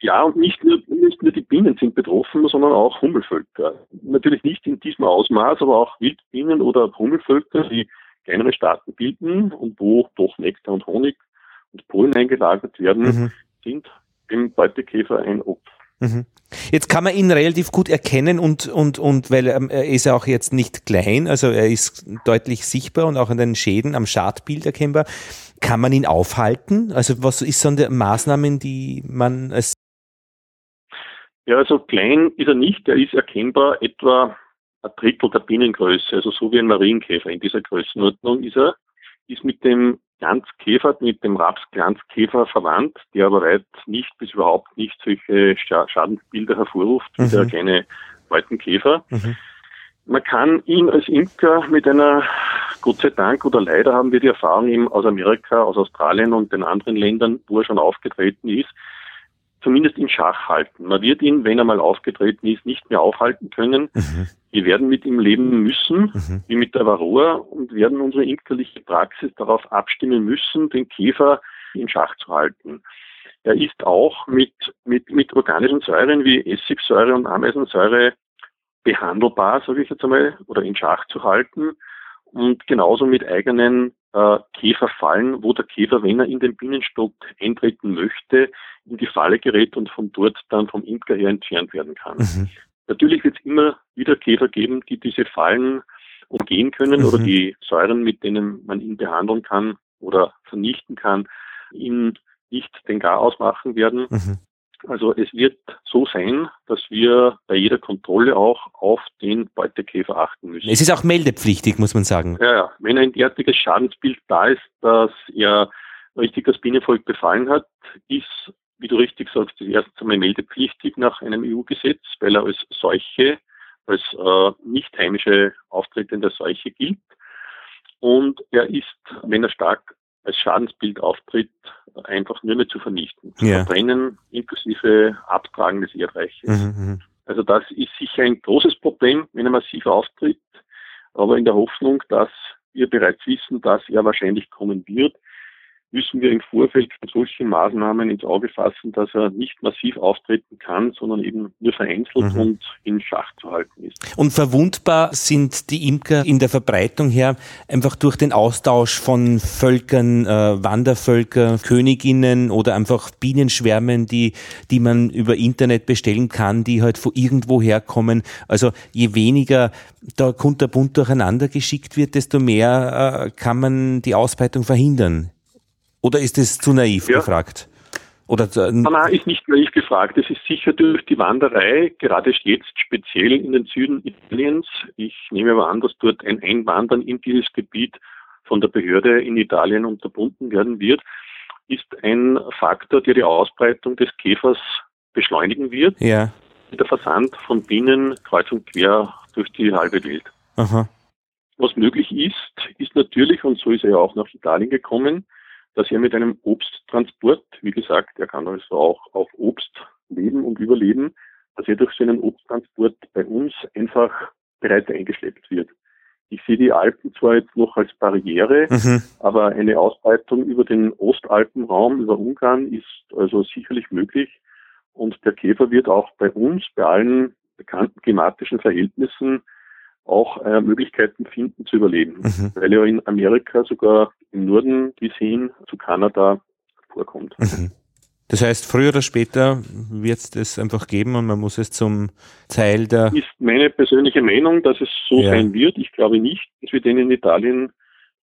Ja, und nicht nur, nicht nur die Bienen sind betroffen, sondern auch Hummelvölker. Natürlich nicht in diesem Ausmaß, aber auch Wildbienen oder Hummelvölker, die kleinere Staaten bilden und wo doch Nektar und Honig und Pollen eingelagert werden, mhm. sind im Beutekäfer ein Opfer. Mhm. Jetzt kann man ihn relativ gut erkennen und, und, und weil ähm, er ist ja auch jetzt nicht klein, also er ist deutlich sichtbar und auch an den Schäden am Schadbild erkennbar. Kann man ihn aufhalten? Also was ist so eine Maßnahmen, die man als ja, also klein ist er nicht, er ist erkennbar etwa ein Drittel der Bienengröße, also so wie ein Marienkäfer in dieser Größenordnung ist er, ist mit dem Glanzkäfer, mit dem Rapsglanzkäfer verwandt, der aber weit nicht bis überhaupt nicht solche Schadensbilder hervorruft wie mhm. der kleine Käfer. Mhm. Man kann ihn als Imker mit einer, Gott sei Dank oder leider haben wir die Erfahrung eben aus Amerika, aus Australien und den anderen Ländern, wo er schon aufgetreten ist, zumindest in Schach halten. Man wird ihn, wenn er mal aufgetreten ist, nicht mehr aufhalten können. Mhm. Wir werden mit ihm leben müssen, mhm. wie mit der Varroa, und werden unsere imkerliche Praxis darauf abstimmen müssen, den Käfer in Schach zu halten. Er ist auch mit, mit, mit organischen Säuren wie Essigsäure und Ameisensäure behandelbar, sage ich jetzt einmal, oder in Schach zu halten und genauso mit eigenen äh, Käferfallen, wo der Käfer, wenn er in den Bienenstock eintreten möchte, in die Falle gerät und von dort dann vom Imker her entfernt werden kann. Mhm. Natürlich wird es immer wieder Käfer geben, die diese Fallen umgehen können mhm. oder die Säuren, mit denen man ihn behandeln kann oder vernichten kann, ihn nicht den Garaus machen werden. Mhm. Also es wird so sein, dass wir bei jeder Kontrolle auch auf den Beutekäfer achten müssen. Es ist auch meldepflichtig, muss man sagen. Ja, ja. Wenn ein derartiges Schadensbild da ist, dass er richtig das Bienenvolk befallen hat, ist, wie du richtig sagst, das erste einmal meldepflichtig nach einem EU-Gesetz, weil er als Seuche, als äh, nicht heimische auftretende Seuche gilt. Und er ist, wenn er stark als Schadensbild auftritt, einfach nur mehr zu vernichten, zu ja. verbrennen, inklusive Abtragen des Erdreiches. Mhm, mhm, also das ist sicher ein großes Problem, wenn er massiv auftritt, aber in der Hoffnung, dass wir bereits wissen, dass er wahrscheinlich kommen wird, müssen wir im Vorfeld von solchen Maßnahmen ins Auge fassen, dass er nicht massiv auftreten kann, sondern eben nur vereinzelt mhm. und in Schach zu halten ist. Und verwundbar sind die Imker in der Verbreitung her einfach durch den Austausch von Völkern, äh, Wandervölker, Königinnen oder einfach Bienenschwärmen, die, die man über Internet bestellen kann, die halt von irgendwo herkommen. Also je weniger da kunterbunt durcheinander geschickt wird, desto mehr äh, kann man die Ausbreitung verhindern. Oder ist es zu naiv ja. gefragt? Oder nein, ist nicht naiv gefragt. Es ist sicher durch die Wanderei, gerade jetzt speziell in den Süden Italiens. Ich nehme aber an, dass dort ein Einwandern in dieses Gebiet von der Behörde in Italien unterbunden werden wird, ist ein Faktor, der die Ausbreitung des Käfers beschleunigen wird. Ja. Der Versand von Bienen kreuz und quer durch die halbe Welt. Aha. Was möglich ist, ist natürlich, und so ist er ja auch nach Italien gekommen, dass er mit einem Obsttransport, wie gesagt, er kann also auch auf Obst leben und überleben, dass er durch seinen Obsttransport bei uns einfach bereits eingeschleppt wird. Ich sehe die Alpen zwar jetzt noch als Barriere, mhm. aber eine Ausbreitung über den Ostalpenraum, über Ungarn ist also sicherlich möglich. Und der Käfer wird auch bei uns, bei allen bekannten klimatischen Verhältnissen, auch äh, Möglichkeiten finden zu überleben, mhm. weil er in Amerika sogar im Norden bis hin zu Kanada vorkommt. Mhm. Das heißt, früher oder später wird es das einfach geben und man muss es zum Teil der. Ist meine persönliche Meinung, dass es so ja. sein wird. Ich glaube nicht, dass wir den in Italien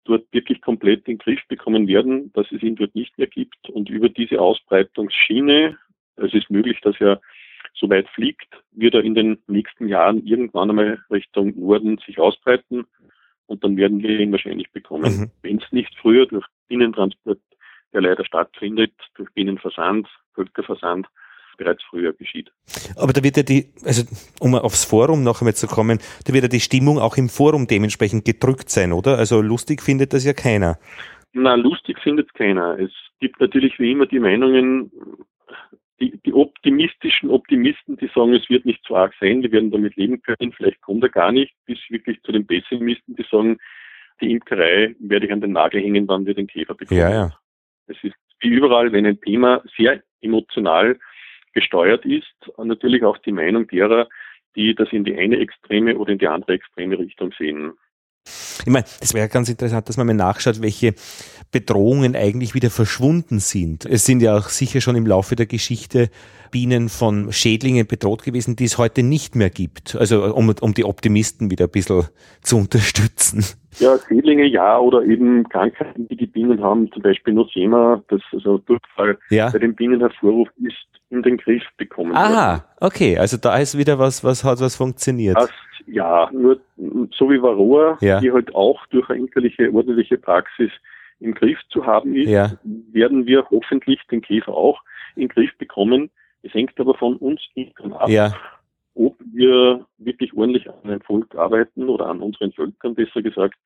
dort wirklich komplett in den Griff bekommen werden, dass es ihn dort nicht mehr gibt. Und über diese Ausbreitungsschiene, es ist möglich, dass er so weit fliegt, wird er in den nächsten Jahren irgendwann einmal Richtung Norden sich ausbreiten und dann werden wir ihn wahrscheinlich bekommen. Mhm. Wenn es nicht früher durch Binnentransport, der leider stattfindet, durch Binnenversand, Völkerversand, bereits früher geschieht. Aber da wird ja die, also um aufs Forum noch einmal zu kommen, da wird ja die Stimmung auch im Forum dementsprechend gedrückt sein, oder? Also lustig findet das ja keiner. Na, lustig findet es keiner. Es gibt natürlich wie immer die Meinungen, die, die optimistischen Optimisten, die sagen, es wird nicht so arg sein, wir werden damit leben können, vielleicht kommt er gar nicht, bis wirklich zu den Pessimisten, die sagen, die Imkerei werde ich an den Nagel hängen, wann wir den Käfer bekommen. Ja, ja. Es ist wie überall, wenn ein Thema sehr emotional gesteuert ist, natürlich auch die Meinung derer, die das in die eine extreme oder in die andere extreme Richtung sehen. Ich meine, es wäre ganz interessant, dass man mal nachschaut, welche Bedrohungen eigentlich wieder verschwunden sind. Es sind ja auch sicher schon im Laufe der Geschichte Bienen von Schädlingen bedroht gewesen, die es heute nicht mehr gibt. Also um, um die Optimisten wieder ein bisschen zu unterstützen. Ja, Schädlinge ja, oder eben Krankheiten, die die Bienen haben, zum Beispiel Nosema, das also Durchfall ja. bei den Bienen hervorruft, ist in den Griff bekommen. Aha, okay, also da ist wieder was, was hat was funktioniert. Das, ja, nur so wie Varroa, ja. die halt auch durch eine inkerliche, ordentliche Praxis im Griff zu haben ist, ja. werden wir hoffentlich den Käfer auch in den Griff bekommen. Es hängt aber von uns ab, ja. ob wir wirklich ordentlich an einem Volk arbeiten oder an unseren Völkern besser gesagt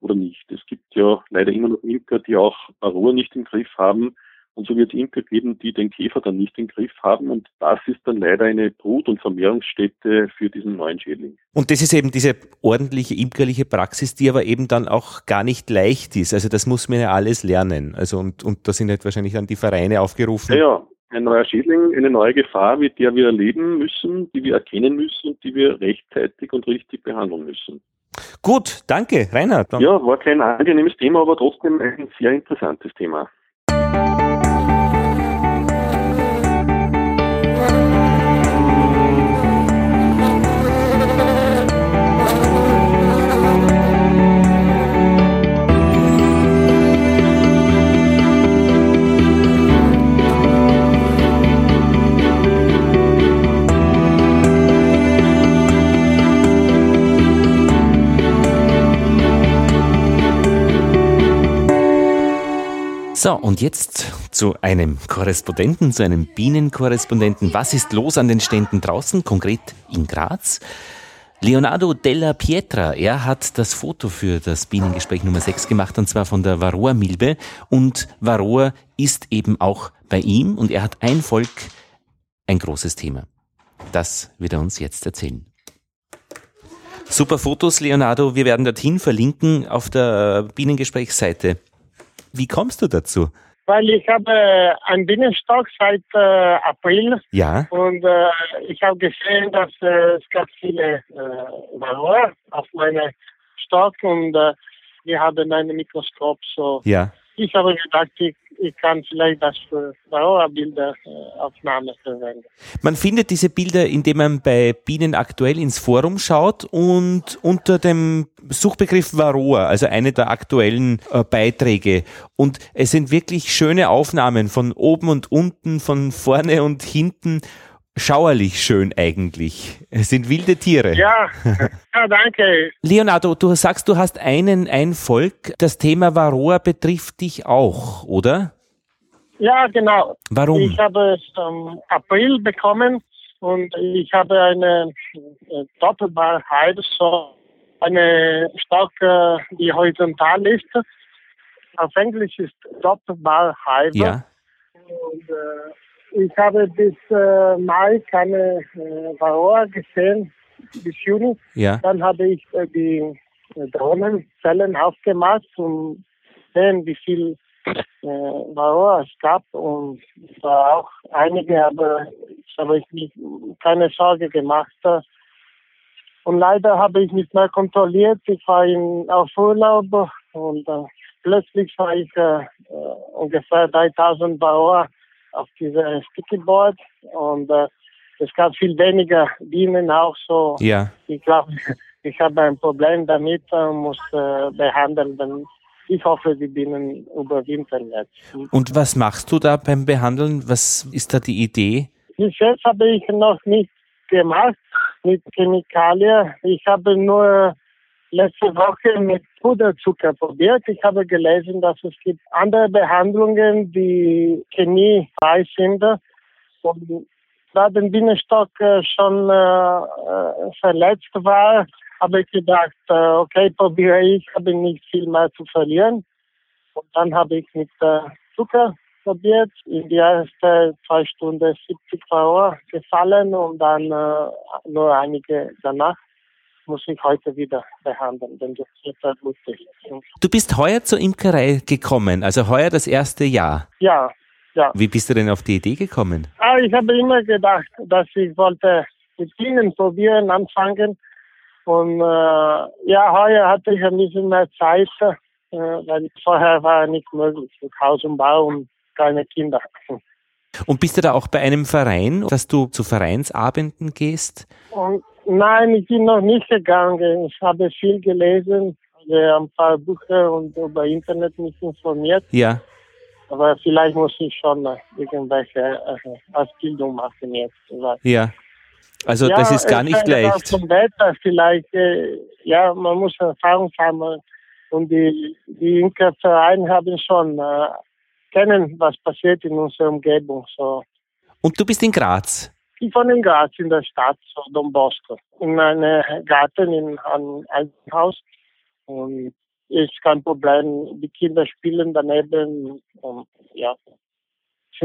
oder nicht. Es gibt ja leider immer noch Imker, die auch Varroa nicht im Griff haben und so wird es Imker geben, die den Käfer dann nicht im Griff haben. Und das ist dann leider eine Brut- und Vermehrungsstätte für diesen neuen Schädling. Und das ist eben diese ordentliche imkerliche Praxis, die aber eben dann auch gar nicht leicht ist. Also das muss man ja alles lernen. Also und, und da sind halt wahrscheinlich dann die Vereine aufgerufen. Ja, ja. Ein neuer Schädling, eine neue Gefahr, mit der wir leben müssen, die wir erkennen müssen und die wir rechtzeitig und richtig behandeln müssen. Gut, danke, Reinhard. Ja, war kein angenehmes Thema, aber trotzdem ein sehr interessantes Thema. So, und jetzt zu einem Korrespondenten, zu einem Bienenkorrespondenten. Was ist los an den Ständen draußen, konkret in Graz? Leonardo della Pietra, er hat das Foto für das Bienengespräch Nummer 6 gemacht, und zwar von der Varroa-Milbe. Und Varroa ist eben auch bei ihm und er hat ein Volk, ein großes Thema. Das wird er uns jetzt erzählen. Super Fotos, Leonardo. Wir werden dorthin verlinken auf der Bienengesprächsseite. Wie kommst du dazu? Weil ich habe einen Bienenstock seit äh, April. Ja. Und äh, ich habe gesehen, dass äh, es gab viele äh, auf meinem Stock und äh, wir haben ein Mikroskop. So. Ja. Ich habe gedacht, ich, ich kann vielleicht das für Varroa-Bilderaufnahme äh, verwenden. Man findet diese Bilder, indem man bei Bienen aktuell ins Forum schaut und unter dem Suchbegriff Varroa, also eine der aktuellen äh, Beiträge. Und es sind wirklich schöne Aufnahmen von oben und unten, von vorne und hinten. Schauerlich schön eigentlich. Es sind wilde Tiere. Ja, ja danke. Leonardo, du sagst, du hast einen, ein Volk. Das Thema Varroa betrifft dich auch, oder? Ja, genau. Warum? Ich habe es im April bekommen und ich habe eine äh, Doppelbarheit, so eine Stock, äh, die horizontal ist. Auf Englisch ist Doppelbarheit. Ja. Und, äh, ich habe bis äh, Mai keine äh, Varroa gesehen, bis Juni. Ja. Dann habe ich äh, die äh, Drohnenzellen aufgemacht, um sehen, wie viel äh, Varroa es gab. Und es war auch einige, aber ich habe ich mir keine Sorge gemacht. Und leider habe ich nicht mehr kontrolliert. Ich war in, auf Urlaub und äh, plötzlich war ich äh, äh ungefähr 3000 Bauer auf dieser Sticky Board und äh, es gab viel weniger Bienen auch so. Ja. Ich glaube, ich habe ein Problem damit und muss äh, behandeln. Ich hoffe, die Bienen überwintern jetzt. Und was machst du da beim Behandeln? Was ist da die Idee? Bis jetzt habe ich noch nicht gemacht mit Chemikalien. Ich habe nur letzte Woche mit Puderzucker probiert. Ich habe gelesen, dass es gibt andere Behandlungen, die chemiefrei sind. Und da der Bienenstock äh, schon äh, äh, verletzt war, habe ich gedacht, äh, okay, probiere ich, habe nicht viel mehr zu verlieren. Und dann habe ich mit Zucker probiert. In die ersten zwei Stunden 70 Euro gefallen und dann äh, nur einige danach muss ich heute wieder behandeln, denn das wird halt lustig. Du bist heuer zur Imkerei gekommen, also heuer das erste Jahr. Ja, ja. Wie bist du denn auf die Idee gekommen? Ah, ich habe immer gedacht, dass ich wollte mit ihnen probieren, anfangen. Und äh, ja, heuer hatte ich ein bisschen mehr Zeit, äh, weil vorher war nicht möglich mit Haus und Bau und keine Kinder. Und bist du da auch bei einem Verein, dass du zu Vereinsabenden gehst? Und nein, ich bin noch nicht gegangen. Ich habe viel gelesen, ein paar Bücher und über Internet mich informiert. Ja. Aber vielleicht muss ich schon irgendwelche äh, Ausbildung machen jetzt. Ja. Also ja, das ist gar nicht leicht. Zum Wetter vielleicht, äh, ja, man muss Erfahrung haben. Und die, die Imkervereine haben schon äh, kennen, was passiert in unserer Umgebung. So. Und du bist in Graz? Ich wohne in Graz, in der Stadt, so Don Bosco. In einem Garten, in einem alten Haus. Und ist kein Problem. Die Kinder spielen daneben. Und ja,